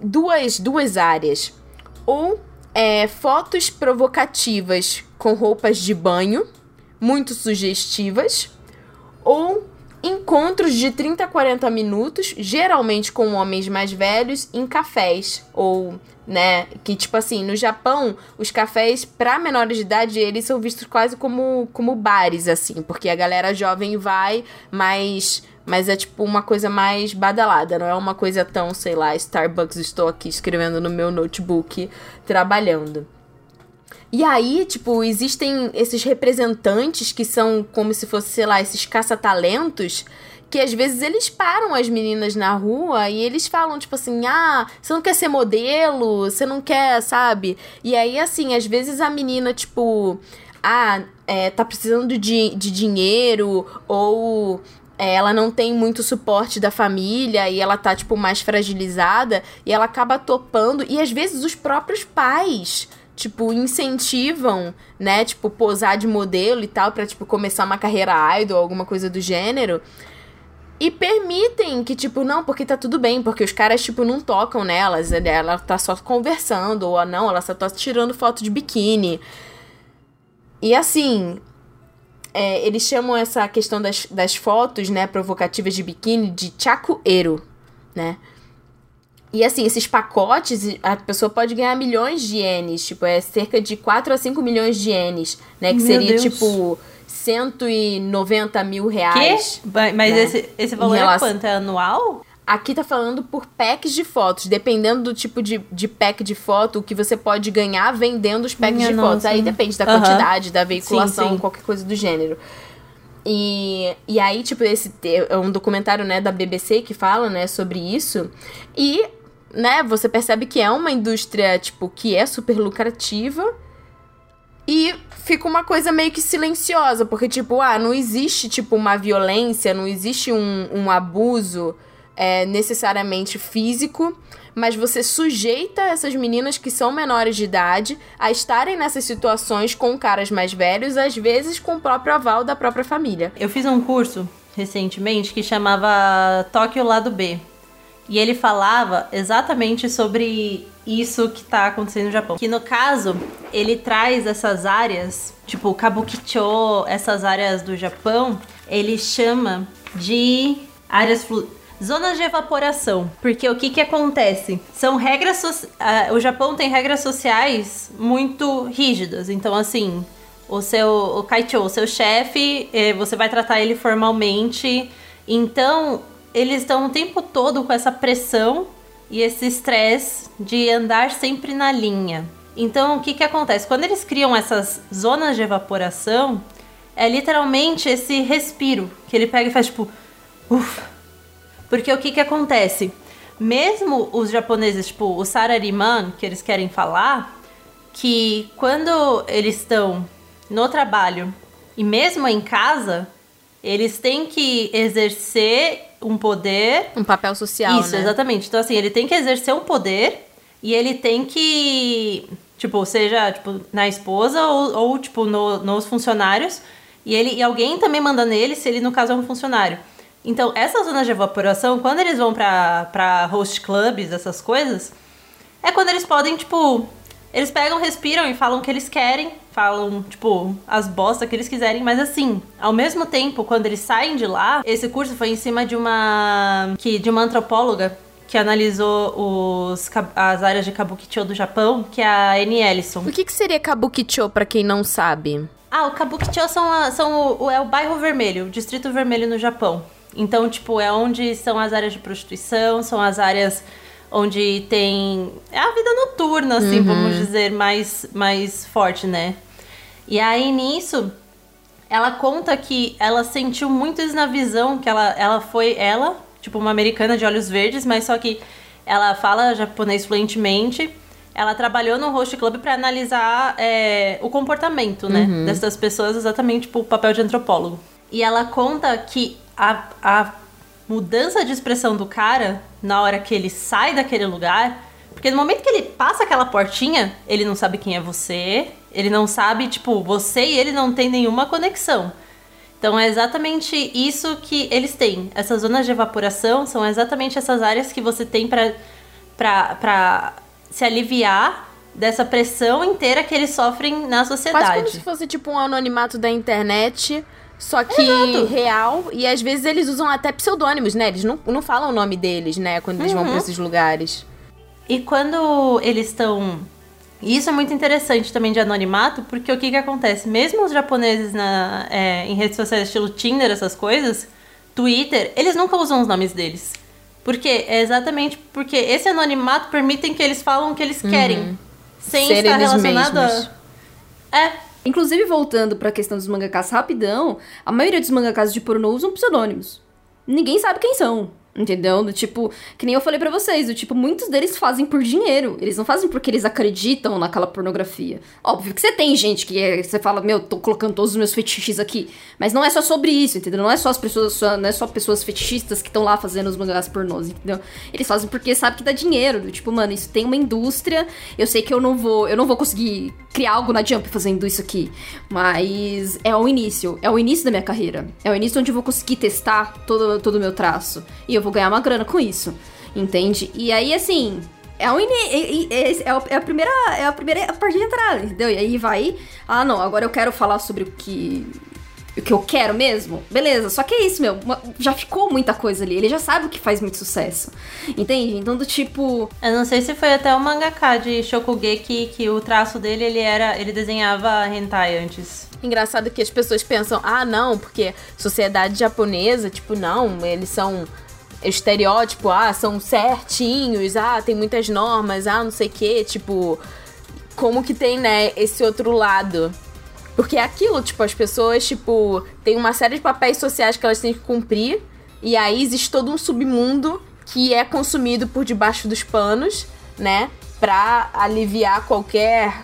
duas, duas áreas. Ou é, fotos provocativas com roupas de banho, muito sugestivas, ou encontros de 30 a 40 minutos, geralmente com homens mais velhos, em cafés. Ou, né, que tipo assim, no Japão, os cafés para menores de idade, eles são vistos quase como, como bares, assim, porque a galera jovem vai, mas mas é tipo uma coisa mais badalada, não é uma coisa tão, sei lá, Starbucks, estou aqui escrevendo no meu notebook, trabalhando. E aí, tipo, existem esses representantes que são como se fosse, sei lá, esses caça-talentos que às vezes eles param as meninas na rua e eles falam, tipo assim, ah, você não quer ser modelo? Você não quer, sabe? E aí, assim, às vezes a menina, tipo, ah, é, tá precisando de, de dinheiro ou ela não tem muito suporte da família e ela tá, tipo, mais fragilizada e ela acaba topando. E às vezes os próprios pais, tipo, incentivam, né, tipo, posar de modelo e tal, pra, tipo, começar uma carreira idol, alguma coisa do gênero. E permitem que, tipo, não, porque tá tudo bem, porque os caras, tipo, não tocam nelas, né, ela tá só conversando, ou não, ela só tá tirando foto de biquíni. E assim, é, eles chamam essa questão das, das fotos, né, provocativas de biquíni de chakuero, né? E assim, esses pacotes, a pessoa pode ganhar milhões de ienes, tipo, é cerca de 4 a 5 milhões de ienes, né? Que Meu seria, Deus. tipo, 190 mil reais. Que? Mas né? esse, esse valor é quanto? É anual? Aqui tá falando por packs de fotos. Dependendo do tipo de, de pack de foto, o que você pode ganhar vendendo os packs Minha de nossa. fotos. Aí depende da quantidade, da veiculação, sim, sim. qualquer coisa do gênero. E, e aí, tipo, esse é um documentário, né, da BBC que fala, né, sobre isso. E, né, você percebe que é uma indústria, tipo, que é super lucrativa. E fica uma coisa meio que silenciosa, porque, tipo, ah, não existe, tipo, uma violência, não existe um, um abuso é, necessariamente físico, mas você sujeita essas meninas que são menores de idade a estarem nessas situações com caras mais velhos, às vezes com o próprio aval da própria família. Eu fiz um curso recentemente que chamava Tóquio Lado B. E ele falava exatamente sobre isso que está acontecendo no Japão. Que no caso, ele traz essas áreas, tipo Kabukicho, essas áreas do Japão, ele chama de áreas Zonas de evaporação. Porque o que que acontece? São regras. So o Japão tem regras sociais muito rígidas. Então, assim, o seu o Kaicho, o seu chefe, eh, você vai tratar ele formalmente. Então, eles estão o tempo todo com essa pressão e esse estresse de andar sempre na linha. Então, o que, que acontece? Quando eles criam essas zonas de evaporação, é literalmente esse respiro que ele pega e faz tipo. Uf. Porque o que, que acontece? Mesmo os japoneses, tipo, o sarariman, que eles querem falar, que quando eles estão no trabalho e mesmo em casa, eles têm que exercer um poder. Um papel social. Isso, né? exatamente. Então, assim, ele tem que exercer um poder e ele tem que. Tipo, seja tipo, na esposa ou, ou tipo, no, nos funcionários. E, ele, e alguém também manda nele se ele, no caso, é um funcionário. Então, essas zonas de evaporação, quando eles vão pra, pra host clubs, essas coisas, é quando eles podem, tipo. Eles pegam, respiram e falam o que eles querem, falam, tipo, as bostas que eles quiserem, mas assim, ao mesmo tempo, quando eles saem de lá, esse curso foi em cima de uma. que de uma antropóloga que analisou os, as áreas de Kabukicho do Japão, que é a Annie Ellison. O que, que seria Kabukicho, pra quem não sabe? Ah, o Kabukicho são, a, são o, é o bairro vermelho, o distrito vermelho no Japão. Então, tipo, é onde são as áreas de prostituição, são as áreas onde tem é a vida noturna, assim, uhum. vamos dizer, mais, mais forte, né? E aí nisso, ela conta que ela sentiu muito isso na visão, que ela, ela foi ela, tipo uma americana de olhos verdes, mas só que ela fala japonês fluentemente. Ela trabalhou no host club para analisar é, o comportamento, né, uhum. dessas pessoas, exatamente tipo o papel de antropólogo. E ela conta que a, a mudança de expressão do cara na hora que ele sai daquele lugar. Porque no momento que ele passa aquela portinha, ele não sabe quem é você, ele não sabe, tipo, você e ele não tem nenhuma conexão. Então é exatamente isso que eles têm. Essas zonas de evaporação são exatamente essas áreas que você tem para se aliviar dessa pressão inteira que eles sofrem na sociedade. Quase como se fosse tipo um anonimato da internet só que Exato. real. E às vezes eles usam até pseudônimos, né? Eles não, não falam o nome deles, né? Quando eles uhum. vão pra esses lugares. E quando eles estão. Isso é muito interessante também de anonimato, porque o que que acontece? Mesmo os japoneses na, é, em redes sociais, estilo Tinder, essas coisas, Twitter, eles nunca usam os nomes deles. Por quê? É exatamente porque esse anonimato permite que eles falam o que eles querem. Uhum. Sem Ser estar relacionado mesmos. a. É, Inclusive, voltando para a questão dos mangakas rapidão, a maioria dos mangakas de pornô usam pseudônimos. Ninguém sabe quem são. Entendeu? Do tipo, que nem eu falei para vocês, do tipo, muitos deles fazem por dinheiro. Eles não fazem porque eles acreditam naquela pornografia. Óbvio que você tem gente que é, você fala, meu, tô colocando todos os meus fetiches aqui. Mas não é só sobre isso, entendeu? Não é só as pessoas, não é só pessoas fetichistas que estão lá fazendo os mangás pornôs, entendeu? Eles fazem porque sabe que dá dinheiro. Do tipo, mano, isso tem uma indústria. Eu sei que eu não vou, eu não vou conseguir criar algo na Jump fazendo isso aqui. Mas é o início. É o início da minha carreira. É o início onde eu vou conseguir testar todo o todo meu traço. E eu eu vou ganhar uma grana com isso. Entende? E aí, assim, é, um in... é, a primeira é a primeira parte de entrada, entendeu? E aí vai, ah, não, agora eu quero falar sobre o que o que eu quero mesmo. Beleza, só que é isso, meu, já ficou muita coisa ali. Ele já sabe o que faz muito sucesso. Entende? Então do tipo, eu não sei se foi até o mangaka de Shokugeki que o traço dele, ele era, ele desenhava hentai antes. Engraçado que as pessoas pensam: "Ah, não, porque sociedade japonesa, tipo, não, eles são estereótipo, ah, são certinhos, ah, tem muitas normas, ah, não sei o quê, tipo, como que tem, né, esse outro lado. Porque é aquilo, tipo, as pessoas, tipo, tem uma série de papéis sociais que elas têm que cumprir, e aí existe todo um submundo que é consumido por debaixo dos panos, né, pra aliviar qualquer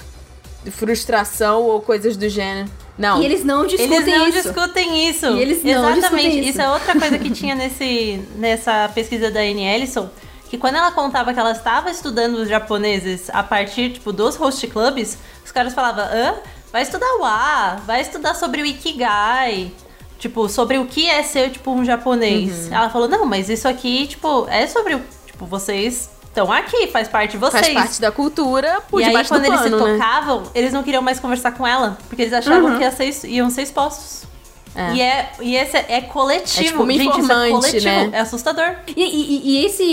frustração ou coisas do gênero. Não. E eles não discutem eles não isso. discutem isso. E eles não Exatamente. Isso. isso. é outra coisa que tinha nesse, nessa pesquisa da Anne Ellison. Que quando ela contava que ela estava estudando os japoneses a partir, tipo, dos host clubs, os caras falavam, hã? Vai estudar o A, vai estudar sobre o Ikigai. Tipo, sobre o que é ser, tipo, um japonês. Uhum. Ela falou, não, mas isso aqui, tipo, é sobre. Tipo, vocês estão aqui, faz parte de vocês. Faz parte da cultura, por E aí, quando eles pano, se né? tocavam, eles não queriam mais conversar com ela, porque eles achavam uhum. que ia ser, iam ser expostos. É. E, é, e esse é coletivo. É tipo uma Gente, é coletivo. Né? É assustador. E, e, e, esse,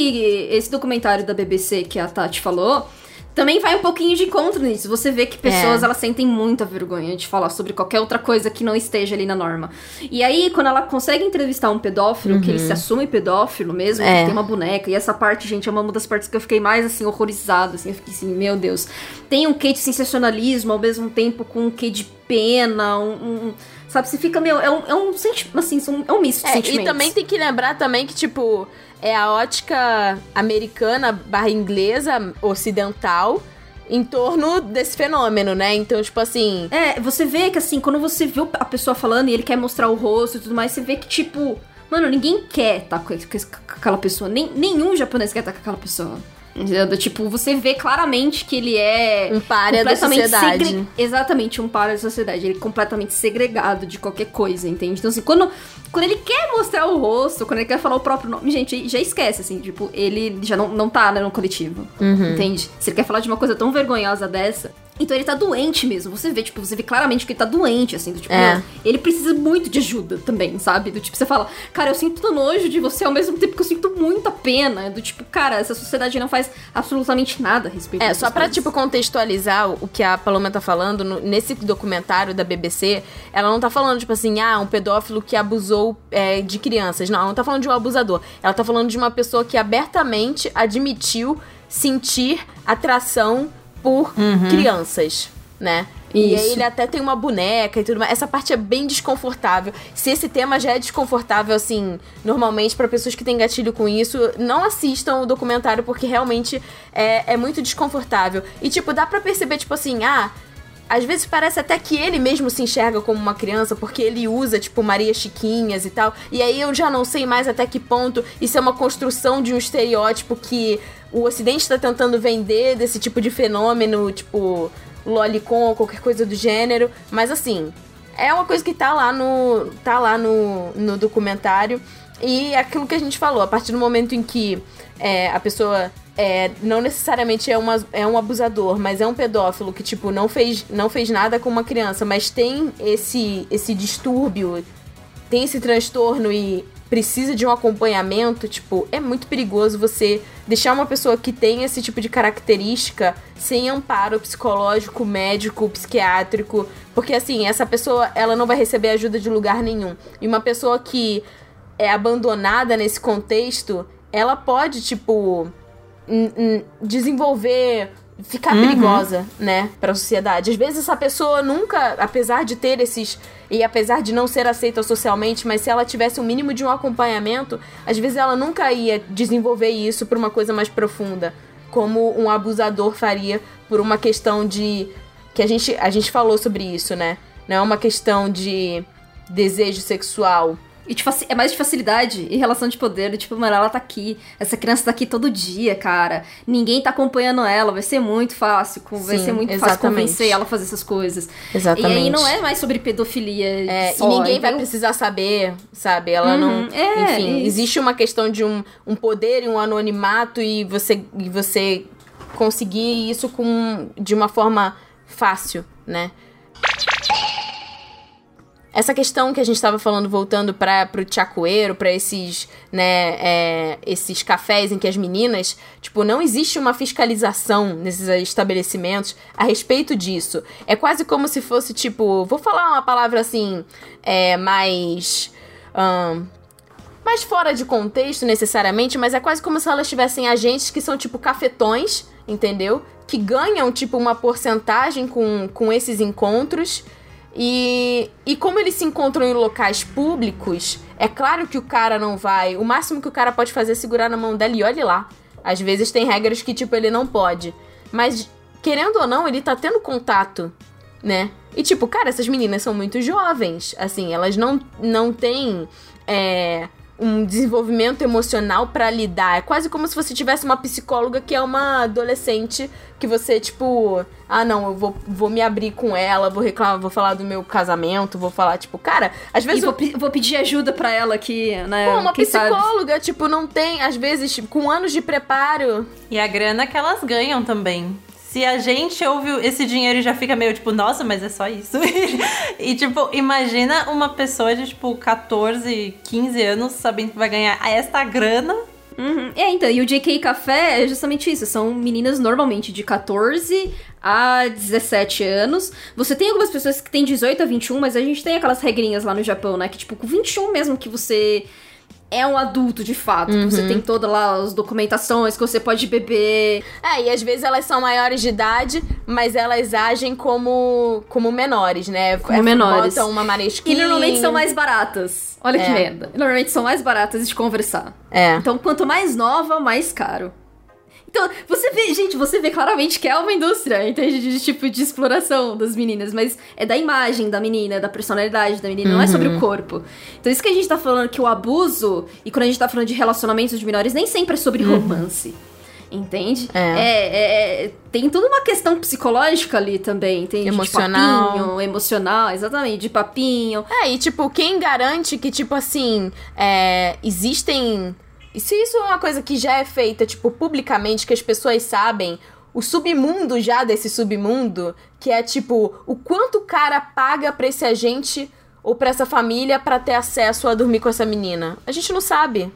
esse documentário da BBC que a Tati falou também vai um pouquinho de encontro nisso. Você vê que pessoas é. elas sentem muita vergonha de falar sobre qualquer outra coisa que não esteja ali na norma. E aí, quando ela consegue entrevistar um pedófilo, uhum. que ele uhum. se assume pedófilo mesmo, é. que tem uma boneca, e essa parte, gente, é uma das partes que eu fiquei mais assim, horrorizada. Assim, eu fiquei assim, meu Deus. Tem um quê de sensacionalismo ao mesmo tempo com um quê de pena, um, um sabe? Você fica, meu, é um, é um sentimento, assim, é um misto de é. E também tem que lembrar também que, tipo, é a ótica americana barra inglesa, ocidental, em torno desse fenômeno, né? Então, tipo assim. É, você vê que assim, quando você vê a pessoa falando e ele quer mostrar o rosto e tudo mais, você vê que, tipo, mano, ninguém quer estar tá com, aquela pessoa. Nem, nenhum japonês quer estar tá com aquela pessoa. Entendeu? Tipo, você vê claramente que ele é. Um páreo da sociedade. Segre... Exatamente, um páreo da sociedade. Ele é completamente segregado de qualquer coisa, entende? Então, assim, quando, quando ele quer mostrar o rosto, quando ele quer falar o próprio nome, gente, já esquece, assim, tipo, ele já não, não tá né, no coletivo. Uhum. Entende? Se ele quer falar de uma coisa tão vergonhosa dessa, então ele tá doente mesmo. Você vê, tipo, você vê claramente que ele tá doente, assim, do tipo, é. ele precisa muito de ajuda também, sabe? Do tipo, você fala, cara, eu sinto nojo de você ao mesmo tempo que eu sinto muita pena. Do tipo, cara, essa sociedade não faz absolutamente nada a respeito É, só pra, coisas. tipo, contextualizar o que a Paloma tá falando, no, nesse documentário da BBC, ela não tá falando, tipo assim, ah, um pedófilo que abusou é, de crianças. Não, ela não tá falando de um abusador. Ela tá falando de uma pessoa que abertamente admitiu sentir atração por uhum. crianças, né? Isso. E aí ele até tem uma boneca e tudo mais. Essa parte é bem desconfortável. Se esse tema já é desconfortável, assim, normalmente para pessoas que têm gatilho com isso, não assistam o documentário porque realmente é, é muito desconfortável. E, tipo, dá pra perceber, tipo assim, ah. Às vezes parece até que ele mesmo se enxerga como uma criança, porque ele usa, tipo, Maria Chiquinhas e tal. E aí eu já não sei mais até que ponto isso é uma construção de um estereótipo que o Ocidente está tentando vender desse tipo de fenômeno, tipo lolicon ou qualquer coisa do gênero, mas assim, é uma coisa que tá lá no tá lá no, no documentário e é aquilo que a gente falou, a partir do momento em que é, a pessoa é, não necessariamente é, uma, é um abusador, mas é um pedófilo que, tipo, não fez, não fez nada com uma criança, mas tem esse, esse distúrbio, tem esse transtorno e precisa de um acompanhamento, tipo, é muito perigoso você deixar uma pessoa que tem esse tipo de característica sem amparo psicológico, médico, psiquiátrico, porque assim, essa pessoa, ela não vai receber ajuda de lugar nenhum. E uma pessoa que é abandonada nesse contexto, ela pode, tipo, desenvolver ficar uhum. perigosa, né, para a sociedade. Às vezes essa pessoa nunca, apesar de ter esses e apesar de não ser aceita socialmente, mas se ela tivesse um mínimo de um acompanhamento, às vezes ela nunca ia desenvolver isso por uma coisa mais profunda, como um abusador faria por uma questão de que a gente a gente falou sobre isso, né? Não é uma questão de desejo sexual, e tipo, é mais de facilidade e relação de poder. Tipo, mano, ela tá aqui. Essa criança tá aqui todo dia, cara. Ninguém tá acompanhando ela. Vai ser muito fácil. Vai ser muito exatamente. fácil convencer ela a fazer essas coisas. Exatamente. E aí não é mais sobre pedofilia. É, só, e ninguém então... vai precisar saber, sabe? Ela uhum, não. É, enfim, existe uma questão de um, um poder e um anonimato e você, e você conseguir isso com, de uma forma fácil, né? Essa questão que a gente estava falando, voltando para o chacoeiro, para esses, né, é, esses cafés em que as meninas, tipo, não existe uma fiscalização nesses estabelecimentos a respeito disso. É quase como se fosse, tipo, vou falar uma palavra assim, é, mais. Um, mais fora de contexto necessariamente, mas é quase como se elas tivessem agentes que são tipo cafetões, entendeu? Que ganham tipo uma porcentagem com, com esses encontros e, e como eles se encontram em locais públicos, é claro que o cara não vai. O máximo que o cara pode fazer é segurar na mão dela e olhe lá. Às vezes tem regras que, tipo, ele não pode. Mas, querendo ou não, ele tá tendo contato, né? E, tipo, cara, essas meninas são muito jovens. Assim, elas não, não têm. É, um desenvolvimento emocional para lidar. É quase como se você tivesse uma psicóloga que é uma adolescente que você, tipo, ah, não, eu vou, vou me abrir com ela, vou reclamar, vou falar do meu casamento, vou falar, tipo, cara, às vezes. E vou, eu... vou pedir ajuda para ela aqui, né? Pô, uma psicóloga, sabe? tipo, não tem, às vezes, tipo, com anos de preparo. E a grana que elas ganham também se a gente ouve esse dinheiro e já fica meio tipo, nossa, mas é só isso. e tipo, imagina uma pessoa de tipo 14, 15 anos sabendo que vai ganhar esta grana. Uhum. É, então, e o JK Café é justamente isso. São meninas normalmente de 14 a 17 anos. Você tem algumas pessoas que têm 18 a 21, mas a gente tem aquelas regrinhas lá no Japão, né? Que tipo, com 21 mesmo que você é um adulto de fato. Uhum. Você tem todas lá as documentações que você pode beber. É, e às vezes elas ssão maiores de idade, mas elas agem como, como menores, né? Como é, menores. Botam uma marisquinha. E normalmente são mais baratas. Olha é. que merda. Normalmente são mais baratas de conversar. É. Então, quanto mais nova, mais caro. Então, você vê, gente, você vê claramente que é uma indústria, entende? De, tipo de exploração das meninas, mas é da imagem da menina, da personalidade da menina, uhum. não é sobre o uhum. corpo. Então, isso que a gente tá falando que o abuso, e quando a gente tá falando de relacionamentos de menores, nem sempre é sobre uhum. romance. Entende? É. É, é, é. tem toda uma questão psicológica ali também, tem emocional, de papinho, emocional, exatamente, de papinho. É, e tipo, quem garante que, tipo assim, é, existem e se isso é uma coisa que já é feita, tipo, publicamente, que as pessoas sabem, o submundo já desse submundo, que é tipo, o quanto o cara paga pra esse agente ou pra essa família para ter acesso a dormir com essa menina? A gente não sabe.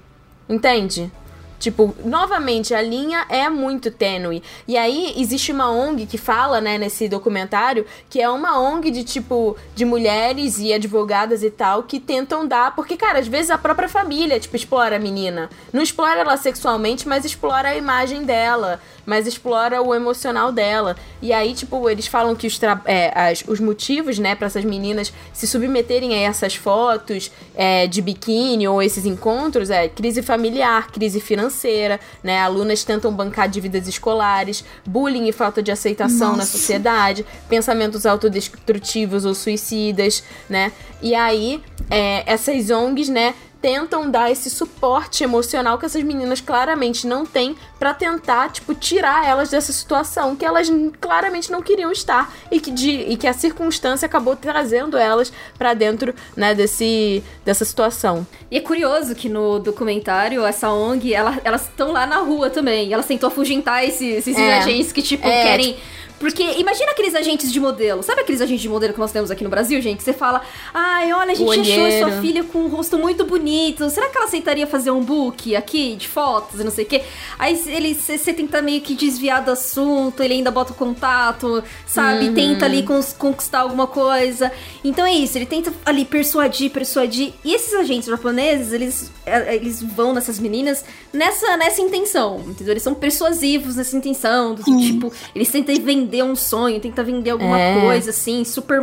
Entende? Tipo, novamente, a linha é muito tênue. E aí existe uma ONG que fala, né, nesse documentário, que é uma ONG de tipo de mulheres e advogadas e tal que tentam dar, porque cara, às vezes a própria família, tipo, explora a menina. Não explora ela sexualmente, mas explora a imagem dela, mas explora o emocional dela. E aí, tipo, eles falam que os, é, as, os motivos, né, para essas meninas se submeterem a essas fotos é, de biquíni ou esses encontros é crise familiar, crise financeira, né? Alunas tentam bancar dívidas escolares, bullying e falta de aceitação Nossa. na sociedade, pensamentos autodestrutivos ou suicidas, né? E aí, é, essas ONGs, né, tentam dar esse suporte emocional que essas meninas claramente não têm para tentar, tipo, tirar elas dessa situação que elas claramente não queriam estar e que, de, e que a circunstância acabou trazendo elas para dentro, né, desse, dessa situação. E é curioso que no documentário, essa ONG, ela, elas estão lá na rua também. E elas tentam afugentar esses, esses é. agentes que, tipo, é, querem... Tipo, porque imagina aqueles agentes de modelo. Sabe aqueles agentes de modelo que nós temos aqui no Brasil, gente? Que você fala, ai, olha, a gente achou sua filha com um rosto muito bonito. Será que ela aceitaria fazer um book aqui de fotos e não sei o quê? Aí ele, você tenta meio que desviar do assunto, ele ainda bota o contato, sabe? Uhum. Tenta ali conquistar alguma coisa. Então é isso, ele tenta ali persuadir, persuadir. E esses agentes japoneses, eles, é, eles vão nessas meninas nessa, nessa intenção, entendeu? Eles são persuasivos nessa intenção, do, tipo, eles tentam vender vender um sonho, tenta vender alguma é. coisa, assim, super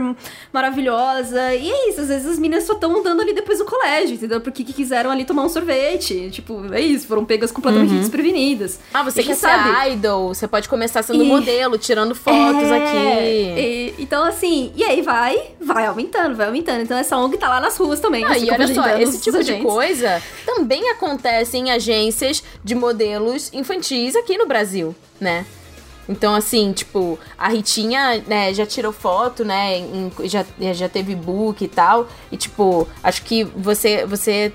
maravilhosa. E é isso, às vezes as meninas só estão andando ali depois do colégio, entendeu? Porque que quiseram ali tomar um sorvete. Tipo, é isso, foram pegas completamente uhum. desprevenidas. Ah, você quer sabe? ser idol, você pode começar sendo e... modelo, tirando fotos é... aqui. E, então, assim, e aí vai, vai aumentando, vai aumentando. Então essa ONG tá lá nas ruas também. Ah, e olha só, esse tipo de coisa também acontece em agências de modelos infantis aqui no Brasil, né? Então, assim, tipo, a Ritinha, né, já tirou foto, né, em, já, já teve book e tal. E, tipo, acho que você, você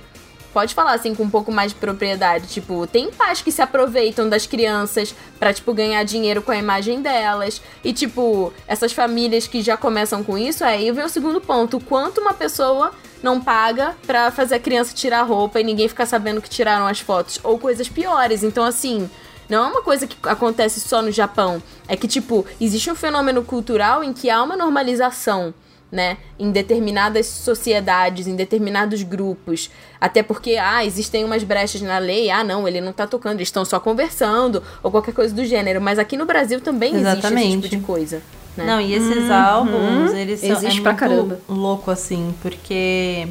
pode falar, assim, com um pouco mais de propriedade. Tipo, tem pais que se aproveitam das crianças pra, tipo, ganhar dinheiro com a imagem delas. E, tipo, essas famílias que já começam com isso, aí vem o segundo ponto. Quanto uma pessoa não paga pra fazer a criança tirar roupa e ninguém ficar sabendo que tiraram as fotos. Ou coisas piores. Então, assim não é uma coisa que acontece só no Japão. É que, tipo, existe um fenômeno cultural em que há uma normalização. Né, em determinadas sociedades, em determinados grupos. Até porque, ah, existem umas brechas na lei, ah, não, ele não tá tocando, eles estão só conversando, ou qualquer coisa do gênero. Mas aqui no Brasil também Exatamente. existe esse tipo de coisa. Né? Não, e esses uhum. álbuns, eles são. Existe é pra caramba. louco, assim, porque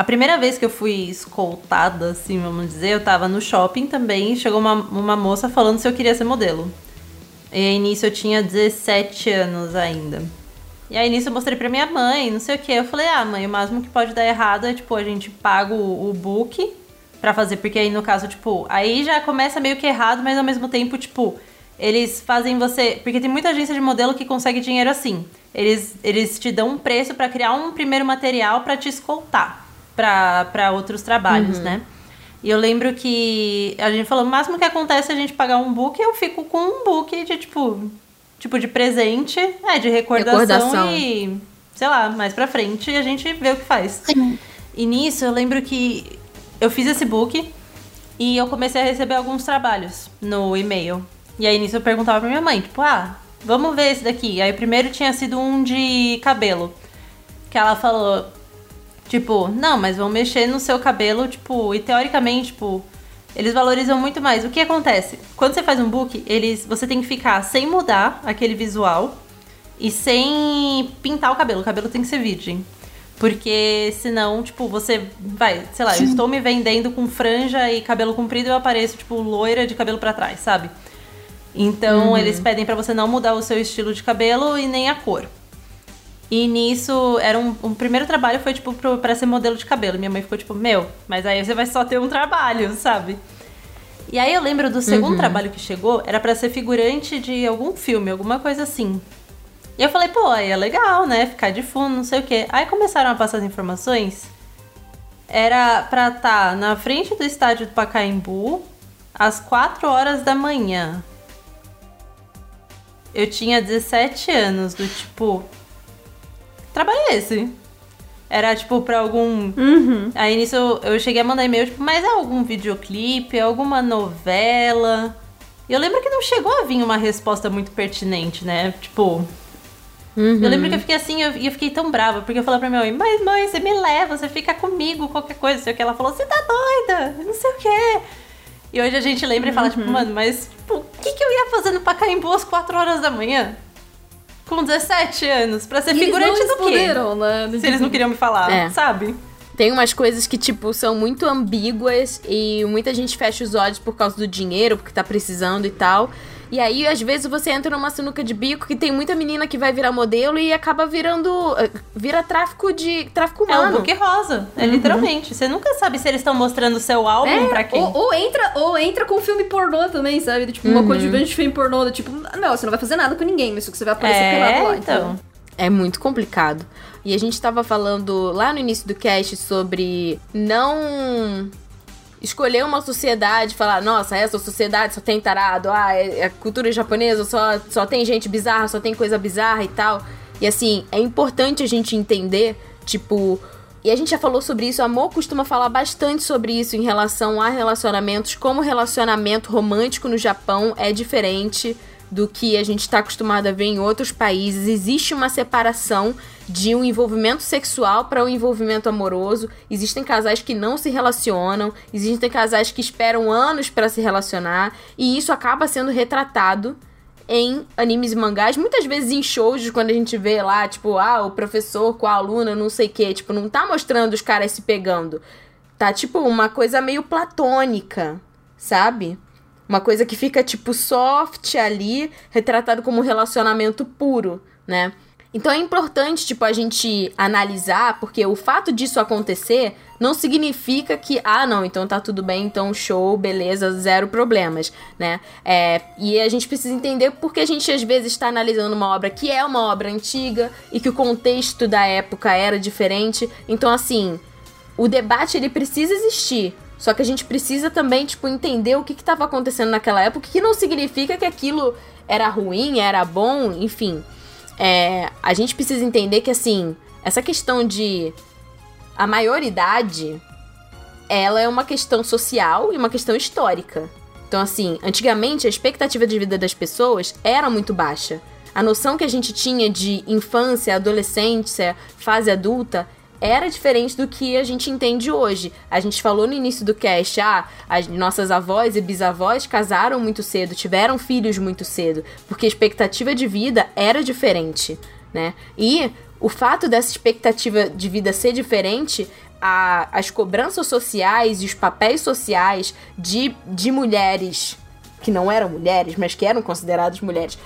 a primeira vez que eu fui escoltada, assim, vamos dizer, eu tava no shopping também. Chegou uma, uma moça falando se eu queria ser modelo. E aí nisso eu tinha 17 anos ainda. E aí nisso eu mostrei pra minha mãe, não sei o que. Eu falei, ah, mãe, o máximo que pode dar errado é, tipo, a gente paga o, o book pra fazer. Porque aí no caso, tipo, aí já começa meio que errado, mas ao mesmo tempo, tipo, eles fazem você. Porque tem muita agência de modelo que consegue dinheiro assim. Eles, eles te dão um preço para criar um primeiro material para te escoltar para outros trabalhos, uhum. né? E eu lembro que a gente falou, o máximo que acontece é a gente pagar um book, eu fico com um book de tipo, tipo de presente, é, de recordação, Recordação. e sei lá, mais pra frente a gente vê o que faz. Sim. E nisso eu lembro que eu fiz esse book e eu comecei a receber alguns trabalhos no e-mail. E aí nisso eu perguntava pra minha mãe, tipo, ah, vamos ver esse daqui. Aí o primeiro tinha sido um de cabelo. Que ela falou, tipo, não, mas vão mexer no seu cabelo, tipo, e teoricamente, tipo, eles valorizam muito mais. O que acontece? Quando você faz um book, eles, você tem que ficar sem mudar aquele visual e sem pintar o cabelo. O cabelo tem que ser virgem. Porque senão, tipo, você vai, sei lá, eu estou me vendendo com franja e cabelo comprido e eu apareço, tipo, loira de cabelo pra trás, sabe? Então, eles pedem pra você não mudar o seu estilo de cabelo e nem a cor. E nisso, era um, um primeiro trabalho foi, tipo, pro, pra ser modelo de cabelo. Minha mãe ficou, tipo, meu, mas aí você vai só ter um trabalho, sabe? E aí eu lembro do segundo trabalho que chegou, era pra ser figurante de algum filme, alguma coisa assim. E eu falei, pô, aí é legal, né? Ficar de fundo, não sei o quê. Aí começaram a passar as informações. Era pra estar na frente do estádio do Pacaembu às 4 horas da manhã. Eu tinha 17 anos, do tipo. Trabalho é esse? Era tipo pra algum. Aí nisso eu, eu cheguei a mandar e-mail, tipo, mas é algum videoclipe, é alguma novela? E eu lembro que não chegou a vir uma resposta muito pertinente, né? Tipo. Eu lembro que eu fiquei assim, eu- e eu, fiquei tão brava, porque eu falei pra minha mãe, mas mãe, você me leva, você fica comigo, qualquer coisa, sei o que. Ela falou, você tá doida, não sei o que. E hoje a gente lembra e fala, tipo, mano, mas tipo, o que, que eu ia fazer no Pacaembu às 4 horas da manhã? Com 17 anos, pra ser E eles figurante não do quê? né? Se eles não queriam me falar, É. sabe? Tem umas coisas que, tipo, são muito ambíguas e muita gente fecha os olhos por causa do dinheiro, porque tá precisando e tal. E aí, às vezes, você entra numa sinuca de bico que tem muita menina que vai virar modelo e acaba virando. eh, vira tráfico de. tráfico É um humano. book rosa, é literalmente. Você nunca sabe se eles estão mostrando o seu álbum É, pra quem. Ou, ou entra, ou entra com filme pornô também, sabe? Tipo, uma coadjuvante de filme pornô, do tipo, não, você não vai fazer nada com ninguém, mas que você vai aparecer pelado É, lá. então. É muito complicado. E a gente tava falando lá no início do cast sobre não escolher uma sociedade, falar, nossa, essa sociedade só tem tarado, ah, é, é cultura japonesa, só, só tem gente bizarra, só tem coisa bizarra e tal. E assim, é importante a gente entender, tipo. E a gente já falou sobre isso, a Amor costuma falar bastante sobre isso em relação a relacionamentos, como relacionamento romântico no Japão é diferente do que a gente está acostumado a ver em outros países. Existe uma separação de um envolvimento sexual para um envolvimento amoroso. Existem casais que não se relacionam, existem casais que esperam anos para se relacionar, e isso acaba sendo retratado em animes e mangás, muitas vezes em shows, quando a gente vê lá, tipo, ah, o professor com a aluna, não sei o quê, tipo, não tá mostrando os caras se pegando. Tá, tipo, uma coisa meio platônica, sabe? Uma coisa que fica, tipo, soft ali, retratado como um relacionamento puro, né? Então é importante, tipo, a gente analisar, porque o fato disso acontecer não significa que, ah, não, então tá tudo bem, então show, beleza, zero problemas, né? É, e a gente precisa entender porque a gente às vezes está analisando uma obra que é uma obra antiga e que o contexto da época era diferente. Então, assim, o debate ele precisa existir. Só que a gente precisa também, tipo, entender o que estava acontecendo naquela época, que não significa que aquilo era ruim, era bom, enfim. É, a gente precisa entender que, assim, essa questão de a maioridade, ela é uma questão social e uma questão histórica. Então, assim, antigamente a expectativa de vida das pessoas era muito baixa. A noção que a gente tinha de infância, adolescência, fase adulta era diferente do que a gente entende hoje. A gente falou no início do cast, ah, as nossas avós e bisavós casaram muito cedo, tiveram filhos muito cedo, porque a expectativa de vida era diferente, né? E o fato dessa expectativa de vida ser diferente, a, as cobranças sociais e os papéis sociais de, de mulheres que não eram mulheres, mas que eram consideradas mulheres.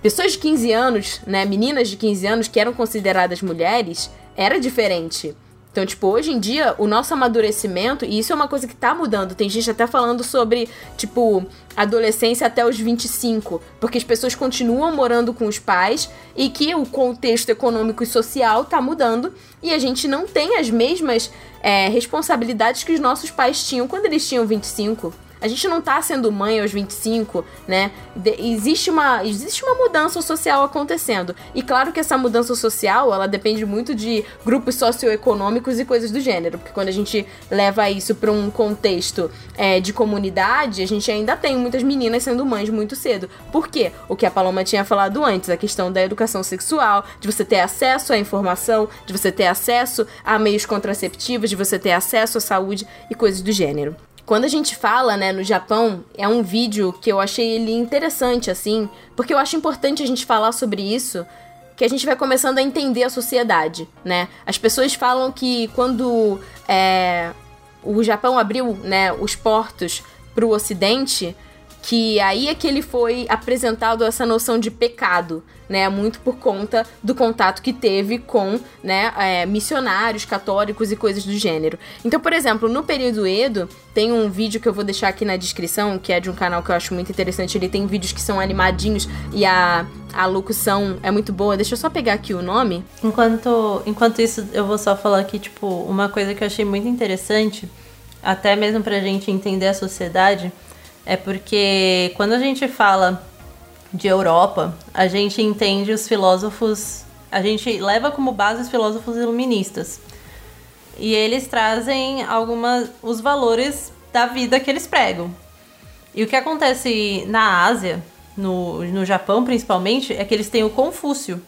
Pessoas de 15 anos, né, meninas de 15 anos que eram consideradas mulheres, era diferente. Então, tipo, hoje em dia, o nosso amadurecimento, e isso é uma coisa que tá mudando. Tem gente até falando sobre, tipo, adolescência até os 25, porque as pessoas continuam morando com os pais e que o contexto econômico e social tá mudando e a gente não tem as mesmas é, responsabilidades que os nossos pais tinham quando eles tinham 25. A gente não tá sendo mãe aos 25, né? De, existe, uma, existe uma mudança social acontecendo. E claro que essa mudança social, ela depende muito de grupos socioeconômicos e coisas do gênero. Porque quando a gente leva isso para um contexto é, de comunidade, a gente ainda tem muitas meninas sendo mães muito cedo. Por quê? O que a Paloma tinha falado antes, a questão da educação sexual, de você ter acesso à informação, de você ter acesso a meios contraceptivos, de você ter acesso à saúde e coisas do gênero. Quando a gente fala, né, no Japão, é um vídeo que eu achei ele interessante, assim, porque eu acho importante a gente falar sobre isso, que a gente vai começando a entender a sociedade, né? As pessoas falam que quando é, o Japão abriu, né, os portos para o Ocidente, que aí é que ele foi apresentado essa noção de pecado, né? Muito por conta do contato que teve com né, é, missionários católicos e coisas do gênero. Então, por exemplo, no período Edo, tem um vídeo que eu vou deixar aqui na descrição, que é de um canal que eu acho muito interessante. Ele tem vídeos que são animadinhos e a, a locução é muito boa. Deixa eu só pegar aqui o nome. Enquanto, enquanto isso, eu vou só falar aqui, tipo, uma coisa que eu achei muito interessante, até mesmo pra gente entender a sociedade é porque quando a gente fala de Europa, a gente entende os filósofos, a gente leva como base os filósofos iluministas. E eles trazem algumas os valores da vida que eles pregam. E o que acontece na Ásia, no, no Japão principalmente, é que eles têm o Confúcio.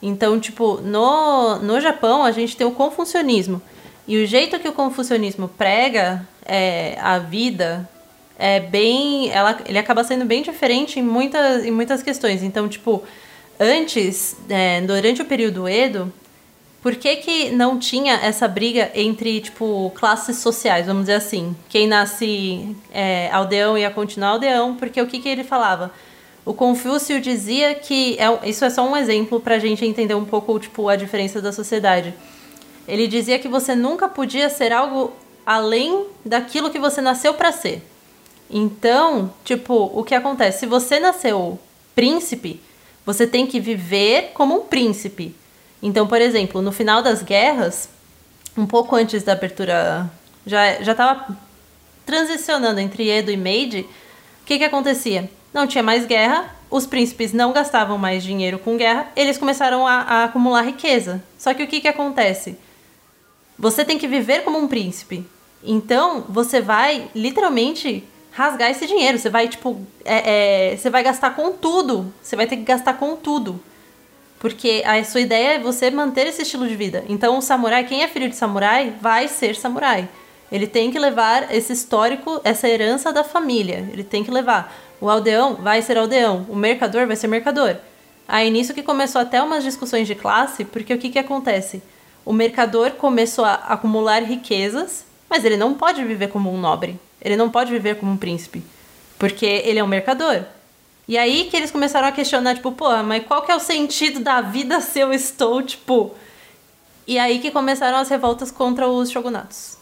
Então, tipo, no, no Japão a gente tem o confucionismo. E o jeito que o confucionismo prega é, a vida, é bem. Ela, ele acaba sendo bem diferente em muitas, em muitas questões. Então, tipo, antes, é, durante o período Edo, por que, que não tinha essa briga entre, tipo, classes sociais, vamos dizer assim? Quem nasce é, aldeão ia continuar aldeão, porque o que, que ele falava? O Confúcio dizia que. É, isso é só um exemplo para a gente entender um pouco, tipo, a diferença da sociedade. Ele dizia que você nunca podia ser algo além daquilo que você nasceu para ser. Então, tipo, o que acontece? Se você nasceu príncipe, você tem que viver como um príncipe. Então, por exemplo, no final das guerras, um pouco antes da abertura, já já estava transicionando entre Edo e Meiji, o que que acontecia? Não tinha mais guerra, os príncipes não gastavam mais dinheiro com guerra, eles começaram a, a acumular riqueza. Só que o que que acontece? Você tem que viver como um príncipe. Então, você vai literalmente rasgar esse dinheiro. Você vai, tipo, é, é, você vai gastar com tudo. Você vai ter que gastar com tudo. Porque a sua ideia é você manter esse estilo de vida. Então, o samurai, quem é filho de samurai, vai ser samurai. Ele tem que levar esse histórico, essa herança da família. Ele tem que levar. O aldeão vai ser aldeão. O mercador vai ser mercador. Aí nisso que começou até umas discussões de classe, porque o que, que acontece? O mercador começou a acumular riquezas, mas ele não pode viver como um nobre. Ele não pode viver como um príncipe. Porque ele é um mercador. E aí que eles começaram a questionar, tipo, pô, mas qual que é o sentido da vida se eu estou, tipo. E aí que começaram as revoltas contra os shogunatos.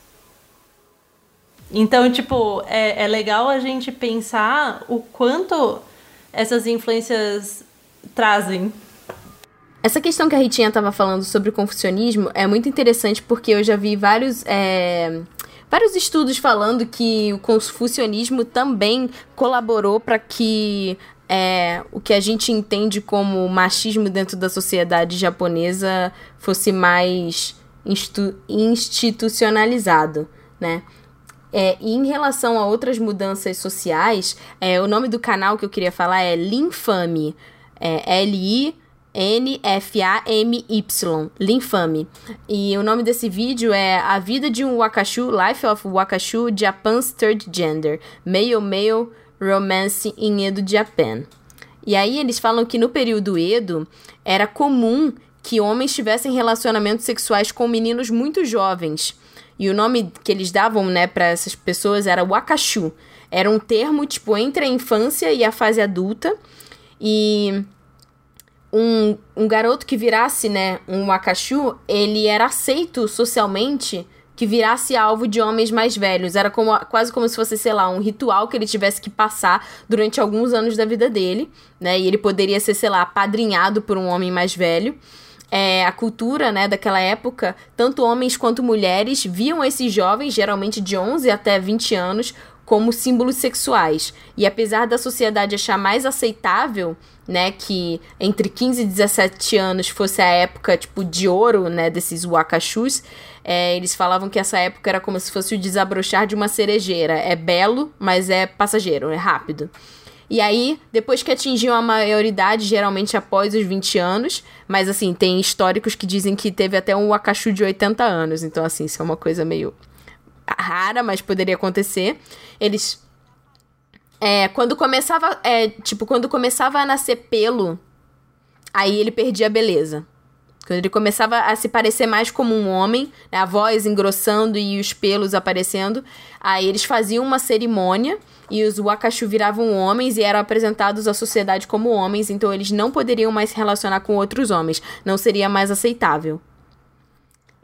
Então, tipo, é, é legal a gente pensar o quanto essas influências trazem. Essa questão que a Ritinha estava falando sobre o confucionismo é muito interessante porque eu já vi vários. É vários estudos falando que o confucionismo também colaborou para que é, o que a gente entende como machismo dentro da sociedade japonesa fosse mais institucionalizado, né? É, e em relação a outras mudanças sociais, é, o nome do canal que eu queria falar é Linfame, é L-I N-F-A-M-Y, Linfame. E o nome desse vídeo é A Vida de um Wakashu, Life of Wakashu, Japan's Third Gender, Male Male Romance in Edo Japan. E aí eles falam que no período Edo era comum que homens tivessem relacionamentos sexuais com meninos muito jovens. E o nome que eles davam, né, para essas pessoas era Wakashu. Era um termo tipo entre a infância e a fase adulta. E um, um garoto que virasse, né, um Wakashu, ele era aceito socialmente que virasse alvo de homens mais velhos. Era como, quase como se fosse, sei lá, um ritual que ele tivesse que passar durante alguns anos da vida dele, né? E ele poderia ser, sei lá, padrinhado por um homem mais velho. É, a cultura né, daquela época, tanto homens quanto mulheres viam esses jovens, geralmente de 11 até 20 anos, como símbolos sexuais. E apesar da sociedade achar mais aceitável, né, que entre 15 e 17 anos fosse a época tipo de ouro, né, desses wakashus, é, eles falavam que essa época era como se fosse o desabrochar de uma cerejeira. É belo, mas é passageiro, é rápido. E aí, depois que atingiam a maioridade, geralmente após os 20 anos, mas assim, tem históricos que dizem que teve até um Wakashu de 80 anos, então assim, isso é uma coisa meio rara, mas poderia acontecer. Eles. É, quando começava. É, tipo, quando começava a nascer pelo, aí ele perdia a beleza. Quando ele começava a se parecer mais como um homem, né, a voz engrossando e os pelos aparecendo, aí eles faziam uma cerimônia e os Wakashu viravam homens e eram apresentados à sociedade como homens, então eles não poderiam mais se relacionar com outros homens, não seria mais aceitável.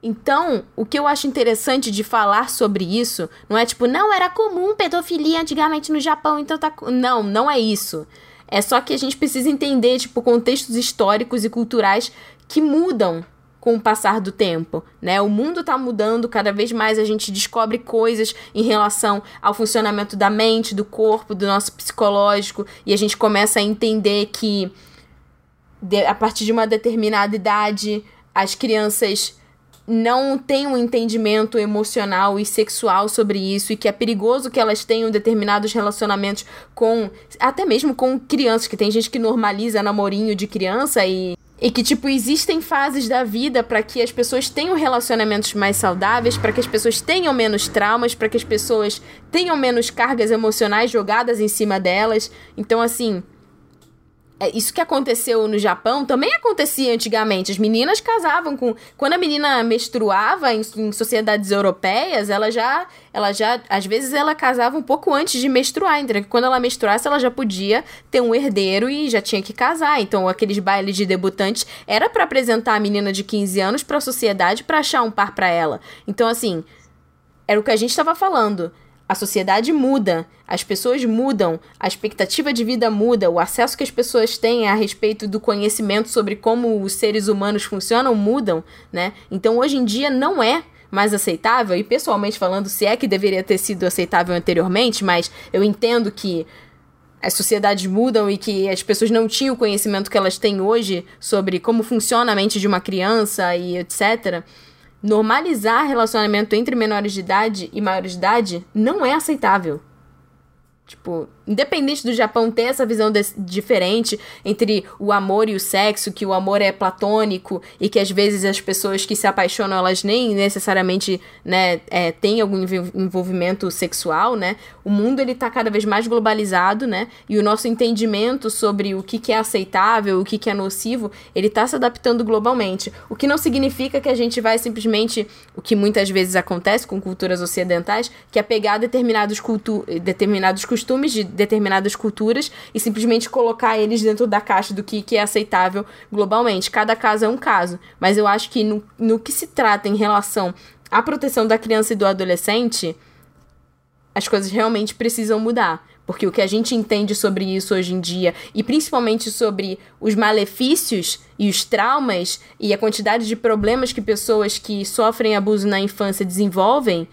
Então, o que eu acho interessante de falar sobre isso não é tipo, não era comum pedofilia antigamente no Japão, então tá. Não, não é isso. É só que a gente precisa entender, tipo, contextos históricos e culturais que mudam com o passar do tempo, né? O mundo está mudando, cada vez mais a gente descobre coisas em relação ao funcionamento da mente, do corpo, do nosso psicológico, e a gente começa a entender que a partir de uma determinada idade as crianças não têm um entendimento emocional e sexual sobre isso e que é perigoso que elas tenham determinados relacionamentos com até mesmo com crianças, que tem gente que normaliza namorinho de criança e e que tipo existem fases da vida para que as pessoas tenham relacionamentos mais saudáveis, para que as pessoas tenham menos traumas, para que as pessoas tenham menos cargas emocionais jogadas em cima delas. Então assim, isso que aconteceu no Japão também acontecia antigamente. As meninas casavam com. Quando a menina menstruava em, em, sociedades europeias, ela já. Ela já. Às vezes ela casava um pouco antes de menstruar. Entendeu? Quando ela menstruasse, ela já podia ter um herdeiro e já tinha que casar. Então, aqueles bailes de debutantes era para apresentar a menina de 15 anos para a sociedade para achar um par para ela. Então, assim. Era o que a gente estava falando a sociedade muda, as pessoas mudam, a expectativa de vida muda, o acesso que as pessoas têm a respeito do conhecimento sobre como os seres humanos funcionam mudam, né? Então hoje em dia não é mais aceitável, e pessoalmente falando, se é que deveria ter sido aceitável anteriormente, mas eu entendo que as sociedades mudam e que as pessoas não tinham o conhecimento que elas têm hoje sobre como funciona a mente de uma criança e etc normalizar relacionamento entre menores de idade e maiores de idade não é aceitável. Tipo, independente do Japão ter essa visão diferente entre o amor e o sexo, que o amor é platônico e que às vezes as pessoas que se apaixonam elas nem necessariamente, né, é, têm algum envolvimento sexual, né? O mundo ele tá cada vez mais globalizado, né? E o nosso entendimento sobre o que, que é aceitável, o que, que é nocivo, ele tá se adaptando globalmente. O que não significa que a gente vai simplesmente, o que muitas vezes acontece com culturas ocidentais, que é pegar determinados, cultu determinados costumes de determinadas culturas e simplesmente colocar eles dentro da caixa do que, que é aceitável globalmente. Cada caso é um caso. Mas eu acho que no, no que se trata em relação à proteção da criança e do adolescente, as coisas realmente precisam mudar. Porque o que a gente entende sobre isso hoje em dia, e principalmente sobre os malefícios e os traumas e a quantidade de problemas que pessoas que sofrem abuso na infância desenvolvem,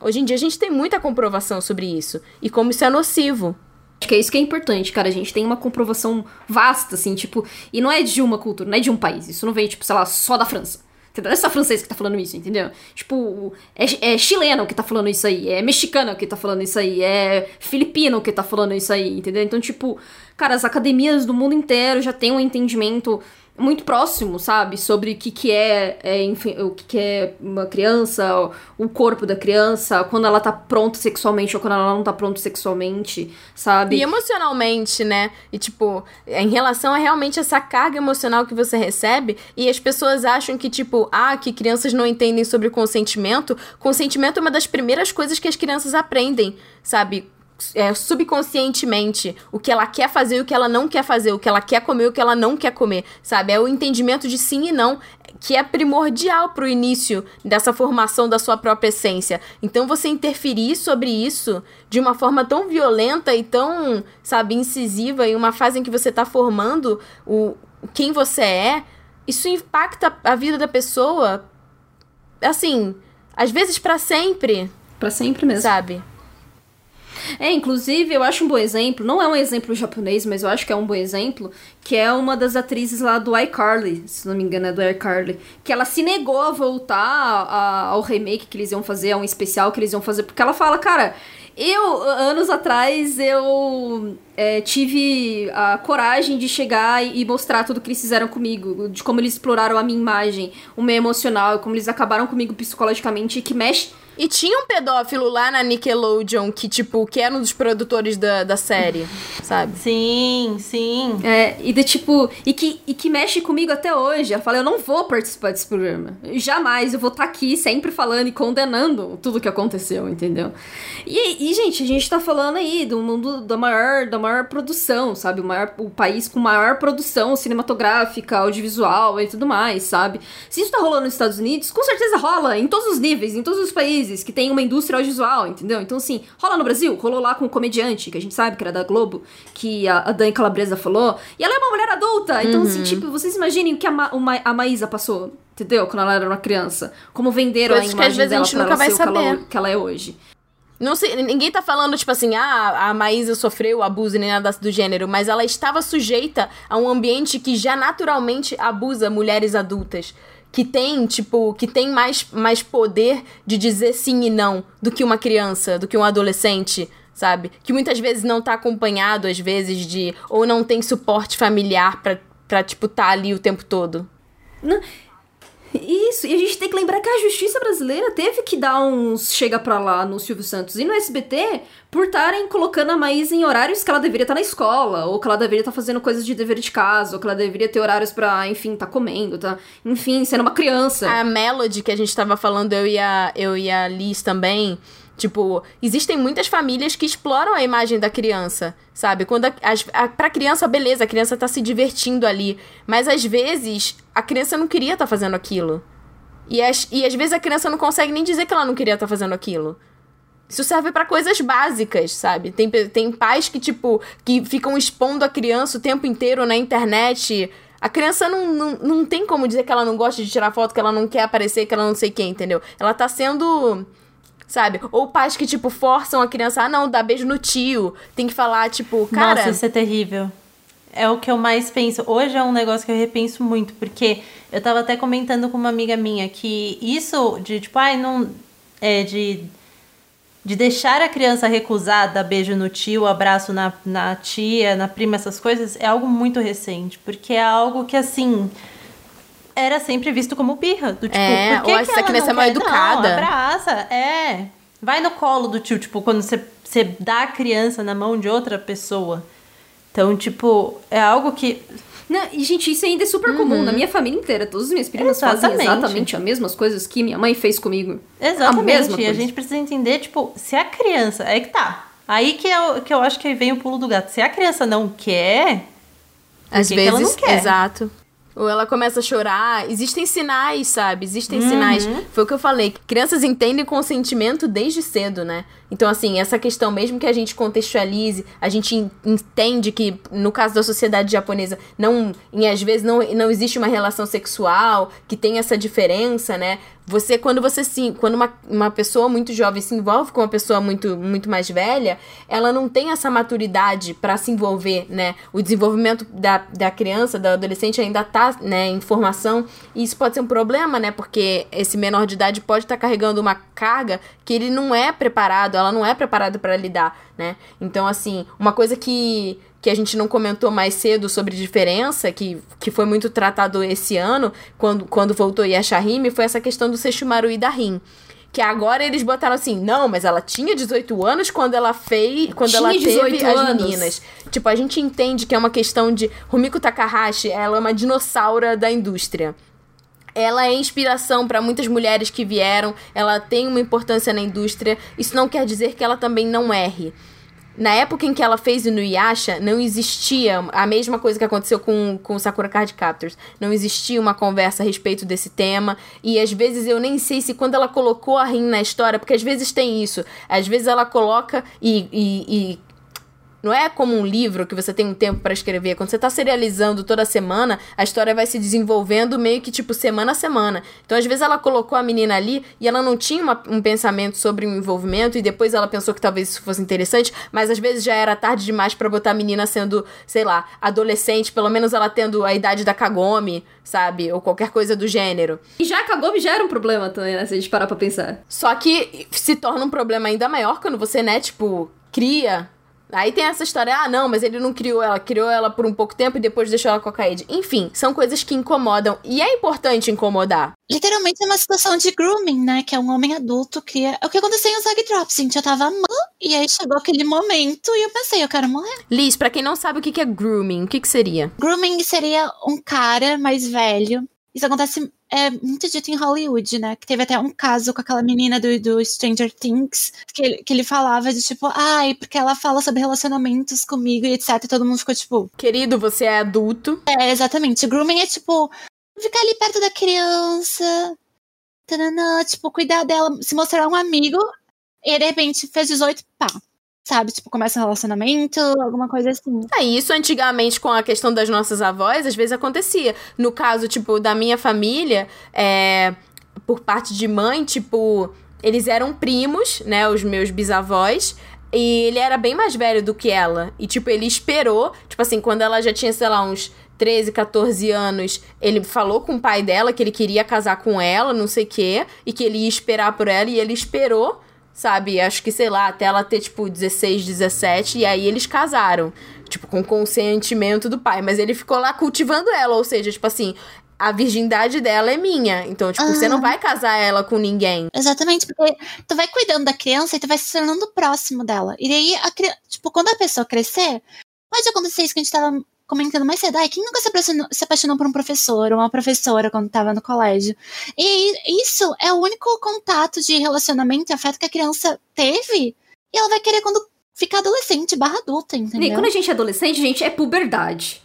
Hoje em dia a gente tem muita comprovação sobre isso e como isso é nocivo. Acho que é isso que é importante, cara. A gente tem uma comprovação vasta, assim, tipo, e não é de uma cultura, não é de um país. Isso não vem, tipo, sei lá, só da França. Não é só francês que tá falando isso, entendeu? Tipo, é, é chileno que tá falando isso aí, é mexicano que tá falando isso aí, é filipino que tá falando isso aí, entendeu? Então, tipo, cara, as academias do mundo inteiro já têm um entendimento muito próximo, sabe? Sobre o que, que é, é enfim, o que, que é uma criança, o corpo da criança, quando ela tá pronta sexualmente ou quando ela não tá pronta sexualmente, sabe? E emocionalmente, né? E tipo, em relação a realmente essa carga emocional que você recebe, e as pessoas acham que, tipo, ah, que crianças não entendem sobre consentimento. Consentimento é uma das primeiras coisas que as crianças aprendem, sabe? É, subconscientemente o que ela quer fazer e o que ela não quer fazer, o que ela quer comer e o que ela não quer comer, sabe? É o entendimento de sim e não que é primordial para o início dessa formação da sua própria essência. Então você interferir sobre isso de uma forma tão violenta e tão, sabe, incisiva em uma fase em que você está formando o quem você é, isso impacta a vida da pessoa assim, às vezes para sempre. Para sempre mesmo. Sabe? É, inclusive, eu acho um bom exemplo, não é um exemplo japonês, mas eu acho que é um bom exemplo, que é uma das atrizes lá do iCarly, se não me engano é do iCarly, que ela se negou a voltar a, ao remake que eles iam fazer, a um especial que eles iam fazer, porque ela fala, cara, eu, anos atrás, eu é, tive a coragem de chegar e mostrar tudo que eles fizeram comigo, de como eles exploraram a minha imagem, o meu emocional, como eles acabaram comigo psicologicamente, que mexe e tinha um pedófilo lá na Nickelodeon que, tipo, que era um dos produtores da, da série, sabe? Sim, sim. É, e de tipo, e que, e que mexe comigo até hoje. Ela fala, eu não vou participar desse programa. Jamais, eu vou estar tá aqui sempre falando e condenando tudo que aconteceu, entendeu? E, e, gente, a gente tá falando aí do mundo da maior, da maior produção, sabe? O, maior, o país com maior produção cinematográfica, audiovisual e tudo mais, sabe? Se isso tá rolando nos Estados Unidos, com certeza rola em todos os níveis, em todos os países países que tem uma indústria audiovisual, entendeu? Então, assim, rola no Brasil, rolou lá com um comediante, que a gente sabe que era da Globo, que a, a Dani Calabresa falou, e ela é uma mulher adulta. Então, assim, uhum. assim, tipo, vocês imaginem o que a, Ma, uma, a Maísa passou, entendeu? Quando ela era uma criança. Como venderam Coisas a imagem que às vezes dela a gente nunca vai saber. Que ela, que ela é hoje. Não sei, ninguém tá falando, tipo assim, ah, a Maísa sofreu abuso nem nada do gênero, mas ela estava sujeita a um ambiente que já naturalmente abusa mulheres adultas que tem, tipo, que tem mais, mais poder de dizer sim e não do que uma criança, do que um adolescente, sabe? Que muitas vezes não tá acompanhado, às vezes, de. ou não tem suporte familiar pra, pra tipo, tá ali o tempo todo. Não. Isso, e a gente tem que lembrar que a justiça brasileira teve que dar uns chega pra lá no Silvio Santos e no SBT por estarem colocando a Maísa em horários que ela deveria estar na escola, ou que ela deveria estar fazendo coisas de dever de casa, ou que ela deveria ter horários pra, enfim, tá comendo, tá, enfim, sendo uma criança. A Melody que a gente tava falando, eu e a, eu e a Liz também, Tipo, existem muitas famílias que exploram a imagem da criança, sabe? Quando a, a, pra criança, beleza, a criança tá se divertindo ali. Mas às vezes, a criança não queria estar tá fazendo aquilo. E, as, e às vezes a criança não consegue nem dizer que ela não queria estar tá fazendo aquilo. Isso serve para coisas básicas, sabe? Tem, tem pais que, tipo, que ficam expondo a criança o tempo inteiro na internet. A criança não, não, não tem como dizer que ela não gosta de tirar foto, que ela não quer aparecer, que ela não sei quem, entendeu? Ela tá sendo Sabe? Ou pais que, tipo, forçam a criança, ah, não, dá beijo no tio. Tem que falar, tipo, cara. Nossa, isso é terrível. É o que eu mais penso. Hoje é um negócio que eu repenso muito, porque eu tava até comentando com uma amiga minha que isso de, tipo, ai, não. É de. De deixar a criança recusar dar beijo no tio, abraço na, na tia, na prima, essas coisas, é algo muito recente. Porque é algo que, assim era sempre visto como birra. Do tipo, é, por que ou que essa criança é mal educada. Não, abraça, é. Vai no colo do tio, tipo, quando você, você dá a criança na mão de outra pessoa. Então, tipo, é algo que. Não, e, gente, isso ainda é super uhum. comum na minha família inteira. Todas as minhas primas exatamente. fazem exatamente as mesmas coisas que minha mãe fez comigo. Exatamente. A mesma e a gente precisa entender, tipo, se a criança. É que tá. Aí que eu, que eu acho que vem o pulo do gato. Se a criança não quer. Às vezes, ela não quer? exato. Ou ela começa a chorar. Existem sinais, sabe? Existem uhum. sinais. Foi o que eu falei. Crianças entendem consentimento desde cedo, né? Então, assim, essa questão, mesmo que a gente contextualize, a gente entende que, no caso da sociedade japonesa, não, e às vezes não, não existe uma relação sexual, que tem essa diferença, né? Você, quando você se. Quando uma, uma pessoa muito jovem se envolve com uma pessoa muito, muito mais velha, ela não tem essa maturidade para se envolver, né? O desenvolvimento da, da criança, da adolescente ainda tá, né, em formação. E isso pode ser um problema, né? Porque esse menor de idade pode estar tá carregando uma carga que ele não é preparado, ela não é preparada para lidar, né? Então, assim, uma coisa que que a gente não comentou mais cedo sobre diferença, que, que foi muito tratado esse ano, quando, quando voltou Yashahime, foi essa questão do Sesshimaru e da Rin. Que agora eles botaram assim, não, mas ela tinha 18 anos quando ela fez. Quando tinha ela teve as meninas. Tipo, a gente entende que é uma questão de. Rumiko Takahashi, ela é uma dinossauro da indústria ela é inspiração para muitas mulheres que vieram, ela tem uma importância na indústria. Isso não quer dizer que ela também não erre na época em que ela fez o Nuyasha, não existia a mesma coisa que aconteceu com, com Sakura Card Captors. Não existia uma conversa a respeito desse tema. E às vezes eu nem sei se quando ela colocou a Rin na história, porque às vezes tem isso. Às vezes ela coloca e, e, e não é como um livro que você tem um tempo para escrever. Quando você tá serializando toda semana, a história vai se desenvolvendo meio que tipo semana a semana. Então, às vezes, ela colocou a menina ali e ela não tinha uma, um pensamento sobre o um envolvimento e depois ela pensou que talvez isso fosse interessante, mas às vezes já era tarde demais para botar a menina sendo, sei lá, adolescente, pelo menos ela tendo a idade da Kagome, sabe? Ou qualquer coisa do gênero. E já a Kagome já era um problema também, né? Se a gente parar pra pensar. Só que se torna um problema ainda maior quando você, né, tipo, cria Aí tem essa história, ah, não, mas ele não criou ela, criou ela por um pouco tempo e depois deixou ela com a Kaede. Enfim, são coisas que incomodam e é importante incomodar. Literalmente é uma situação de grooming, né? Que é um homem adulto que é, é o que aconteceu em Zag Drops. Gente já tava amando e aí chegou aquele momento e eu pensei, eu quero morrer. Liz, pra quem não sabe o que é grooming, o que, que seria? Grooming seria um cara mais velho. Isso acontece é muito dito em Hollywood, né? Que teve até um caso com aquela menina do, do Stranger Things, que ele, que ele falava de tipo, ai, porque ela fala sobre relacionamentos comigo e etc. E todo mundo ficou tipo. Querido, você é adulto. É, exatamente. Grooming é tipo, ficar ali perto da criança. Tanana, tipo, cuidar dela, se mostrar um amigo, e de repente fez 18, pá, sabe? Tipo, começa um relacionamento, alguma coisa assim. É, isso antigamente com a questão das nossas avós, às vezes acontecia. No caso, tipo, da minha família, é, por parte de mãe, tipo, eles eram primos, né, os meus bisavós, e ele era bem mais velho do que ela. E, tipo, ele esperou, tipo assim, quando ela já tinha, sei lá, uns 13, 14 anos, ele falou com o pai dela que ele queria casar com ela, não sei o quê, e que ele ia esperar por ela, e ele esperou sabe? Acho que, sei lá, até ela ter, tipo, 16, 17, e aí eles casaram. Tipo, com consentimento do pai. Mas ele ficou lá cultivando ela, ou seja, tipo assim, a virgindade dela é minha. Então, tipo, uhum. você não vai casar ela com ninguém. Exatamente, porque tu vai cuidando da criança e tu vai se tornando próximo dela. E aí, a, tipo, quando a pessoa crescer, pode acontecer isso que a gente tava comentando mais cedo, ai, quem nunca se apaixonou, se apaixonou por um professor ou uma professora quando estava no colégio? E isso é o único contato de relacionamento e afeto que a criança teve. E ela vai querer quando ficar adolescente, barra adulta, entendeu? E quando a gente é adolescente, gente, é puberdade.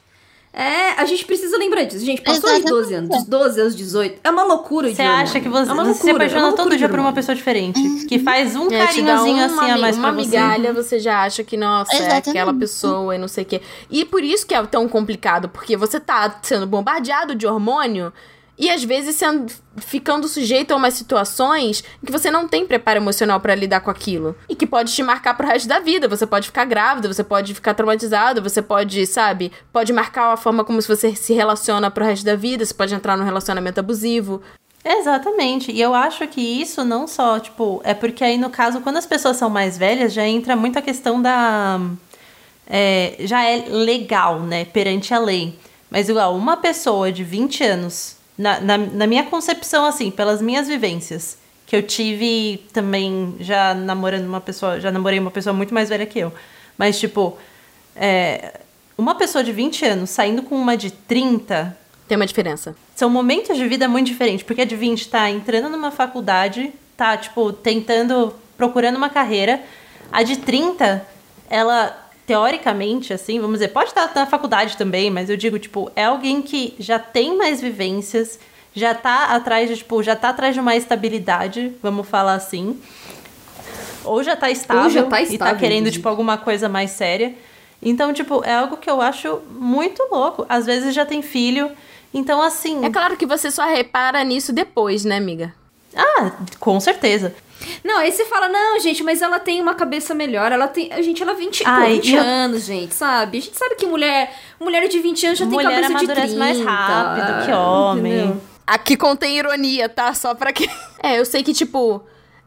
É, a gente precisa lembrar disso. Gente, passou Exatamente. os 12 anos, dos 12 aos 18. É uma loucura Você acha que você, é loucura, você se apaixona é todo dia por uma pessoa diferente. Uhum. Que faz um é, carinhozinho um assim a mais uma pra você. migalha, você já acha que, nossa, Exatamente. é aquela pessoa e não sei o quê. E por isso que é tão complicado, porque você tá sendo bombardeado de hormônio e às vezes sendo, ficando sujeito a umas situações que você não tem preparo emocional para lidar com aquilo. E que pode te marcar pro resto da vida. Você pode ficar grávida, você pode ficar traumatizado, você pode, sabe, pode marcar a forma como você se relaciona pro resto da vida, você pode entrar num relacionamento abusivo. Exatamente. E eu acho que isso não só, tipo, é porque aí no caso, quando as pessoas são mais velhas, já entra muito a questão da. É, já é legal, né, perante a lei. Mas igual, uma pessoa de 20 anos na, na, na, minha concepção, assim, pelas minhas vivências, que eu tive também já namorando uma pessoa, já namorei uma pessoa muito mais velha que eu. Mas, tipo, é, uma pessoa de 20 anos saindo com uma de 30. Tem uma diferença. São momentos de vida muito diferentes, porque a de 20 tá entrando numa faculdade, tá, tipo, tentando, procurando uma carreira. A de 30, ela teoricamente, assim, vamos dizer, pode estar na faculdade também, mas eu digo, tipo, é alguém que já tem mais vivências, já tá atrás de, tipo, já tá atrás de uma estabilidade, vamos falar assim. Ou já tá estável, já tá estável e tá querendo, tipo, alguma coisa mais séria. Então, tipo, é algo que eu acho muito louco. Às vezes já tem filho, então assim. É claro que você só repara nisso depois, né, amiga? Ah, com certeza. Não, aí você fala, não, gente, mas ela tem uma cabeça melhor. Ela tem. A gente, ela 20, Ai, pô, 20 eu... anos, gente, sabe? A gente sabe que mulher. Mulher de 20 anos já mulher tem cabeça de 30. mais rápido que homem. Entendeu? Aqui contém ironia, tá? Só pra que. É, eu sei que, tipo.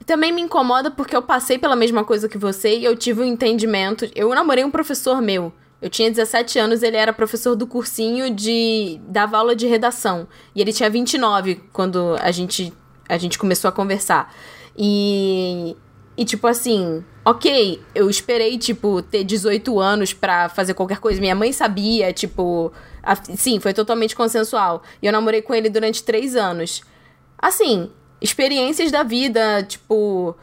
Também me incomoda porque eu passei pela mesma coisa que você e eu tive um entendimento. Eu namorei um professor meu. Eu tinha 17 anos, ele era professor do cursinho de. dava aula de redação. E ele tinha 29 quando a gente, a gente começou a conversar. E. E tipo assim, ok, eu esperei, tipo, ter 18 anos para fazer qualquer coisa. Minha mãe sabia, tipo. A, sim, foi totalmente consensual. E eu namorei com ele durante três anos. Assim, experiências da vida, tipo.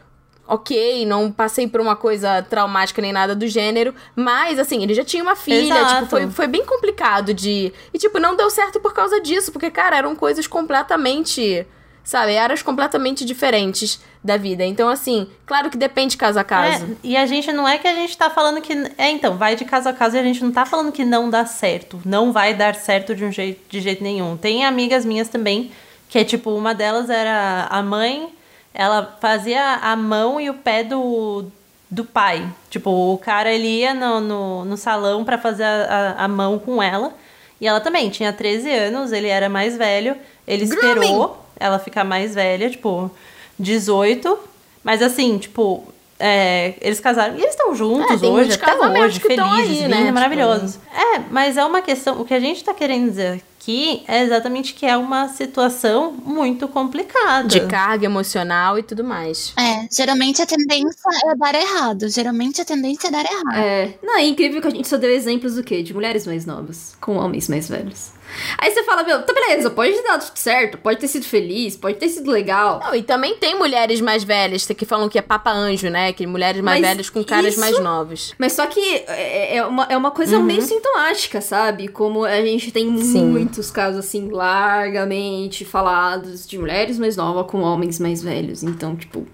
ok, não passei por uma coisa traumática nem nada do gênero, mas assim, ele já tinha uma filha, Exato. tipo, foi, foi bem complicado de. E, tipo, não deu certo por causa disso, porque, cara, eram coisas completamente. Sabe, áreas completamente diferentes da vida. Então, assim, claro que depende caso a caso. É, e a gente não é que a gente tá falando que. É, então, vai de caso a caso e a gente não tá falando que não dá certo. Não vai dar certo de um jeito, de jeito nenhum. Tem amigas minhas também, que é tipo, uma delas era a mãe, ela fazia a mão e o pé do, do pai. Tipo, o cara ele ia no, no, no salão pra fazer a, a, a mão com ela. E ela também tinha 13 anos, ele era mais velho. Ele Grooming. esperou ela ficar mais velha, tipo, 18. Mas assim, tipo, é, eles casaram. E eles estão juntos É, hoje, até hoje, felizes, aí, lindos, né? Tipo- maravilhosos. É, mas é uma questão. O que a gente tá querendo dizer aqui é exatamente que é uma situação muito complicada. De carga emocional e tudo mais. É, geralmente a tendência é dar errado. Geralmente a tendência é dar errado. É. Não, é incrível que a gente só deu exemplos do quê? De mulheres mais novas com homens mais velhos. Aí você fala, meu, tá beleza, pode ter dado tudo certo, pode ter sido feliz, pode ter sido legal. Não, e também tem mulheres mais velhas que falam que é papa anjo, né? Que mulheres mais Mas velhas com caras isso- mais novos. Mas só que é, é uma, é uma coisa Uhum. meio sintomática, sabe? Como a gente tem Sim. muitos casos, assim, largamente falados de mulheres mais novas com homens mais velhos. Então, tipo,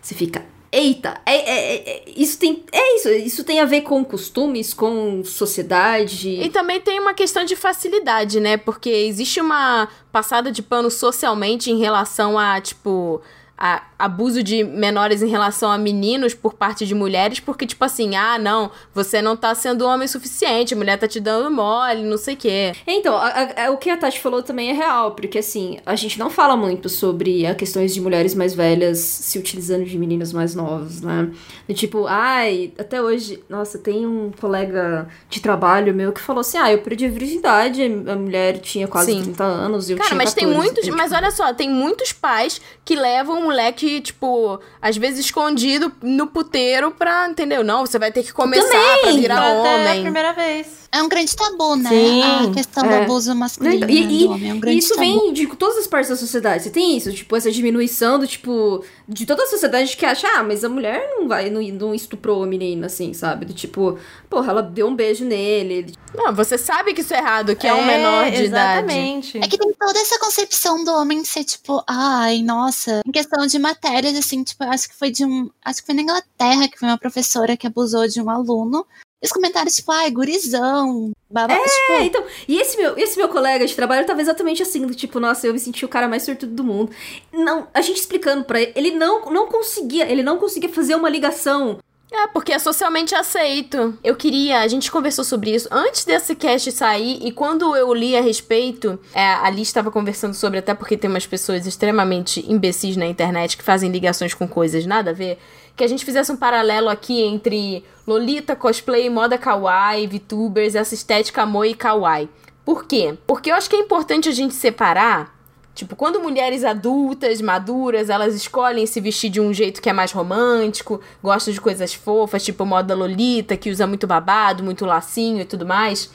você fica. Eita, é, é- é- é- isso tem. É isso, isso tem a ver com costumes, com sociedade. E também tem uma questão de facilidade, né? Porque existe uma passada de pano socialmente em relação a, tipo, a abuso de menores em relação a meninos por parte de mulheres, porque, tipo assim, ah, não, você não tá sendo homem suficiente, a mulher tá te dando mole, não sei o quê. Então, a- a- a- o que a Tati falou também é real, porque assim, a gente não fala muito sobre a questões de mulheres mais velhas se utilizando de meninos mais novos, né? Do tipo, ai, até hoje, nossa, tem um colega de trabalho meu que falou assim: ah, eu perdi a virgindade, a mulher tinha quase Sim. 30 anos e eu Cara, tinha mas tem 14. muitos. Eu, Mas tipo, olha só, tem muitos pais que levam o moleque, tipo, às vezes escondido no puteiro pra, entendeu? Não, você vai ter que começar pra Também, virar Pra até a homem. primeira vez. É um grande tabu, né? Sim, a questão do é. abuso masculino E, e- do homem. É um grande e isso tabu. vem de todas as partes da sociedade. Você tem isso, tipo, essa diminuição do tipo. De toda a sociedade que acha, ah, mas a mulher não vai, não, não estuprou a menina, assim, sabe? Do tipo, porra, ela deu um beijo nele. Não, você sabe que isso é errado, que é, um menor de idade. Exatamente. É que tem toda essa concepção do homem ser tipo, ai, nossa, em questão de matérias, assim, tipo, acho que foi de um. Acho que foi na Inglaterra que foi uma professora que abusou de um aluno. E os comentários, tipo, ai, gurizão, babá. É, tipo, então, e esse meu, esse meu colega de trabalho tava exatamente assim, do tipo, nossa, eu me senti o cara mais sortudo do mundo. Não, a gente explicando pra ele, ele não, não conseguia, ele não conseguia fazer uma ligação. É, porque é socialmente aceito. Eu queria, a gente conversou sobre isso antes desse cast sair, e quando eu li a respeito, é, a Liz estava conversando sobre, até porque tem umas pessoas extremamente imbecis na internet que fazem ligações com coisas nada a ver, que a gente fizesse um paralelo aqui entre Lolita, cosplay, moda kawaii, VTubers, essa estética moe e kawaii. Por quê? Porque eu acho que é importante a gente separar Tipo, quando mulheres adultas, maduras, elas escolhem se vestir de um jeito que é mais romântico, gostam de coisas fofas, tipo moda lolita, que usa muito babado, muito lacinho e tudo mais.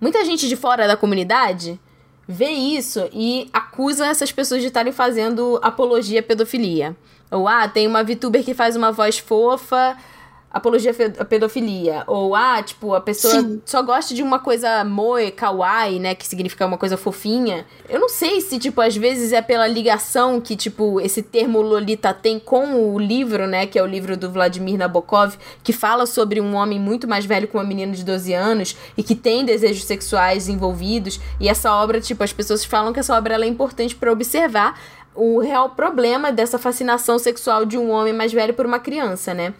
Muita gente de fora da comunidade vê isso e acusa essas pessoas de estarem fazendo apologia à pedofilia. Ou, ah, tem uma VTuber que faz uma voz fofa, apologia à pedofilia. Ou, ah, tipo, a pessoa Sim. só gosta de uma coisa moe, kawaii, né? Que significa uma coisa fofinha. Eu não sei se, tipo, às vezes é pela ligação que, tipo, esse termo Lolita tem com o livro, né? Que é o livro do Vladimir Nabokov, que fala sobre um homem muito mais velho com uma menina de 12 anos e que tem desejos sexuais envolvidos. E essa obra, tipo, as pessoas falam que essa obra ela é importante para observar o real problema dessa fascinação sexual de um homem mais velho por uma criança, né?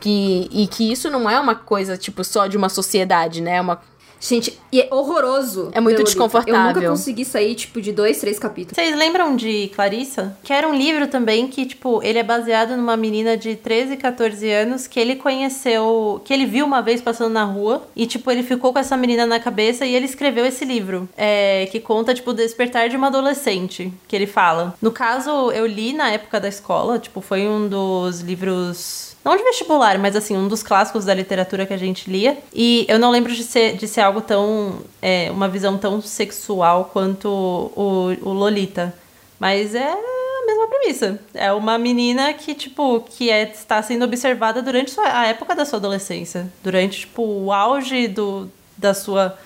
Que, e que isso não é uma coisa, tipo, só de uma sociedade, né? É uma Gente, e é horroroso. É muito desconfortável. Eu nunca consegui sair, tipo, de dois, três capítulos. Vocês lembram de Clarissa? Que era um livro também que, tipo, ele é baseado numa menina de 13, 14 anos que ele conheceu, que ele viu uma vez passando na rua e, tipo, ele ficou com essa menina na cabeça e ele escreveu esse livro, é, que conta, tipo, o despertar de uma adolescente, que ele fala. No caso, eu li na época da escola, tipo, foi um dos livros não de vestibular, mas assim, um dos clássicos da literatura que a gente lia. E eu não lembro de ser, de ser algo tão. É, uma visão tão sexual quanto o, o Lolita. Mas é a mesma premissa. É uma menina que, tipo, que é, está sendo observada durante sua, a época da sua adolescência. Durante, tipo, o auge do, da sua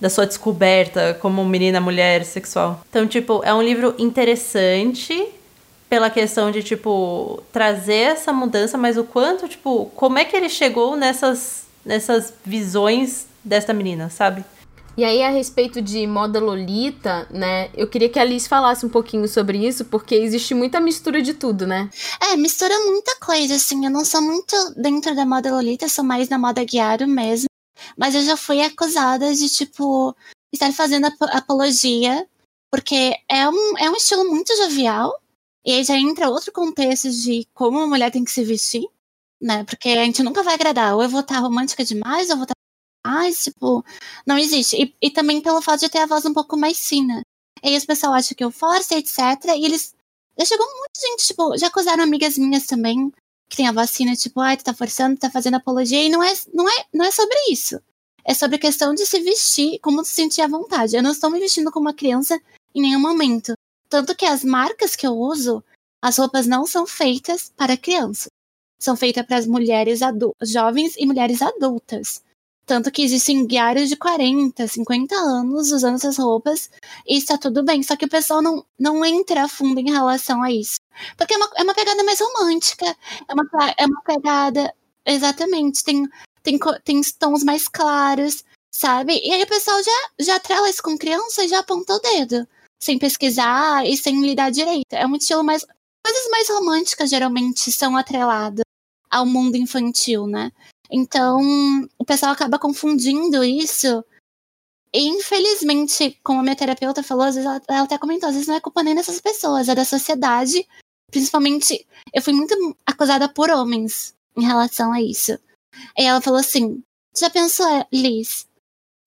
da sua descoberta como menina, mulher, sexual. Então, tipo, é um livro interessante pela questão de, tipo, trazer essa mudança, mas o quanto, tipo, como é que ele chegou nessas, nessas visões desta menina, sabe? E aí, a respeito de moda lolita, né? Eu queria que a Alice falasse um pouquinho sobre isso, porque existe muita mistura de tudo, né? É, mistura muita coisa, assim. Eu não sou muito dentro da moda lolita, sou mais na moda guiaro mesmo. Mas eu já fui acusada de, tipo, estar fazendo ap apologia, porque é um, é um estilo muito jovial. E aí já entra outro contexto de como uma mulher tem que se vestir, né? Porque a gente nunca vai agradar. Ou eu vou estar romântica demais, ou eu vou estar mais, tipo, não existe. E, e também pelo fato de ter a voz um pouco mais fina. E aí os pessoal acham que eu forço, etc. E eles. Já chegou muita gente, tipo, já acusaram amigas minhas também, que tem a vacina, tipo, ai, tu tá forçando, tu tá fazendo apologia, e não é, não é, não é sobre isso. É sobre a questão de se vestir, como se sentir à vontade. Eu não estou me vestindo como uma criança em nenhum momento. Tanto que as marcas que eu uso, as roupas não são feitas para crianças. São feitas para as mulheres jovens e mulheres adultas. Tanto que existem guiários de 40, 50 anos usando essas roupas e está tudo bem. Só que o pessoal não, não entra a fundo em relação a isso. Porque é uma, é uma pegada mais romântica. É uma, é uma pegada. Exatamente. Tem, tem, tem tons mais claros, sabe? E aí o pessoal já, já atrela isso com criança e já aponta o dedo. Sem pesquisar e sem lidar direito. É um estilo mais. Coisas mais românticas geralmente são atreladas ao mundo infantil, né? Então, o pessoal acaba confundindo isso. E, infelizmente, como a minha terapeuta falou, às vezes ela, ela até comentou, às vezes não é culpa nem dessas pessoas, é da sociedade. Principalmente, eu fui muito acusada por homens em relação a isso. E ela falou assim: já pensou, Liz,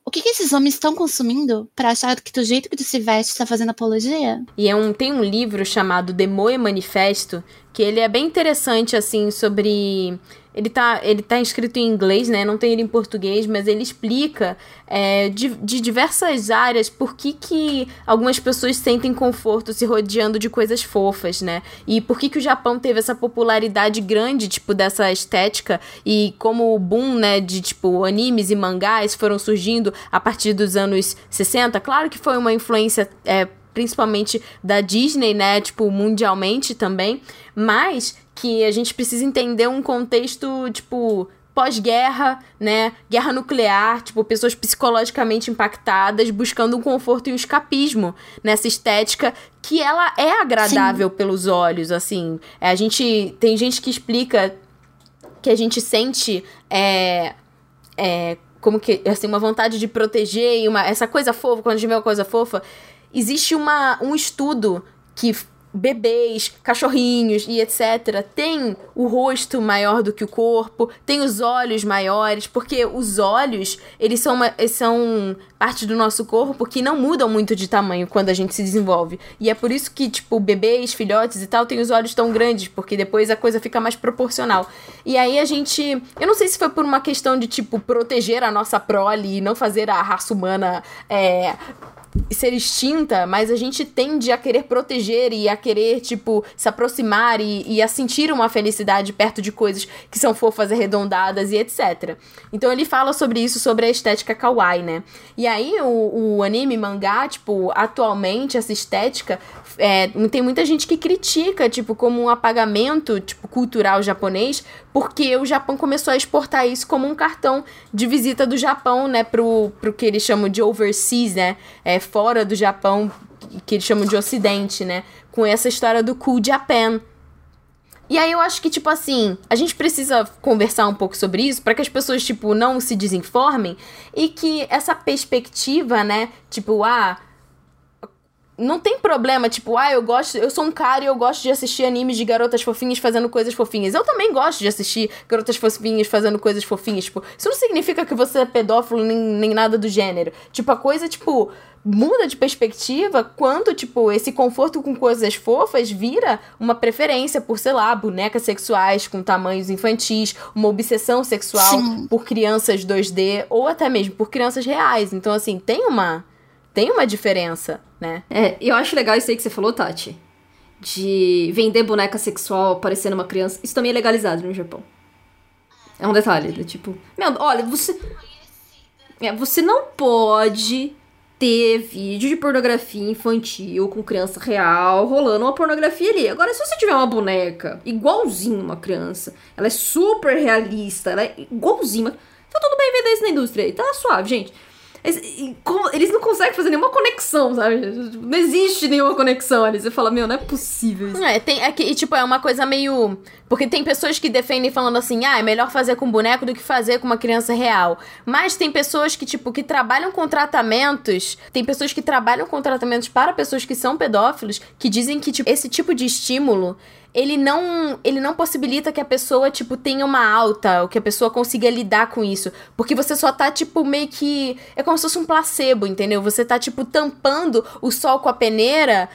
o que, que esses homens estão consumindo para achar que do jeito que tu se veste está fazendo apologia? E é um, tem um livro chamado Demoe Manifesto, que ele é bem interessante, assim, sobre ele tá, ele tá escrito em inglês, né? Não tem ele em português, mas ele explica é, de, de diversas áreas por que, que algumas pessoas sentem conforto se rodeando de coisas fofas, né? E por que, que o Japão teve essa popularidade grande, tipo, dessa estética e como o boom, né, de, tipo, animes e mangás foram surgindo a partir dos anos 60. Claro que foi uma influência... É, principalmente da Disney, né, tipo, mundialmente também, mas que a gente precisa entender um contexto, tipo, pós-guerra, né? Guerra nuclear, tipo, pessoas psicologicamente impactadas, buscando um conforto e um escapismo nessa estética que ela é agradável Sim. pelos olhos, assim. É, a gente tem gente que explica que a gente sente é, é, como que assim uma vontade de proteger e uma essa coisa fofa quando a gente vê uma coisa fofa existe uma um estudo que bebês, cachorrinhos e etc. têm o rosto maior do que o corpo, tem os olhos maiores, porque os olhos, eles são, uma, eles são parte do nosso corpo que não mudam muito de tamanho quando a gente se desenvolve. E é por isso que, tipo, bebês, filhotes e tal, têm os olhos tão grandes, porque depois a coisa fica mais proporcional. E aí a gente. Eu não sei se foi por uma questão de, tipo, proteger a nossa prole e não fazer a raça humana é, ser extinta, mas a gente tende a querer proteger e a querer, tipo, se aproximar e, e, a sentir uma felicidade perto de coisas que são fofas, arredondadas e etc. Então ele fala sobre isso, sobre a estética kawaii, né? E aí o, o anime, mangá, tipo, atualmente essa estética é, tem muita gente que critica, tipo, como um apagamento, tipo, cultural japonês, porque o Japão começou a exportar isso como um cartão de visita do Japão, né, pro, pro que eles chamam de overseas, né, é, fora do Japão, que eles chamam de ocidente, né, com essa história do cool Japan, e aí eu acho que, tipo assim, a gente precisa conversar um pouco sobre isso para que as pessoas, tipo, não se desinformem e que essa perspectiva, né, tipo, ah, não tem problema, tipo, ah, eu gosto, eu sou um cara e eu gosto de assistir animes de garotas fofinhas fazendo coisas fofinhas. Eu também gosto de assistir garotas fofinhas fazendo coisas fofinhas, tipo, isso não significa que você é pedófilo nem, nem nada do gênero. Tipo, a coisa, tipo, muda de perspectiva quando, tipo, esse conforto com coisas fofas vira uma preferência por, sei lá, bonecas sexuais com tamanhos infantis, uma obsessão sexual Sim. por crianças 2D ou até mesmo por crianças reais. Então, assim, tem uma tem uma diferença, né? É, eu acho legal isso aí que você falou, Tati. de vender boneca sexual parecendo uma criança, isso também é legalizado no Japão. É um detalhe, do tipo, meu, olha, você é, você não pode ter vídeo de pornografia infantil com criança real rolando uma pornografia ali. Agora, se você tiver uma boneca igualzinho uma criança, ela é super realista, ela é igualzinha. Tá tudo bem vender isso na indústria aí, tá suave, gente. Eles não conseguem fazer nenhuma conexão, sabe? Não existe nenhuma conexão ali. Você fala, meu, não é possível isso. É, tem, é que, tipo, é uma coisa meio. Porque tem pessoas que defendem falando assim, ah, é melhor fazer com boneco do que fazer com uma criança real. Mas tem pessoas que, tipo, que trabalham com tratamentos. Tem pessoas que trabalham com tratamentos para pessoas que são pedófilos que dizem que, tipo, esse tipo de estímulo ele não ele não possibilita que a pessoa tipo tenha uma alta ou que a pessoa consiga lidar com isso, porque você só tá tipo meio que é como se fosse um placebo, entendeu? Você tá tipo tampando o sol com a peneira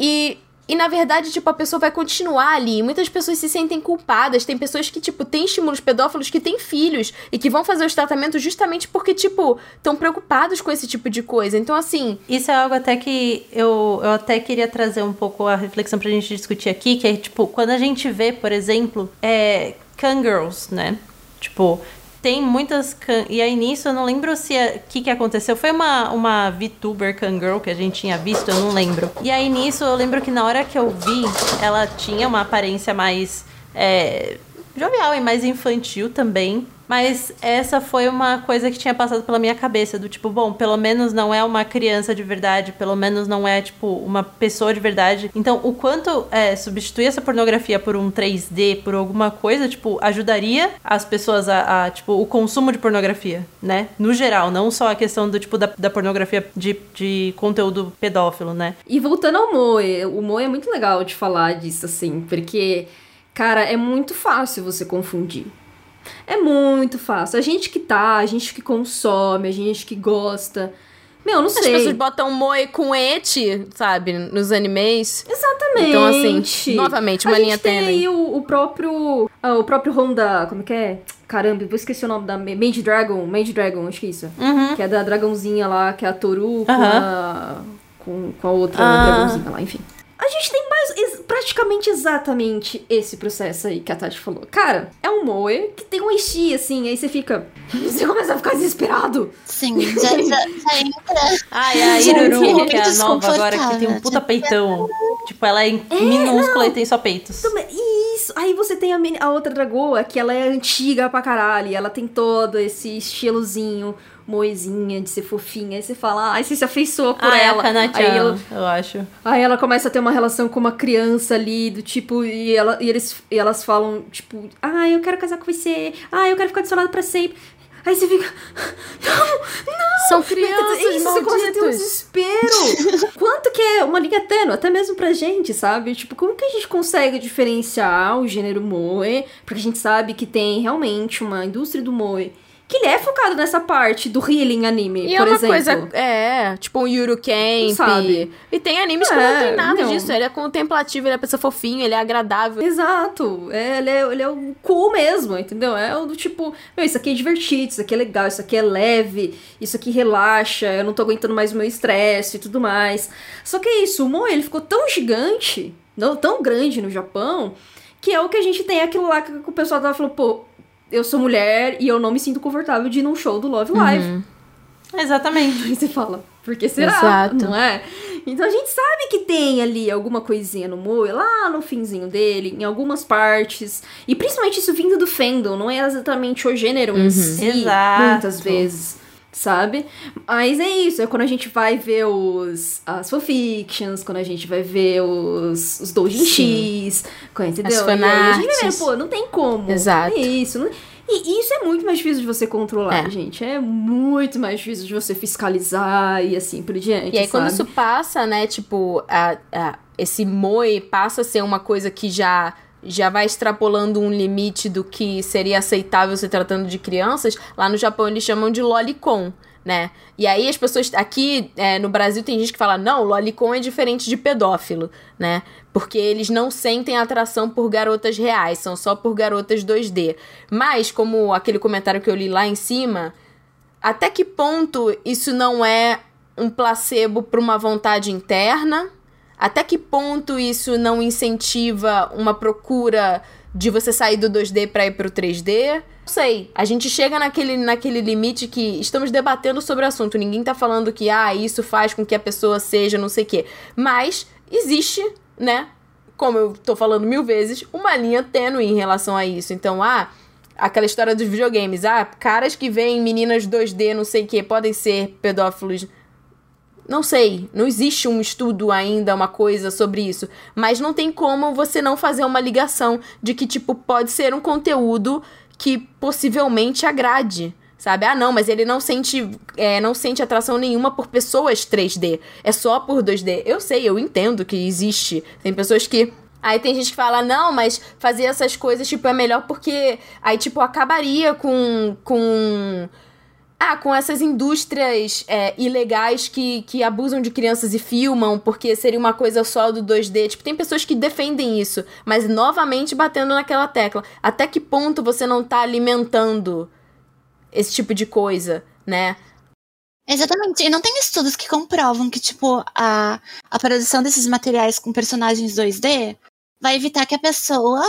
e e na verdade, tipo, a pessoa vai continuar ali. Muitas pessoas se sentem culpadas. Tem pessoas que, tipo, têm estímulos pedófilos que têm filhos e que vão fazer os tratamentos justamente porque, tipo, estão preocupados com esse tipo de coisa. Então, assim. Isso é algo até que eu, eu até queria trazer um pouco a reflexão pra gente discutir aqui, que é, tipo, quando a gente vê, por exemplo, é. Girls, né? Tipo, tem muitas. Can... E aí nisso eu não lembro se o é... que, que aconteceu. Foi uma, uma VTuber Kangirl que a gente tinha visto, eu não lembro. E aí nisso eu lembro que na hora que eu vi, ela tinha uma aparência mais. É, jovial e mais infantil também. Mas essa foi uma coisa que tinha passado pela minha cabeça, do tipo, bom, pelo menos não é uma criança de verdade, pelo menos não é, tipo, uma pessoa de verdade. Então, o quanto é, substituir essa pornografia por um 3D, por alguma coisa, tipo, ajudaria as pessoas a, a, tipo, o consumo de pornografia, né? No geral, não só a questão do, tipo, da, da pornografia de, de conteúdo pedófilo, né? E voltando ao Moe, o Moe é muito legal de falar disso, assim, porque, cara, é muito fácil você confundir. É muito fácil. A gente que tá, a gente que consome, a gente que gosta. Meu, não sei. As pessoas botam moe com eti, sabe, nos animes. Exatamente. Então, assim, novamente, uma a linha tênue. tem aí o, o próprio. Ah, o próprio Honda. Como que é? Caramba, vou esquecer o nome da Mage Dragon. Mage Dragon, acho que é isso. Uhum. Que é da dragãozinha lá, que é a Toru com, Uhum. a, com, com a outra Ah. dragãozinha lá, enfim. A gente tem praticamente exatamente esse processo aí que a Tati falou. Cara, é um moe que tem um enchi, assim, aí você fica... Você começa a ficar desesperado. Sim, já, já, já entra. Ai, a Iruru, que é a nova agora, que tem um puta peitão. Tipo, ela é minúscula e tem só peitos. Isso! Aí você tem a, a outra dragoa, que ela é antiga pra caralho, ela tem todo esse estilozinho, moezinha, de ser fofinha. Aí você fala, ai, você se afeiçoa por ah, ela. é a aí, ela, eu acho. aí ela começa a ter uma relação com uma criança ali, do tipo, e, ela, e, eles, e elas falam, tipo, ah, eu quero casar com você, ah, eu quero ficar do seu lado pra sempre. Aí você fica, São crianças isso, você começa a ter um desespero. Quanto que é uma linha tênue, até mesmo pra gente, sabe? Tipo, como que a gente consegue diferenciar o gênero moe? Porque a gente sabe que tem realmente uma indústria do moe que ele é focado nessa parte do healing anime, E é por uma exemplo. coisa, é, tipo um Yuru Camp. Sabe? E tem animes que É, não tem nada não. disso. Ele é contemplativo, ele é pessoa fofinho, ele é agradável. Exato, é, ele, é, ele é o cool mesmo, entendeu? É o do tipo, meu, isso aqui é divertido, isso aqui é legal, isso aqui é leve, isso aqui relaxa, eu não tô aguentando mais o meu estresse e tudo mais. Só que é isso, o Moe, ele ficou tão gigante, não, tão grande no Japão, que é o que a gente tem aquilo lá que o pessoal tava falando, pô, eu sou mulher e eu não me sinto confortável de ir num show do Love Live. Exatamente. Aí você fala, por que será? Exato. Não é? Então a gente sabe que tem ali alguma coisinha no Moe, lá no finzinho dele, em algumas partes. E principalmente isso vindo do fandom, não é exatamente o gênero em si, Exato. muitas vezes. Sabe? Mas é isso, é quando a gente vai ver os as fanfictions, quando a gente vai ver os, os doujinshis, entendeu? As aí a gente vai ver, fanarts. pô, não tem como. Exato. É isso. não- E isso é muito mais difícil de você controlar, É. gente. É muito mais difícil de você fiscalizar e assim por diante. E aí, quando sabe? isso passa, né, tipo, a, a- esse moe passa a ser uma coisa que já, já vai extrapolando um limite do que seria aceitável se tratando de crianças, lá no Japão eles chamam de lolicon, né? E aí as pessoas. Aqui é, no Brasil tem gente que fala, não, lolicon é diferente de pedófilo, né? Porque eles não sentem atração por garotas reais, são só por garotas 2D. Mas, como aquele comentário que eu li lá em cima, até que ponto isso não é um placebo para uma vontade interna? Até que ponto isso não incentiva uma procura de você sair do 2D para ir pro 3D? Não sei. A gente chega naquele, naquele limite que estamos debatendo sobre o assunto. Ninguém tá falando que, ah, isso faz com que a pessoa seja não sei o quê. Mas existe, né? Como eu tô falando mil vezes, uma linha tênue em relação a isso. Então, ah, aquela história dos videogames. Ah, caras que veem meninas 2D, não sei o quê, podem ser pedófilos não sei, não existe um estudo ainda, uma coisa sobre isso. Mas não tem como você não fazer uma ligação de que, tipo, pode ser um conteúdo que possivelmente agrade. Sabe? Ah, não, mas ele não sente, é, não sente atração nenhuma por pessoas 3D. É só por 2D. Eu sei, eu entendo que existe. Tem pessoas que Aí tem gente que fala, não, mas fazer essas coisas, tipo, é melhor porque aí, tipo, acabaria com, com ah, com essas indústrias é, ilegais que, que abusam de crianças e filmam, porque seria uma coisa só do 2D. Tipo, tem pessoas que defendem isso, mas novamente batendo naquela tecla. Até que ponto você não tá alimentando esse tipo de coisa, né? Exatamente. E não tem estudos que comprovam que, tipo, a, a produção desses materiais com personagens 2D vai evitar que a pessoa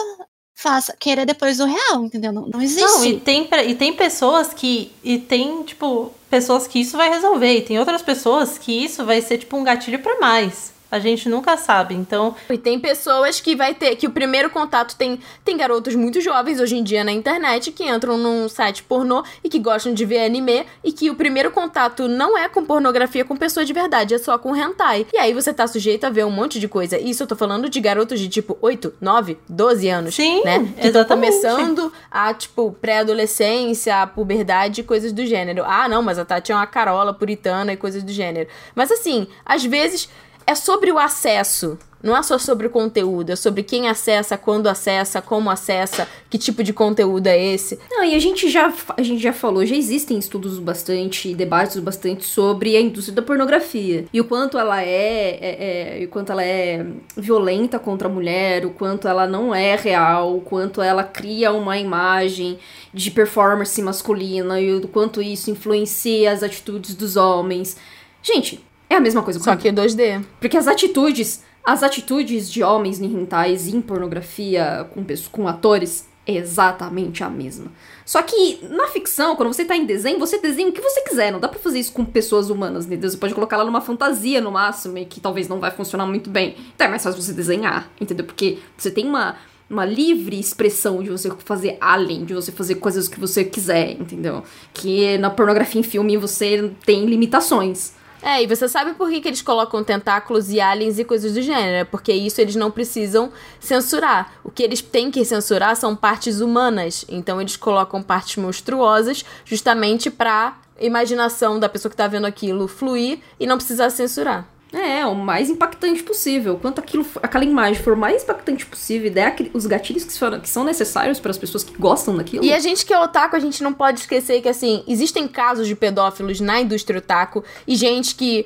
faça, queira depois o real, entendeu? Não, não existe. Não, e tem, e tem pessoas que. E tem, tipo, pessoas que isso vai resolver. E tem outras pessoas que isso vai ser, tipo, um gatilho para mais. A gente nunca sabe, então. E tem pessoas que vai ter. Que o primeiro contato tem. Tem garotos muito jovens hoje em dia na internet que entram num site pornô e que gostam de ver anime. E que o primeiro contato não é com pornografia com pessoa de verdade, é só com hentai. E aí você tá sujeito a ver um monte de coisa. Isso eu tô falando de garotos de tipo 8, 9, 12 anos. Sim. Né? Que estão começando a, tipo, pré-adolescência, a puberdade e coisas do gênero. Ah, não, mas a Tati é uma carola puritana e coisas do gênero. Mas assim, às vezes é sobre o acesso. Não é só sobre o conteúdo, é sobre quem acessa, quando acessa, como acessa, que tipo de conteúdo é esse. Não, e a gente já, a gente já falou, já existem estudos bastante, debates bastante sobre a indústria da pornografia. E o quanto ela é, é, é o quanto ela é violenta contra a mulher, o quanto ela não é real, o quanto ela cria uma imagem de performance masculina e o quanto isso influencia as atitudes dos homens. Gente, é a mesma coisa. Só que 2D. Porque as atitudes, as atitudes de homens em hentais em pornografia com, com atores é exatamente a mesma. Só que na ficção, quando você tá em desenho, você desenha o que você quiser. Não dá pra fazer isso com pessoas humanas, entendeu? Você pode colocar ela numa fantasia no máximo e que talvez não vai funcionar muito bem. Então é mais fácil você desenhar, entendeu? Porque você tem uma, uma livre expressão de você fazer alien, de você fazer coisas que você quiser, entendeu? Que na pornografia em filme você tem limitações. É, e você sabe por que, que eles colocam tentáculos e aliens e coisas do gênero? É porque isso eles não precisam censurar. O que eles têm que censurar são partes humanas. Então eles colocam partes monstruosas justamente pra imaginação da pessoa que tá vendo aquilo fluir e não precisar censurar. É, o mais impactante possível. Quanto aquilo, aquela imagem for mais impactante possível, der os gatilhos que, que são necessários para as pessoas que gostam daquilo. E a gente que é otaku, a gente não pode esquecer que, assim, existem casos de pedófilos na indústria otaku e gente que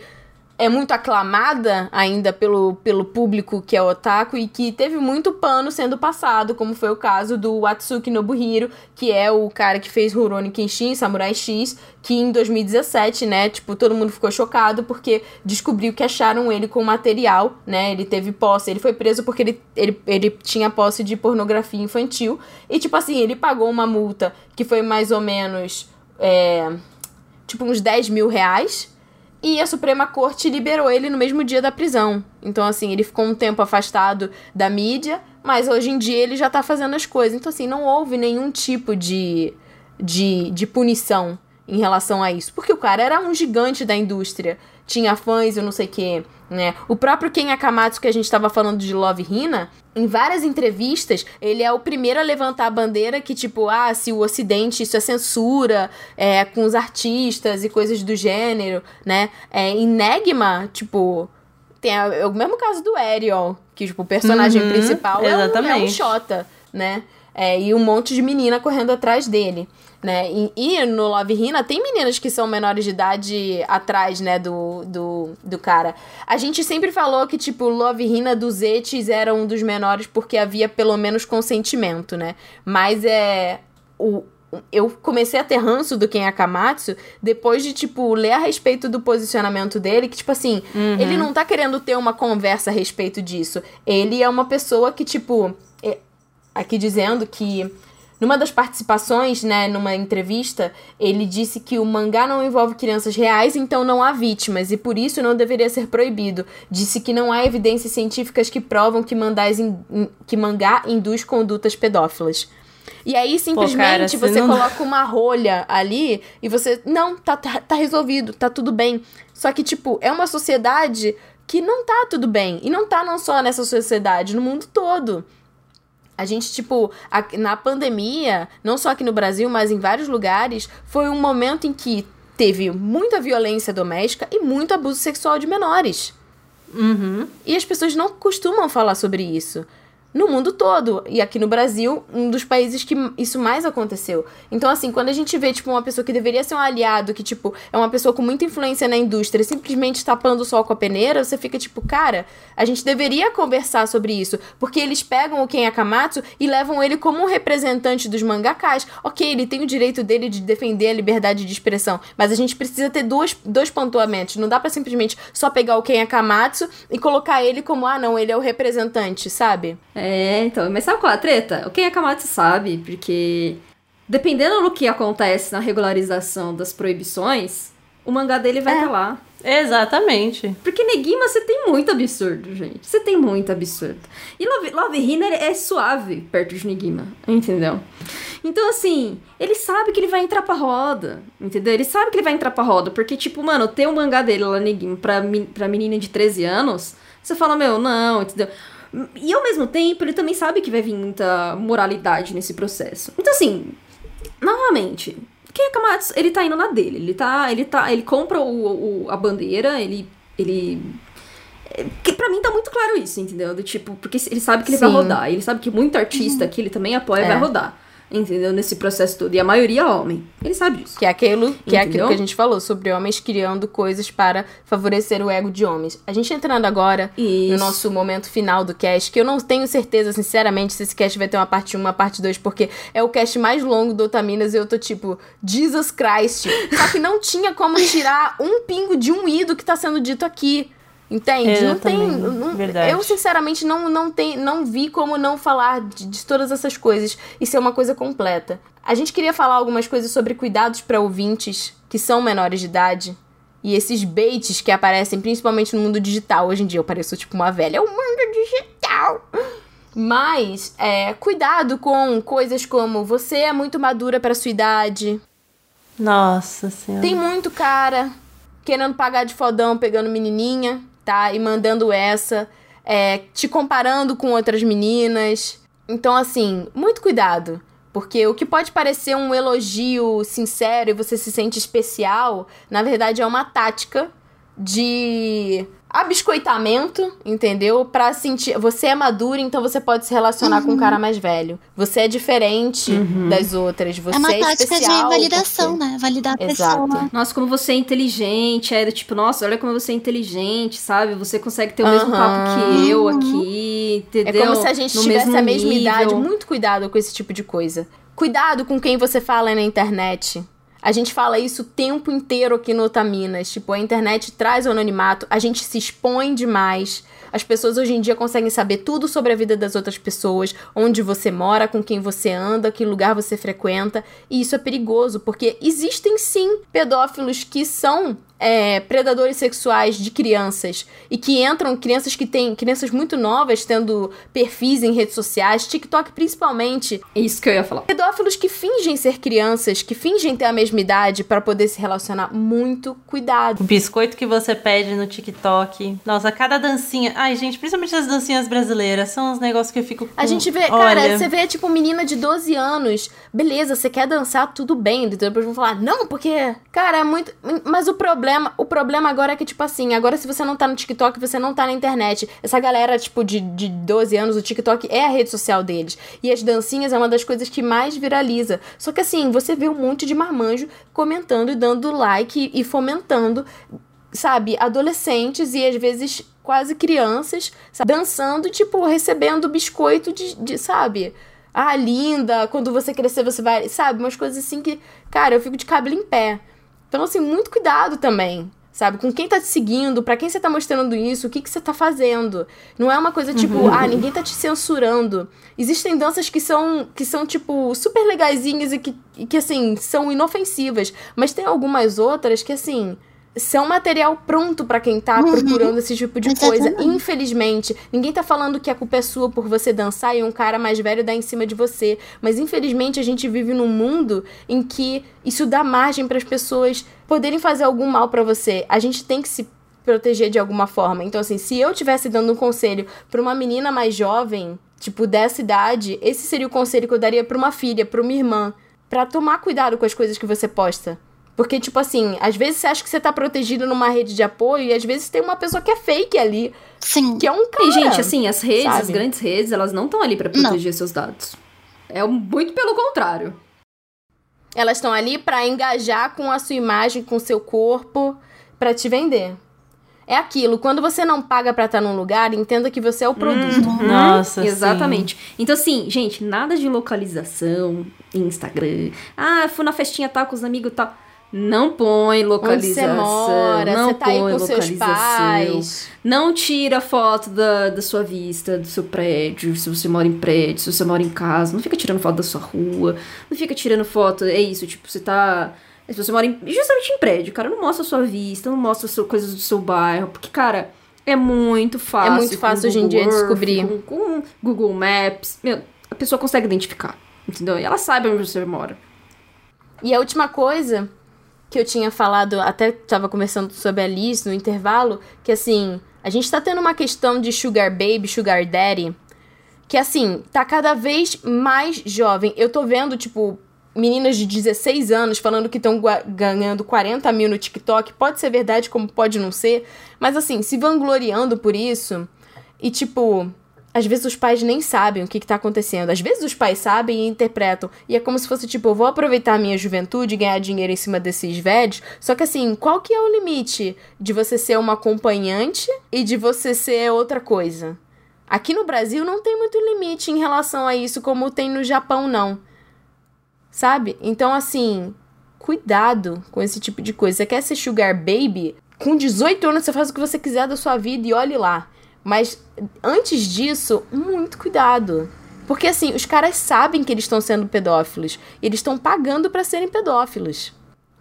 é muito aclamada ainda pelo, pelo público que é otaku e que teve muito pano sendo passado, como foi o caso do Atsuki Nobuhiro, que é o cara que fez Rurouni Kenshin, Samurai X, que em 2017, né, tipo, todo mundo ficou chocado porque descobriu que acharam ele com material, né, ele teve posse, ele foi preso porque ele, ele, ele tinha posse de pornografia infantil e, tipo assim, ele pagou uma multa que foi mais ou menos, é, tipo, uns 10 mil reais, e a Suprema Corte liberou ele no mesmo dia da prisão. Então, assim, ele ficou um tempo afastado da mídia, mas hoje em dia ele já tá fazendo as coisas. Então, assim, não houve nenhum tipo de, de, de punição em relação a isso. Porque o cara era um gigante da indústria. Tinha fãs e não sei o quê. Né? O próprio Ken Akamatsu, que a gente estava falando de Love Hina, em várias entrevistas, ele é o primeiro a levantar a bandeira que, tipo, ah, se o Ocidente, isso é censura é, com os artistas e coisas do gênero, né? É, em Negma, tipo, tem a, é o mesmo caso do Ariel, que, tipo, o personagem uhum, principal é um, é um Xota, né? É, e um monte de menina correndo atrás dele né? E, e, no Love Hina tem meninas que são menores de idade atrás, né, do, do, do cara. A gente sempre falou que, tipo, Love Hina dos etes era um dos menores porque havia pelo menos consentimento, né? Mas é... O, eu comecei a ter ranço do Ken Akamatsu depois de, tipo, ler a respeito do posicionamento dele, que, tipo assim, Uhum. ele não tá querendo ter uma conversa a respeito disso. Ele é uma pessoa que, tipo, é- aqui dizendo que numa das participações, né, numa entrevista, ele disse que o mangá não envolve crianças reais, então não há vítimas, e por isso não deveria ser proibido. Disse que não há evidências científicas que provam que, mandás in- que mangá induz condutas pedófilas. E aí, simplesmente, cara, se você não- coloca uma rolha ali e você. Não, tá, tá, tá resolvido, tá tudo bem. Só que, tipo, é uma sociedade que não tá tudo bem. E não tá não só nessa sociedade, no mundo todo. A gente, tipo, a- na pandemia, não só aqui no Brasil, mas em vários lugares, foi um momento em que teve muita violência doméstica e muito abuso sexual de menores. Uhum. E as pessoas não costumam falar sobre isso. No mundo todo. E aqui no Brasil, um dos países que isso mais aconteceu. Então, assim, quando a gente vê, tipo, uma pessoa que deveria ser um aliado, que, tipo, é uma pessoa com muita influência na indústria, simplesmente tapando o sol com a peneira, você fica, tipo, cara, a gente deveria conversar sobre isso. Porque eles pegam o Ken Akamatsu e levam ele como um representante dos mangakás. Ok, ele tem o direito dele de defender a liberdade de expressão, mas a gente precisa ter dois, dois pontuamentos. Não dá pra simplesmente só pegar o Ken Akamatsu e colocar ele como, ah, não, ele é o representante, sabe? É, então, mas sabe qual é a treta? O Ken Akamatsu sabe, porque dependendo do que acontece na regularização das proibições, o mangá dele vai É. estar lá. Exatamente. Porque Negima você tem muito absurdo, gente. Você tem muito absurdo. E Love, Love Hina é suave perto de Negima, entendeu? Então, assim, ele sabe que ele vai entrar pra roda, entendeu? Ele sabe que ele vai entrar pra roda, porque, tipo, mano, ter um mangá dele lá, Negima, pra, pra menina de 13 anos, você fala, meu, não, entendeu? E ao mesmo tempo, ele também sabe que vai vir muita moralidade nesse processo. Então, assim, novamente, Ken Akamatsu, ele tá indo na dele. Ele tá. Ele tá. Ele compra o, o- a bandeira, ele. ele é, que pra mim tá muito claro isso, entendeu? Do tipo, porque ele sabe que ele vai Sim. rodar. Ele sabe que muito artista que ele também apoia vai É. rodar. Entendeu? Nesse processo todo. E a maioria é homem. Ele sabe disso. Que é aquilo que é aquilo que a gente falou sobre homens criando coisas para favorecer o ego de homens. A gente entrando agora Isso. no nosso momento final do cast, que eu não tenho certeza, sinceramente, se esse cast vai ter uma parte 1, uma parte 2, porque é o cast mais longo do Otaminas e eu tô tipo, Jesus Christ. Só que não tinha como tirar um pingo de um i do que tá sendo dito aqui. Entende? Eu não tem. também, não- verdade. Eu, sinceramente, não, não, tem, não vi como não falar de, de todas essas coisas e ser uma coisa completa. A gente queria falar algumas coisas sobre cuidados para ouvintes que são menores de idade. E esses baits que aparecem principalmente no mundo digital. Hoje em dia eu pareço tipo uma velha. É o mundo digital! Mas, é, cuidado com coisas como você é muito madura para sua idade. Nossa senhora. Tem muito cara querendo pagar de fodão, pegando menininha, tá? E mandando essa, é, te comparando com outras meninas. Então, assim, muito cuidado. Porque o que pode parecer um elogio sincero e você se sente especial, na verdade é uma tática de abiscoitamento, entendeu? Pra sentir. Você é madura, então você pode se relacionar com um cara mais velho. Você é diferente das outras. Você é uma é tática especial. de validação, porque- né? Validar a Exato. pessoa. Nossa, como você é inteligente. É do tipo, nossa, olha como você é inteligente, sabe? Você consegue ter o mesmo Aham. papo que eu aqui, É entendeu? como se a gente No tivesse mesmo a mesma nível. idade. Muito cuidado com esse tipo de coisa. Cuidado com quem você fala na internet. A gente fala isso o tempo inteiro aqui no Otaminas. Tipo, a internet traz o anonimato, a gente se expõe demais. As pessoas hoje em dia conseguem saber tudo sobre a vida das outras pessoas, onde você mora, com quem você anda, que lugar você frequenta. E isso é perigoso, porque existem sim pedófilos que são é, predadores sexuais de crianças e que entram crianças que têm crianças muito novas tendo perfis em redes sociais, TikTok principalmente, Isso que eu ia falar. pedófilos que fingem ser crianças, que fingem ter a mesma idade para poder se relacionar, muito cuidado. O biscoito que você pede no TikTok. Nossa, cada dancinha. Ai, gente, principalmente as dancinhas brasileiras. São uns negócios que eu fico. Com... A gente vê, cara, Olha, você vê, tipo, menina de 12 anos. Beleza, você quer dançar, tudo bem. Depois vão falar, não, porque. Cara, é muito. Mas o problema, o problema agora é que, tipo assim, agora se você não tá no TikTok, você não tá na internet. Essa galera, tipo, de, de 12 anos, o TikTok é a rede social deles. E as dancinhas é uma das coisas que mais viraliza. Só que assim, você vê um monte de marmanjo comentando e dando like e fomentando sabe, adolescentes e às vezes quase crianças, sabe, dançando, tipo, recebendo biscoito de, de, sabe? ah, linda, quando você crescer você vai, sabe? Umas coisas assim que, cara, eu fico de cabelo em pé. Então, assim, muito cuidado também, sabe? Com quem tá te seguindo, para quem você tá mostrando isso, o que que você tá fazendo. Não é uma coisa tipo, uhum. ah, ninguém tá te censurando. Existem danças que são, que são tipo, super legaisinhas e que, e que, assim, são inofensivas. Mas tem algumas outras que, assim, são material pronto para quem tá uhum. procurando esse tipo de coisa. Infelizmente, ninguém tá falando que a culpa é sua por você dançar e um cara mais velho dar em cima de você, mas infelizmente a gente vive num mundo em que isso dá margem para as pessoas poderem fazer algum mal para você. A gente tem que se proteger de alguma forma. Então assim, se eu tivesse dando um conselho para uma menina mais jovem, tipo dessa idade, esse seria o conselho que eu daria para uma filha, para uma irmã, para tomar cuidado com as coisas que você posta porque, tipo assim, às vezes você acha que você tá protegido numa rede de apoio e às vezes tem uma pessoa que é fake ali. Sim. Que é um cara. E, gente, assim, as redes, sabe? as grandes redes, elas não estão ali para proteger não. seus dados. É muito pelo contrário. Elas estão ali para engajar com a sua imagem, com o seu corpo, para te vender. É aquilo, quando você não paga para estar num lugar, entenda que você é o produto. Uhum. Nossa, Exatamente. Sim. Então, assim, gente, nada de localização, Instagram. Ah, fui na festinha tal com os amigos tal. Não põe localização. Onde mora, não tá põe pais. Não tira foto da, da sua vista, do seu prédio, se você mora em prédio, se você mora em casa. Não fica tirando foto da sua rua. Não fica tirando foto. É isso, tipo, você tá. Se você mora em, justamente em prédio, cara, não mostra a sua vista, não mostra as coisas do seu bairro. Porque, cara, é muito fácil. É muito fácil hoje em dia descobrir. Com, com Google Maps. Meu, a pessoa consegue identificar. Entendeu? E ela sabe onde você mora. E a última coisa que eu tinha falado, até estava conversando sobre a Liz no intervalo, que assim, a gente tá tendo uma questão de sugar baby, sugar daddy, que assim, tá cada vez mais jovem. Eu tô vendo, tipo, meninas de 16 anos falando que estão ganhando 40 mil no TikTok. Pode ser verdade, como pode não ser, mas assim, se vangloriando por isso. E tipo, às vezes os pais nem sabem o que, está acontecendo. Às vezes os pais sabem e interpretam. E é como se fosse tipo, eu vou aproveitar a minha juventude e ganhar dinheiro em cima desses velhos. Só que assim, qual que é o limite de você ser uma acompanhante e de você ser outra coisa? Aqui no Brasil não tem muito limite em relação a isso, como tem no Japão, não. Sabe? Então, assim, cuidado com esse tipo de coisa. Você quer ser sugar baby? Com 18 anos você faz o que você quiser da sua vida e olhe lá. Mas antes disso, muito cuidado. Porque assim, os caras sabem que eles estão sendo pedófilos e eles estão pagando para serem pedófilos.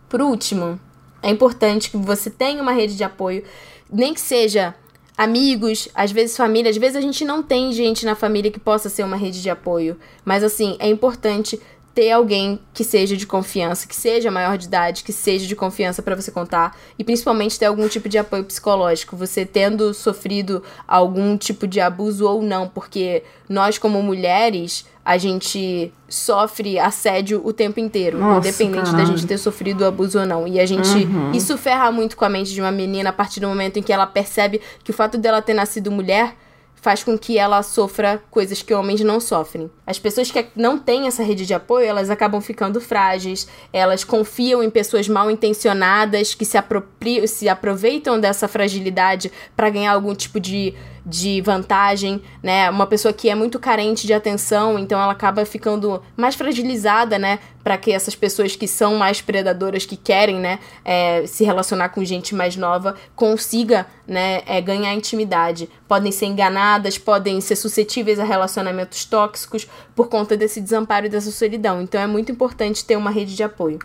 Por último, é importante que você tenha uma rede de apoio, nem que seja amigos, às vezes família, às vezes a gente não tem gente na família que possa ser uma rede de apoio, mas assim, é importante ter alguém que seja de confiança, que seja maior de idade, que seja de confiança para você contar e principalmente ter algum tipo de apoio psicológico, você tendo sofrido algum tipo de abuso ou não, porque nós como mulheres, a gente sofre assédio o tempo inteiro, Nossa, independente caralho. da gente ter sofrido abuso ou não. E a gente uhum. isso ferra muito com a mente de uma menina a partir do momento em que ela percebe que o fato dela ter nascido mulher faz com que ela sofra coisas que homens não sofrem. As pessoas que não têm essa rede de apoio, elas acabam ficando frágeis, elas confiam em pessoas mal intencionadas que se, apropriam, se aproveitam dessa fragilidade para ganhar algum tipo de de vantagem, né? Uma pessoa que é muito carente de atenção, então ela acaba ficando mais fragilizada, né? Para que essas pessoas que são mais predadoras, que querem, né, é, se relacionar com gente mais nova, consiga, né, é, ganhar intimidade. Podem ser enganadas, podem ser suscetíveis a relacionamentos tóxicos por conta desse desamparo e dessa solidão. Então é muito importante ter uma rede de apoio.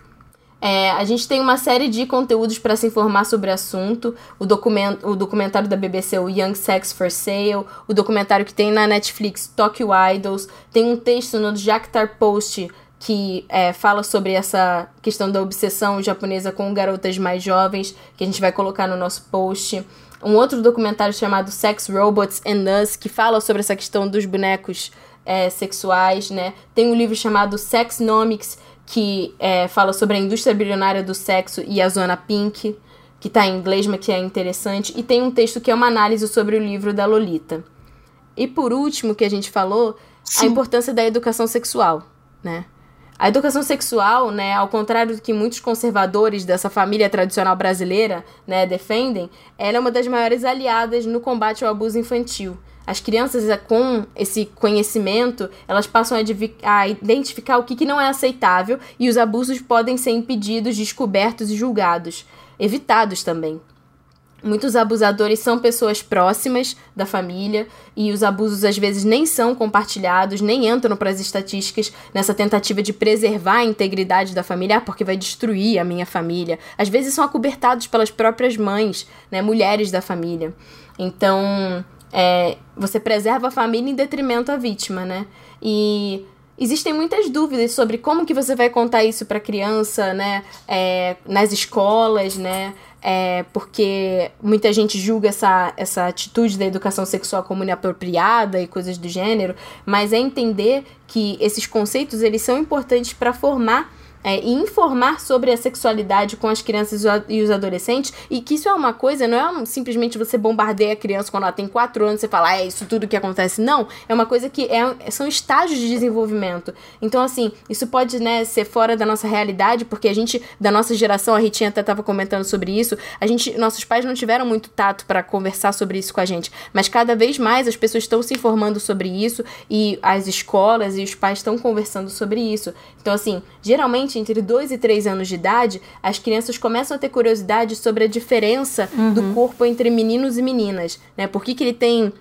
É, a gente tem uma série de conteúdos para se informar sobre o assunto. O, document, o documentário da BBC, o Young Sex for Sale. O documentário que tem na Netflix, Tokyo Idols. Tem um texto no Jactar Post que é, fala sobre essa questão da obsessão japonesa com garotas mais jovens, que a gente vai colocar no nosso post. Um outro documentário chamado Sex, Robots and Us, que fala sobre essa questão dos bonecos é, sexuais, né? Tem um livro chamado Sexnomics, que é, fala sobre a indústria bilionária do sexo e a zona pink, que está em inglês, mas que é interessante. E tem um texto que é uma análise sobre o livro da Lolita. E por último, que a gente falou, Sim. a importância da educação sexual, né? A educação sexual, né, ao contrário do que muitos conservadores dessa família tradicional brasileira, né, defendem, ela é uma das maiores aliadas no combate ao abuso infantil. As crianças, é, com esse conhecimento, elas passam a, a identificar o que, que não é aceitável e os abusos podem ser impedidos, descobertos e julgados. Evitados também. Muitos abusadores são pessoas próximas da família e os abusos às vezes nem são compartilhados, nem entram para as estatísticas nessa tentativa de preservar a integridade da família, ah, porque vai destruir a minha família. Às vezes são acobertados pelas próprias mães, né, mulheres da família. Então, é, você preserva a família em detrimento à vítima, né? E existem muitas dúvidas sobre como que você vai contar isso para criança, né? É, nas escolas, né? É, porque muita gente julga essa, essa atitude da educação sexual como inapropriada e coisas do gênero, mas é entender que esses conceitos eles são importantes para formar é, e informar sobre a sexualidade com as crianças e os adolescentes, e que isso é uma coisa, não é simplesmente você bombardeia a criança quando ela tem 4 anos e fala, ah, é isso tudo que acontece. Não, é uma coisa que é, são estágios de desenvolvimento. Então, assim, isso pode né, ser fora da nossa realidade, porque a gente, da nossa geração, a Ritinha até estava comentando sobre isso, a gente, nossos pais não tiveram muito tato para conversar sobre isso com a gente, mas cada vez mais as pessoas estão se informando sobre isso e as escolas e os pais estão conversando sobre isso. Então, assim, geralmente entre 2 e 3 anos de idade, as crianças começam a ter curiosidade sobre a diferença uhum. do corpo entre meninos e meninas, né? Por que, que ele tem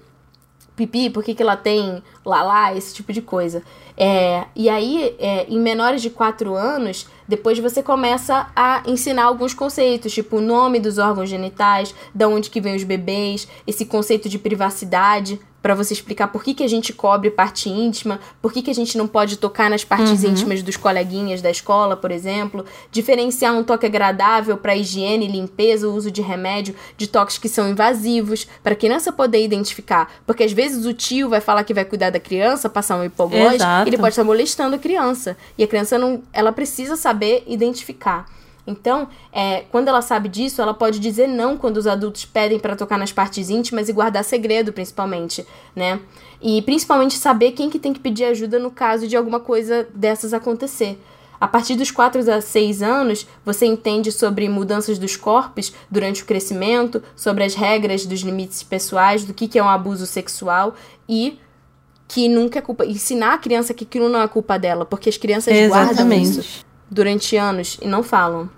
pipi, por que, que ela tem lalá, esse tipo de coisa. É, e aí, é, em menores de 4 anos, depois você começa a ensinar alguns conceitos, tipo o nome dos órgãos genitais, da onde que vem os bebês, esse conceito de privacidade, para você explicar por que, que a gente cobre parte íntima, por que, que a gente não pode tocar nas partes uhum. íntimas dos coleguinhas da escola, por exemplo, diferenciar um toque agradável para higiene, limpeza, uso de remédio, de toques que são invasivos, para a criança poder identificar, porque às vezes o tio vai falar que vai cuidar da criança, passar um hipoglós, ele pode estar molestando a criança, e a criança não, ela precisa saber identificar. Então, é, quando ela sabe disso, ela pode dizer não quando os adultos pedem para tocar nas partes íntimas e guardar segredo, principalmente, né? E principalmente saber quem que tem que pedir ajuda no caso de alguma coisa dessas acontecer. A partir dos 4 a 6 anos, você entende sobre mudanças dos corpos durante o crescimento, sobre as regras dos limites pessoais, do que, que é um abuso sexual e que nunca é culpa. Ensinar a criança que aquilo não é culpa dela, porque as crianças Exatamente. guardam isso durante anos e não falam.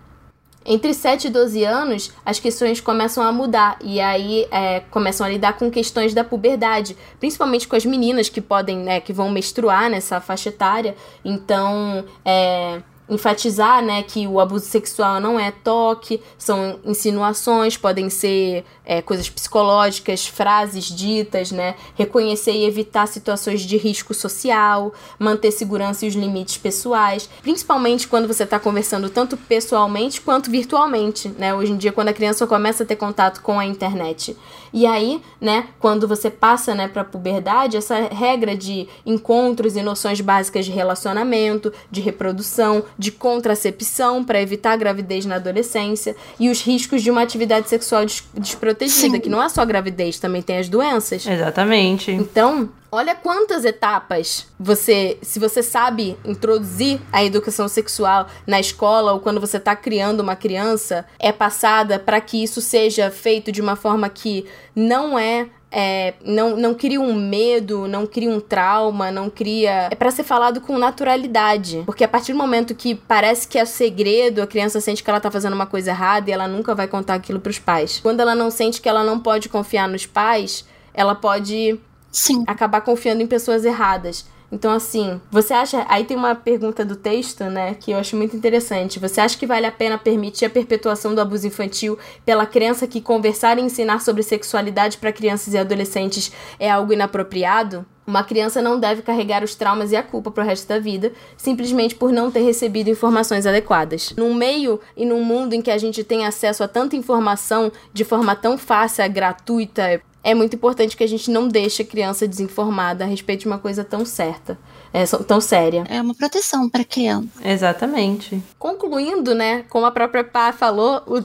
Entre 7 e 12 anos, as questões começam a mudar e aí é, começam a lidar com questões da puberdade, principalmente com as meninas que podem, né, que vão menstruar nessa faixa etária. Então, é, enfatizar, né, que o abuso sexual não é toque, são insinuações, podem ser é, coisas psicológicas, frases ditas, né, reconhecer e evitar situações de risco social, manter segurança e os limites pessoais, principalmente quando você está conversando tanto pessoalmente quanto virtualmente, né, hoje em dia quando a criança começa a ter contato com a internet. E aí, né, quando você passa, né, para a puberdade, essa regra de encontros e noções básicas de relacionamento, de reprodução, de contracepção para evitar a gravidez na adolescência e os riscos de uma atividade sexual des desprotegida, Sim. que não é só gravidez, também tem as doenças. Exatamente. Então, olha quantas etapas você, se você sabe introduzir a educação sexual na escola ou quando você está criando uma criança, é passada para que isso seja feito de uma forma que não é é, não, não cria um medo, não cria um trauma, não cria. É para ser falado com naturalidade. Porque a partir do momento que parece que é segredo, a criança sente que ela tá fazendo uma coisa errada e ela nunca vai contar aquilo pros pais. Quando ela não sente que ela não pode confiar nos pais, ela pode Sim. acabar confiando em pessoas erradas. Então, assim, você acha. Aí tem uma pergunta do texto, né, que eu acho muito interessante. Você acha que vale a pena permitir a perpetuação do abuso infantil pela crença que conversar e ensinar sobre sexualidade para crianças e adolescentes é algo inapropriado? Uma criança não deve carregar os traumas e a culpa pro resto da vida, simplesmente por não ter recebido informações adequadas. Num meio e num mundo em que a gente tem acesso a tanta informação de forma tão fácil, gratuita, é muito importante que a gente não deixe a criança desinformada a respeito de uma coisa tão certa, é, tão séria. É uma proteção para a criança. Exatamente. Concluindo, né, como a própria Pá falou, o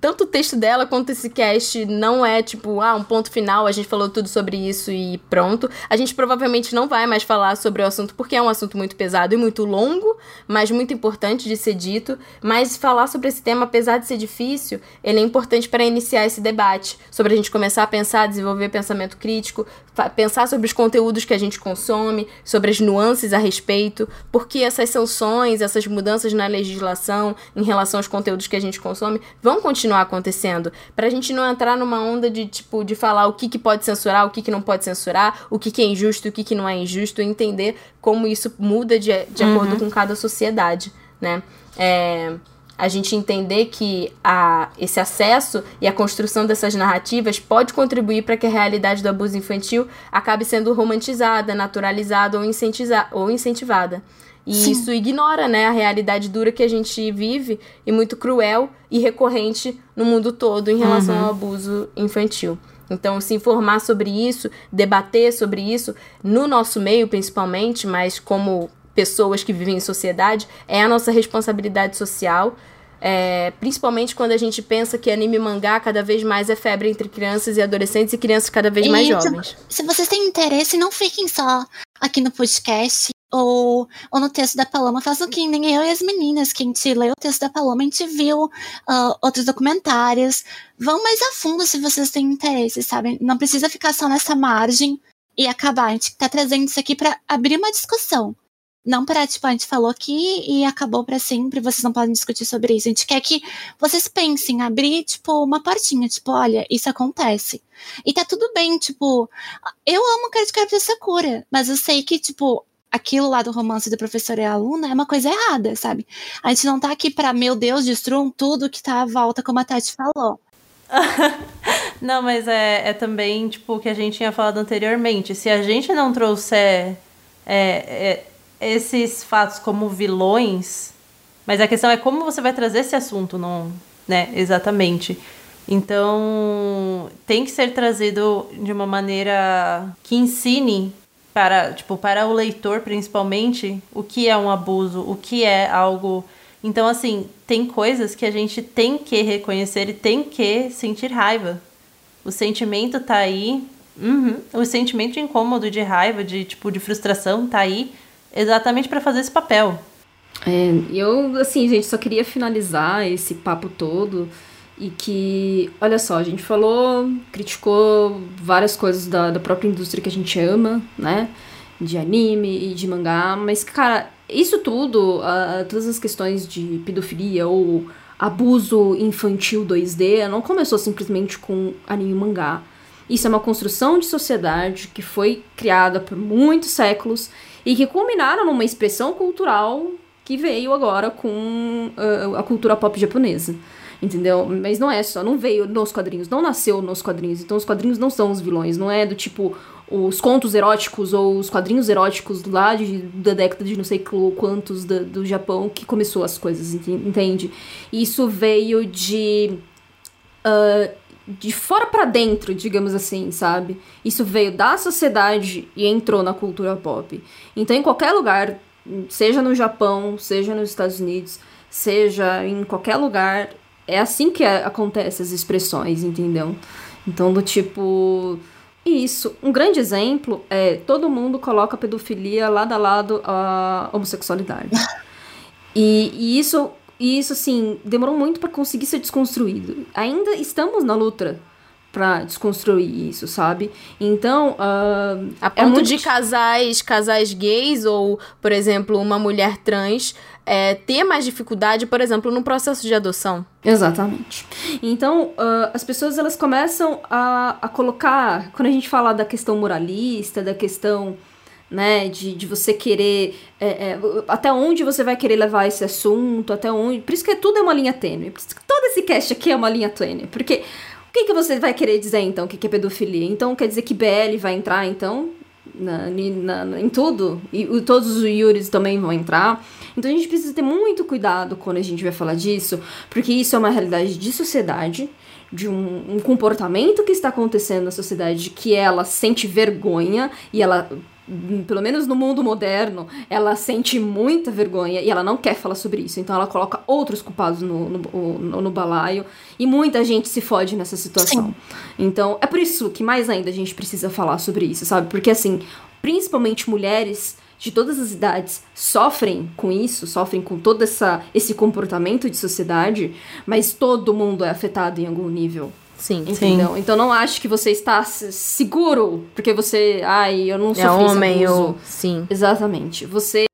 tanto o texto dela quanto esse cast não é tipo, ah, um ponto final, a gente falou tudo sobre isso e pronto. A gente provavelmente não vai mais falar sobre o assunto porque é um assunto muito pesado e muito longo, mas muito importante de ser dito. Mas falar sobre esse tema, apesar de ser difícil, ele é importante para iniciar esse debate, sobre a gente começar a pensar, desenvolver pensamento crítico, pensar sobre os conteúdos que a gente consome, sobre as nuances a respeito, porque essas sanções, essas mudanças na legislação em relação aos conteúdos que a gente consome vão continuar acontecendo, para a gente não entrar numa onda de tipo de falar o que, que pode censurar, o que, que não pode censurar, o que, que é injusto, o que, que não é injusto, e entender como isso muda de, de uhum. acordo com cada sociedade, né? É, a gente entender que a, esse acesso e a construção dessas narrativas pode contribuir para que a realidade do abuso infantil acabe sendo romantizada, naturalizada ou, ou incentivada. E Sim. isso ignora né, a realidade dura que a gente vive e muito cruel e recorrente no mundo todo em relação uhum. ao abuso infantil. Então, se informar sobre isso, debater sobre isso, no nosso meio principalmente, mas como pessoas que vivem em sociedade, é a nossa responsabilidade social. É, principalmente quando a gente pensa que anime mangá cada vez mais é febre entre crianças e adolescentes e crianças cada vez mais jovens. Se vocês têm interesse, não fiquem só aqui no podcast ou, ou no texto da Paloma, façam que nem eu e as meninas, que a gente leu o texto da Paloma, a gente viu uh, outros documentários. Vão mais a fundo se vocês têm interesse, sabe? Não precisa ficar só nessa margem e acabar. A gente tá trazendo isso aqui para abrir uma discussão. Não para, tipo, a gente falou aqui e acabou para sempre, vocês não podem discutir sobre isso. A gente quer que vocês pensem, abrir, tipo, uma portinha, tipo, olha, isso acontece. E tá tudo bem, tipo, eu amo Card Captor Sakura, mas eu sei que, tipo, aquilo lá do romance do professor e aluna é uma coisa errada, sabe? A gente não tá aqui pra, meu Deus, destruam tudo que tá à volta, como a Tati falou. não, mas é, é também, tipo, o que a gente tinha falado anteriormente. Se a gente não trouxer é, é, esses fatos como vilões, mas a questão é como você vai trazer esse assunto, não, né, exatamente. Então, tem que ser trazido de uma maneira que ensine para, tipo, para o leitor principalmente, o que é um abuso, o que é algo. Então, assim, tem coisas que a gente tem que reconhecer e tem que sentir raiva. O sentimento tá aí. Uhum. O sentimento de incômodo, de raiva, de tipo, de frustração tá aí exatamente para fazer esse papel. É, eu, assim, gente, só queria finalizar esse papo todo e que, olha só, a gente falou, criticou várias coisas da, da própria indústria que a gente ama, né? De anime e de mangá, mas, cara, isso tudo, uh, todas as questões de pedofilia ou abuso infantil 2D, não começou simplesmente com anime e mangá. Isso é uma construção de sociedade que foi criada por muitos séculos e que culminaram numa expressão cultural que veio agora com uh, a cultura pop japonesa. Entendeu? Mas não é só, não veio nos quadrinhos, não nasceu nos quadrinhos. Então os quadrinhos não são os vilões, não é do tipo os contos eróticos ou os quadrinhos eróticos lá de, da década de não sei quantos do, do Japão que começou as coisas, entende? Isso veio de. Uh, de fora para dentro, digamos assim, sabe? Isso veio da sociedade e entrou na cultura pop. Então, em qualquer lugar, seja no Japão, seja nos Estados Unidos, seja em qualquer lugar, é assim que acontece as expressões, entendeu? Então, do tipo. Isso. Um grande exemplo é todo mundo coloca a pedofilia lado a lado a homossexualidade. e, e isso e isso, assim, demorou muito para conseguir ser desconstruído. Ainda estamos na luta para desconstruir isso, sabe? Então, uh, a é ponto é muito... de casais, casais gays ou, por exemplo, uma mulher trans é, ter mais dificuldade, por exemplo, no processo de adoção. Exatamente. Então, uh, as pessoas elas começam a, a colocar, quando a gente fala da questão moralista, da questão né? De, de você querer. É, é, até onde você vai querer levar esse assunto, até onde. Por isso que tudo é uma linha tênue. Por isso que todo esse cast aqui é uma linha tênue. Porque o que, que você vai querer dizer então? O que, que é pedofilia? Então quer dizer que BL vai entrar, então? Na, na, em tudo? E todos os Yuris também vão entrar. Então a gente precisa ter muito cuidado quando a gente vai falar disso, porque isso é uma realidade de sociedade de um, um, comportamento que está acontecendo na sociedade que ela sente vergonha e ela pelo menos no mundo moderno, ela sente muita vergonha e ela não quer falar sobre isso. Então ela coloca outros culpados no, no, no, no balaio e muita gente se fode nessa situação. Sim. Então é por isso que mais ainda a gente precisa falar sobre isso, sabe? Porque assim, principalmente mulheres de todas as idades sofrem com isso, sofrem com todo essa, esse comportamento de sociedade, mas todo mundo é afetado em algum nível. Sim. Entendeu? Então não acho que você está seguro porque você, ai, eu não sou é homem ou sim. Exatamente. Você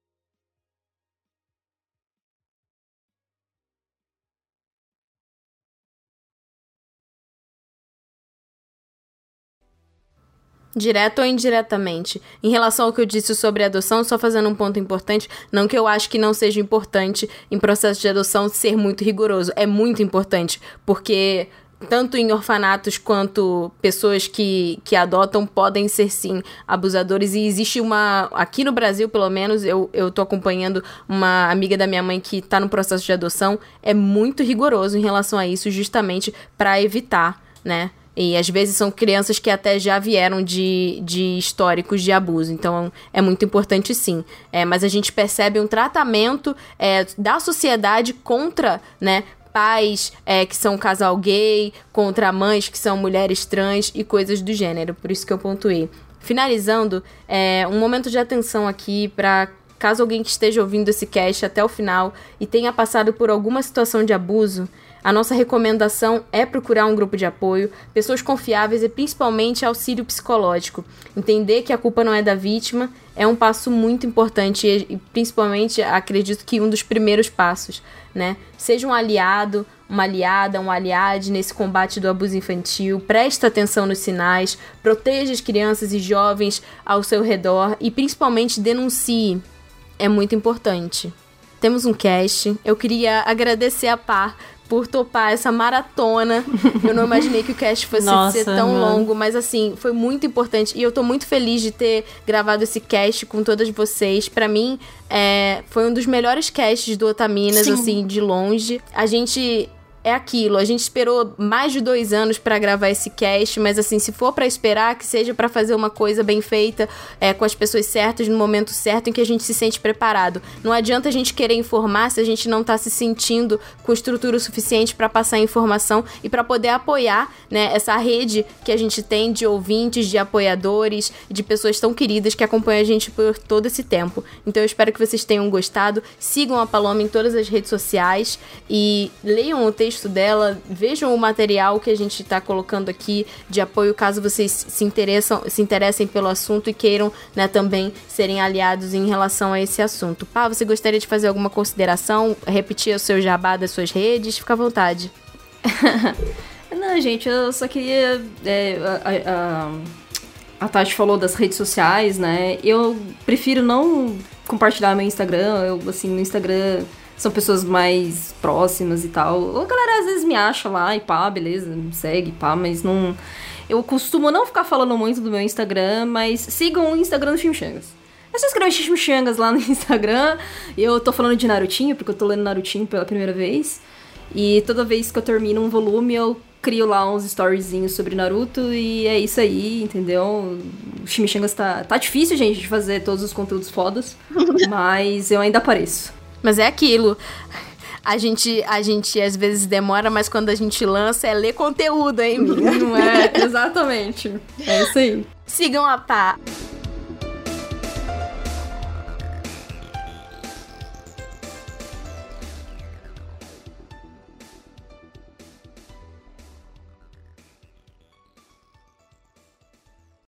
Direto ou indiretamente. Em relação ao que eu disse sobre adoção, só fazendo um ponto importante, não que eu acho que não seja importante em processo de adoção ser muito rigoroso. É muito importante, porque tanto em orfanatos quanto pessoas que, que adotam podem ser sim abusadores e existe uma aqui no Brasil pelo menos eu, eu tô acompanhando uma amiga da minha mãe que tá no processo de adoção é muito rigoroso em relação a isso justamente para evitar né e às vezes são crianças que até já vieram de, de históricos de abuso. Então é muito importante sim. É, mas a gente percebe um tratamento é, da sociedade contra, né? Pais é, que são casal gay, contra mães que são mulheres trans e coisas do gênero. Por isso que eu pontuei. Finalizando, é, um momento de atenção aqui para caso alguém que esteja ouvindo esse cast até o final e tenha passado por alguma situação de abuso, a nossa recomendação é procurar um grupo de apoio, pessoas confiáveis e principalmente auxílio psicológico. Entender que a culpa não é da vítima é um passo muito importante e, principalmente acredito que um dos primeiros passos, né? Seja um aliado, uma aliada, um aliade nesse combate do abuso infantil, preste atenção nos sinais, proteja as crianças e jovens ao seu redor e principalmente denuncie. É muito importante. Temos um cast. Eu queria agradecer a Par por topar essa maratona. Eu não imaginei que o cast fosse Nossa, ser tão mano. longo, mas assim, foi muito importante. E eu tô muito feliz de ter gravado esse cast com todas vocês. para mim, é, foi um dos melhores casts do Otaminas, Sim. assim, de longe. A gente é aquilo. A gente esperou mais de dois anos para gravar esse cast, mas assim, se for para esperar, que seja para fazer uma coisa bem feita, é, com as pessoas certas, no momento certo, em que a gente se sente preparado. Não adianta a gente querer informar se a gente não tá se sentindo com estrutura suficiente para passar informação e para poder apoiar, né, essa rede que a gente tem de ouvintes, de apoiadores, de pessoas tão queridas que acompanham a gente por todo esse tempo. Então eu espero que vocês tenham gostado. Sigam a Paloma em todas as redes sociais e leiam o texto texto dela, vejam o material que a gente está colocando aqui de apoio caso vocês se, interessam, se interessem pelo assunto e queiram né, também serem aliados em relação a esse assunto. Pá, você gostaria de fazer alguma consideração? Repetir o seu jabá das suas redes? Fica à vontade. Não, gente, eu só queria. É, a, a, a Tati falou das redes sociais, né? Eu prefiro não compartilhar meu Instagram. Eu, assim, no Instagram são pessoas mais próximas e tal. A galera às vezes me acha lá e pá, beleza, me segue, pá, mas não. Eu costumo não ficar falando muito do meu Instagram, mas sigam o Instagram do Chimichangas. É só escrever Chimichangas lá no Instagram. Eu tô falando de Narutinho, porque eu tô lendo Narutinho pela primeira vez. E toda vez que eu termino um volume, eu crio lá uns storyzinhos sobre Naruto e é isso aí, entendeu? O Chimichangas tá, tá difícil, gente, de fazer todos os conteúdos fodas, mas eu ainda apareço. Mas é aquilo. A gente, a gente às vezes demora, mas quando a gente lança é ler conteúdo, hein, amiga? Não é? Exatamente. É isso aí. Sigam a pá.